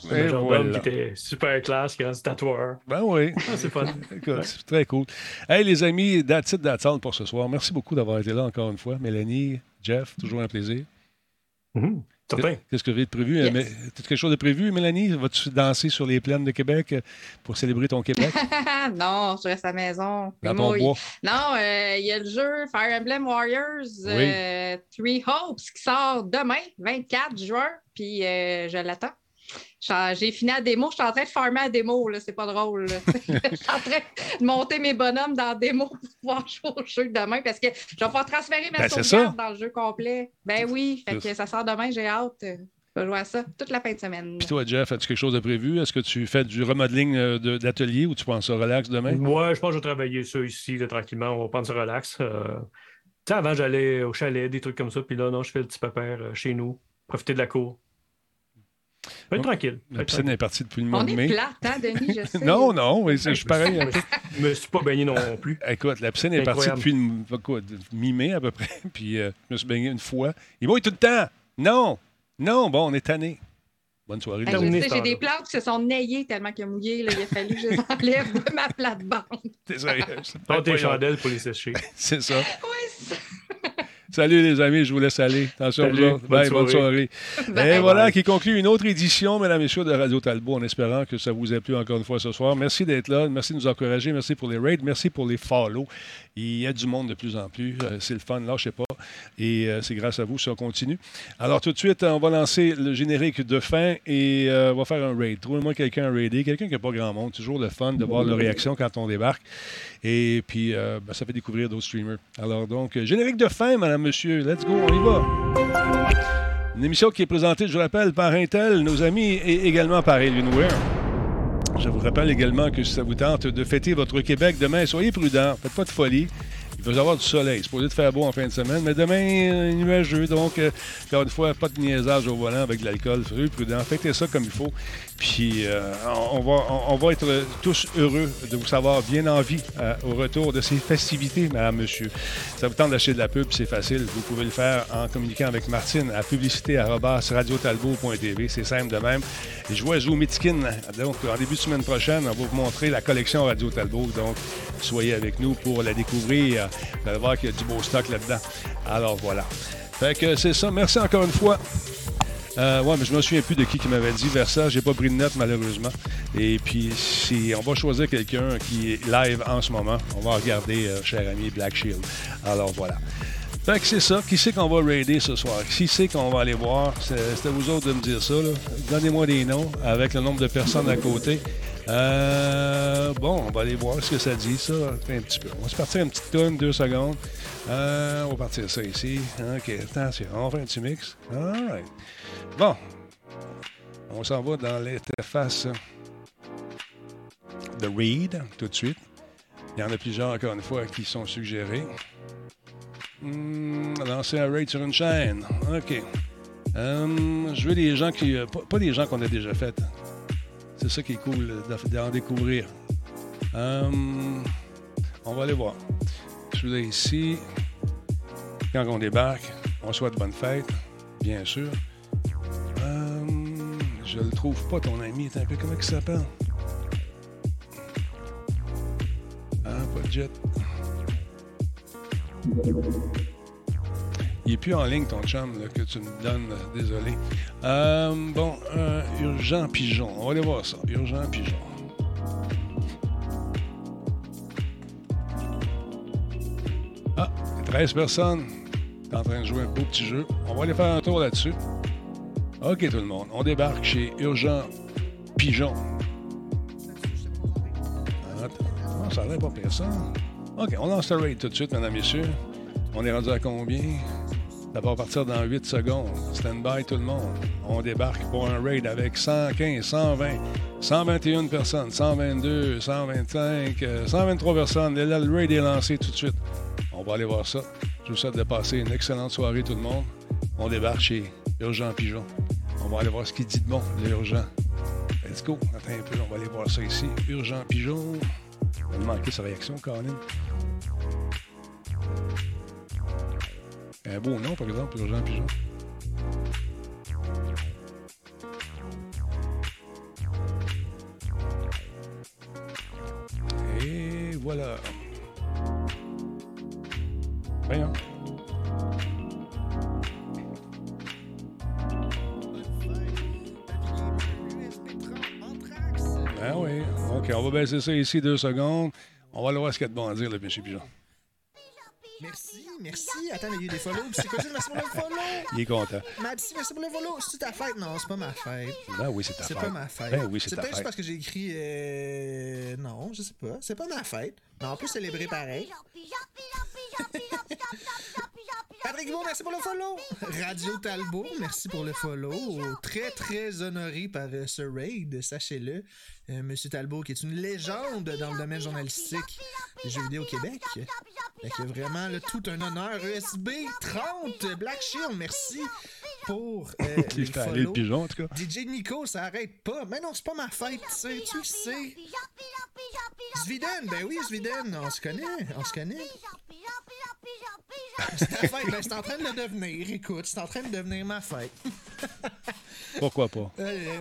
Le genre qui était super classe, tatoueur. Ben oui. Ah, c'est fun. c'est très cool. Hey, les amis, that's it, that's all pour ce soir. Merci beaucoup d'avoir été là encore une fois. Mélanie, Jeff, toujours un plaisir. Mm Qu'est-ce que vous avez prévu? Yes. As quelque chose de prévu, Mélanie? Vas-tu danser sur les plaines de Québec pour célébrer ton Québec? non, je reste à la maison. Dans ton bois. Non, euh, il y a le jeu Fire Emblem Warriors euh, Three Hopes qui sort demain, 24 juin, puis euh, je l'attends. J'ai fini la démo, je suis en train de farmer la démo, c'est pas drôle. je suis en train de monter mes bonhommes dans la démo pour pouvoir jouer au jeu demain parce que je vais pouvoir transférer ma ben, dans le jeu complet. Ben oui, fait que ça sort demain, j'ai hâte. Je vais jouer à ça toute la fin de semaine. Puis toi, Jeff, as-tu quelque chose de prévu? Est-ce que tu fais du remodeling euh, d'atelier ou tu penses ça relax demain? Ouais, je pense que je vais travailler ça ici tranquillement. On va prendre ça relax. Euh, avant, j'allais au chalet, des trucs comme ça. Puis là, non, je fais le petit pépère euh, chez nous. Profiter de la cour. Va être tranquille. La piscine est partie depuis le mois de mai. On est plate, hein, Denis, je sais. non, non, je suis pareil. Je me suis pas baigné non plus. Écoute, la piscine est partie depuis mi-mai à peu près, puis euh, je me suis baigné une fois. Il mouille tout le temps. Non, non, bon, on est tanné. Bonne soirée. J'ai des plantes qui se sont naillées tellement qu'il a mouillé. Là. Il a fallu que je les enlève de ma plate-bande. T'es sérieux? Pas des chandelles pour les sécher. C'est ça. Oui, Salut les amis, je vous laisse aller. Attention, Salut, vous autres. bonne Bye, bonne soirée. Bye. Et voilà qui conclut une autre édition, mesdames et messieurs, de Radio Talbot, en espérant que ça vous a plu encore une fois ce soir. Merci d'être là, merci de nous encourager, merci pour les raids, merci pour les follows. Il y a du monde de plus en plus. Euh, c'est le fun, sais pas. Et euh, c'est grâce à vous si on continue. Alors, tout de suite, on va lancer le générique de fin et euh, on va faire un raid. Trouvez-moi quelqu'un à raider, quelqu'un qui n'a pas grand monde. Toujours le fun de voir leur réaction quand on débarque. Et puis, euh, ben, ça fait découvrir d'autres streamers. Alors, donc, euh, générique de fin, madame, monsieur. Let's go, on y va. Une émission qui est présentée, je vous rappelle, par Intel, nos amis, et également par Alienware. Je vous rappelle également que si ça vous tente de fêter votre Québec demain, soyez prudents, faites pas de folie. Il va y avoir du soleil. C'est supposé de faire beau en fin de semaine, mais demain, euh, nuageux. Donc, euh, encore une fois, pas de niaisage au volant avec de l'alcool. Soyez prudents. Fêtez ça comme il faut. Puis, euh, on, va, on, va être tous heureux de vous savoir bien en vie euh, au retour de ces festivités, madame, monsieur. Ça vous tente d'acheter de la pub, c'est facile. Vous pouvez le faire en communiquant avec Martine à publicité.radiotalbot.tv. C'est simple de même. Et je vois Zoom. Donc, en début de semaine prochaine, on va vous montrer la collection Radio Talbot. Donc, soyez avec nous pour la découvrir. Vous allez voir qu'il y a du beau stock là-dedans. Alors, voilà. Fait que c'est ça. Merci encore une fois. Euh, ouais, mais je me souviens plus de qui qui m'avait dit vers ça. J'ai pas pris de note, malheureusement. Et puis, si on va choisir quelqu'un qui est live en ce moment, on va regarder, euh, cher ami, Black Shield. Alors, voilà. Fait que c'est ça. Qui c'est qu'on va raider ce soir? Qui c'est qu'on va aller voir? C'est à vous autres de me dire ça. Donnez-moi des noms avec le nombre de personnes à côté. Euh, bon, on va aller voir ce que ça dit, ça. Un petit peu. On va se partir une petite tonne, deux secondes. Euh, on va partir ça ici. OK, attention. On fait un petit mix. All right. Bon. On s'en va dans l'interface de Read tout de suite. Il y en a plusieurs, encore une fois, qui sont suggérés. Hmm, lancer un raid sur une chaîne. OK. Hum, je veux des gens qui. euh, pas, des gens qu'on a déjà fait. C'est ça qui est cool de- d'en découvrir. Hum, on va aller voir. Celui-là ici. Quand on débarque, on souhaite bonne fête, bien sûr. Hum, je le trouve pas, ton ami. T'es un peu comment il s'appelle? Ah, pas de jet. Il est plus en ligne, ton chum, que tu me donnes. euh, Désolé. Euh, bon, euh, Urgent Pigeon. On va aller voir ça. Urgent Pigeon. Ah, 13 personnes. T'es en train de jouer un beau petit jeu. On va aller faire un tour là-dessus. OK, tout le monde. On débarque chez Urgent Pigeon. Attends. Non, ça a l'air pas personne. OK, on lance le raid tout de suite, mesdames, messieurs. On est rendu à combien? Ça va partir dans 8 secondes. Stand by tout le monde. On débarque pour un raid avec 115, 120, 121 personnes, 122, 125, euh, 123 personnes. Et là, le raid est lancé tout de suite. Va aller voir ça. Je vous souhaite de passer une excellente soirée tout le monde. On débarque chez Urgent Pigeon. On va aller voir ce qu'il dit de bon, l'urgent. Let's go. Attends un peu, on va aller voir ça ici. Urgent Pigeon. On va lui manquer sa réaction, Colin. Un beau nom, par exemple, Urgent Pigeon. Baisser ça ici deux secondes. On va aller voir ce qu'il y a de bon à dire, le monsieur Pigeon. Merci, merci. Attends, il y a eu des follow. Puis C'est quoi ça? Merci pour le follow? Il est content. Merci, merci pour le follow. C'est ta fête? Non, c'est pas ma fête. Ben oui, c'est ta C'est fête. pas ma fête. Ben oui, c'est ta peut-être juste fête. parce que j'ai écrit. euh, Non, je sais pas. C'est pas ma fête. Mais on peut célébrer pareil. Patrick Beau, merci pour le follow. Radio Talbot, merci pour le follow. Très, très honoré par euh, ce raid, sachez-le. Euh, Monsieur Talbot, qui est une légende dans le domaine journalistique des jeux vidéo au Québec. Fait que vraiment, là, tout un honneur. USB 30, Black Shield, merci pour euh, Il les aller le follow. pigeon, en tout cas. DJ Nico, ça arrête pas. Mais non, c'est pas ma fête, tu sais, tu le sais. Sviden, ben oui, Sviden, on se connaît, on se connaît. C'est ta fête, ben c'est en train de le devenir, écoute, c'est en train de devenir ma fête. Pourquoi pas? Euh,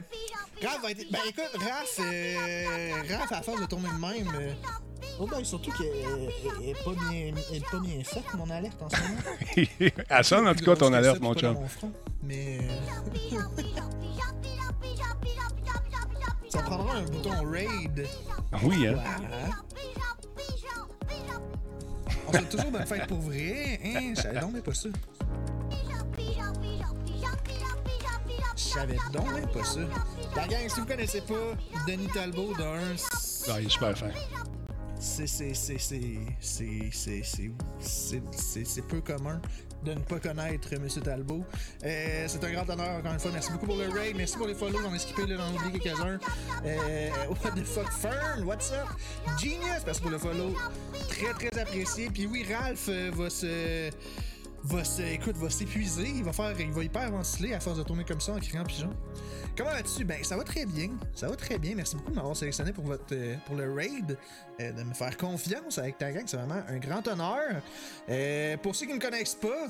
Raph va être... Ben écoute, Raph, euh, Raph, à force de tourner de même, euh, Oh ben, surtout qu'elle n'est pas, bien, elle est pas bien faite, mon alerte en ce moment. Elle sonne en tout cas ton alerte, mon chum. Mais. ça prendra un bouton raid. Oui, hein? On fait toujours bonne fête pour vrai. Hein? Je savais donc mais pas ça. Je savais donc mais pas ça. La gang, si vous connaissez pas Denis Talbot d'un. Ah, il est super fin. C'est. C'est. C'est. C'est. C'est. C'est. C'est peu commun de ne pas connaître M. Talbot. Euh, c'est un grand honneur, encore une fois. Merci beaucoup pour le raid. Merci pour les follow. J'en ai skippé, là, j'en ai oublié quelques-uns. Euh, what the fuck, Fern? What's up? Genius! Merci pour le follow. Très, très apprécié. Puis oui, Ralph euh, va se va se, va s'épuiser, il va faire, il va hyper ventiler à force de tourner comme ça en criant pigeon. Comment vas-tu? Ben, ça va très bien. Ça va très bien. Merci beaucoup de m'avoir sélectionné pour pour le raid, de me faire confiance avec ta gang. C'est vraiment un grand honneur. pour ceux qui ne me connaissent pas,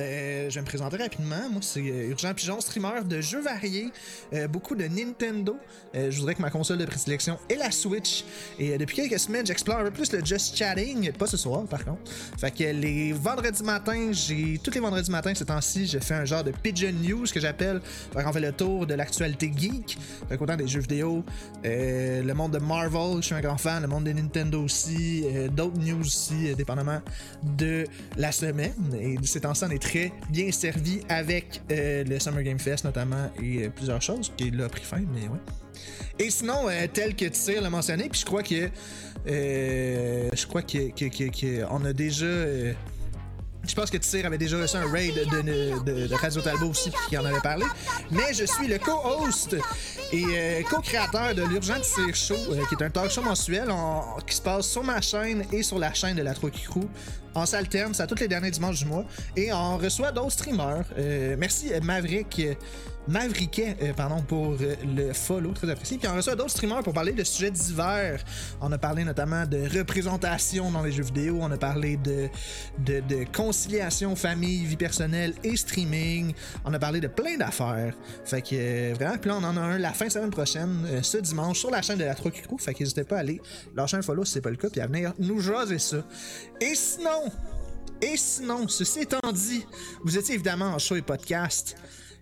euh, je vais me présenter rapidement. Moi, c'est euh, Urgent Pigeon, streamer de jeux variés, euh, beaucoup de Nintendo. je voudrais que ma console de prédilection est la Switch. Et depuis quelques semaines, j'explore un peu plus le Just Chatting. Pas ce soir, par contre. Fait que les vendredis matins, j'ai tous les vendredis matins ces temps-ci, je fais un genre de Pigeon News que j'appelle. Fait qu'on fait le tour de l'actualité geek. Fait qu'autant des jeux vidéo, le monde de Marvel, je suis un grand fan, le monde de Nintendo aussi, d'autres news aussi, dépendamment de la semaine. Et ces temps-ci, on est très bien servi avec euh, le Summer Game Fest notamment et euh, plusieurs choses qui l'a pris fin, mais ouais. Et sinon, euh, tel que Tyr l'a mentionné, puis je crois que je crois qu'on a déjà je pense que Tyr avait déjà reçu un raid de, de, Radio Talbot aussi, qui en avait parlé. Mais je suis le co-host et co-créateur de l'Urgent Tyr Show, qui est un talk show mensuel qui se passe sur ma chaîne et sur la chaîne de la Troquille Crew on s'alterne, c'est à tous les derniers dimanches du mois. Et on reçoit d'autres streamers. Euh, merci Maverick. Mavericket, euh, pardon, pour euh, le follow, très apprécié. Puis on reçoit d'autres streamers pour parler de sujets divers. On a parlé notamment de représentation dans les jeux vidéo, on a parlé de, de, conciliation famille, vie personnelle et streaming. On a parlé de plein d'affaires. Fait que vraiment, puis là on en a un la fin de semaine prochaine, ce dimanche, sur la chaîne de la Troc Crew. Fait qu'hésitez pas à aller lâcher un follow si c'est pas le cas, puis à venir nous jaser ça. Et sinon, et sinon, ceci étant dit, vous étiez évidemment en show et podcast.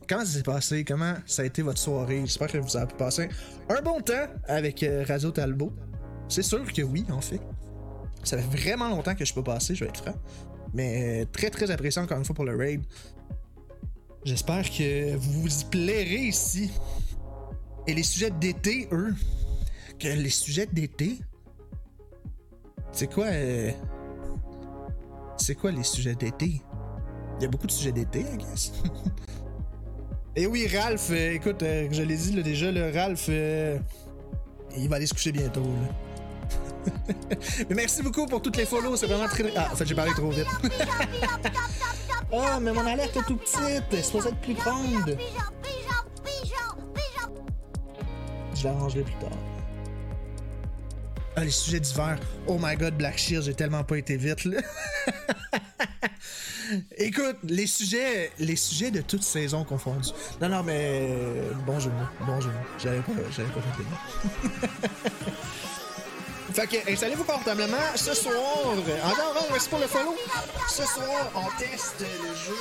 Comment ça s'est passé? Comment ça a été votre soirée? J'espère que vous avez passé un bon temps avec euh, Radio Talbot. C'est sûr que oui, en fait. Ça fait vraiment longtemps que je peux passer, je vais être franc. Mais euh, très très apprécié encore une fois pour le raid. J'espère que vous vous y plairez ici. Et les sujets d'été, eux, que les sujets d'été, c'est quoi euh, c'est quoi les sujets d'été? Il y a beaucoup de sujets d'été, I guess. Et oui, Ralph, euh, écoute, euh, je l'ai dit déjà, le Ralph, euh, il va aller se coucher bientôt. mais merci beaucoup pour toutes les follows, c'est vraiment très. Ah, en fait, j'ai parlé trop vite. Ah, oh, mais mon alerte est tout petite, c'est supposé être plus grande. Je l'arrangerai plus tard. Ah, les sujets d'hiver. Oh my god, Black Shears, j'ai tellement pas été vite, là. Écoute, les sujets, les sujets de toute saison confondus. Non, non, mais jeu, bon jeu. J'avais pas, j'avais pas fait que installez-vous confortablement. Ce soir, encore merci pour le follow. Ce soir, on teste le jeu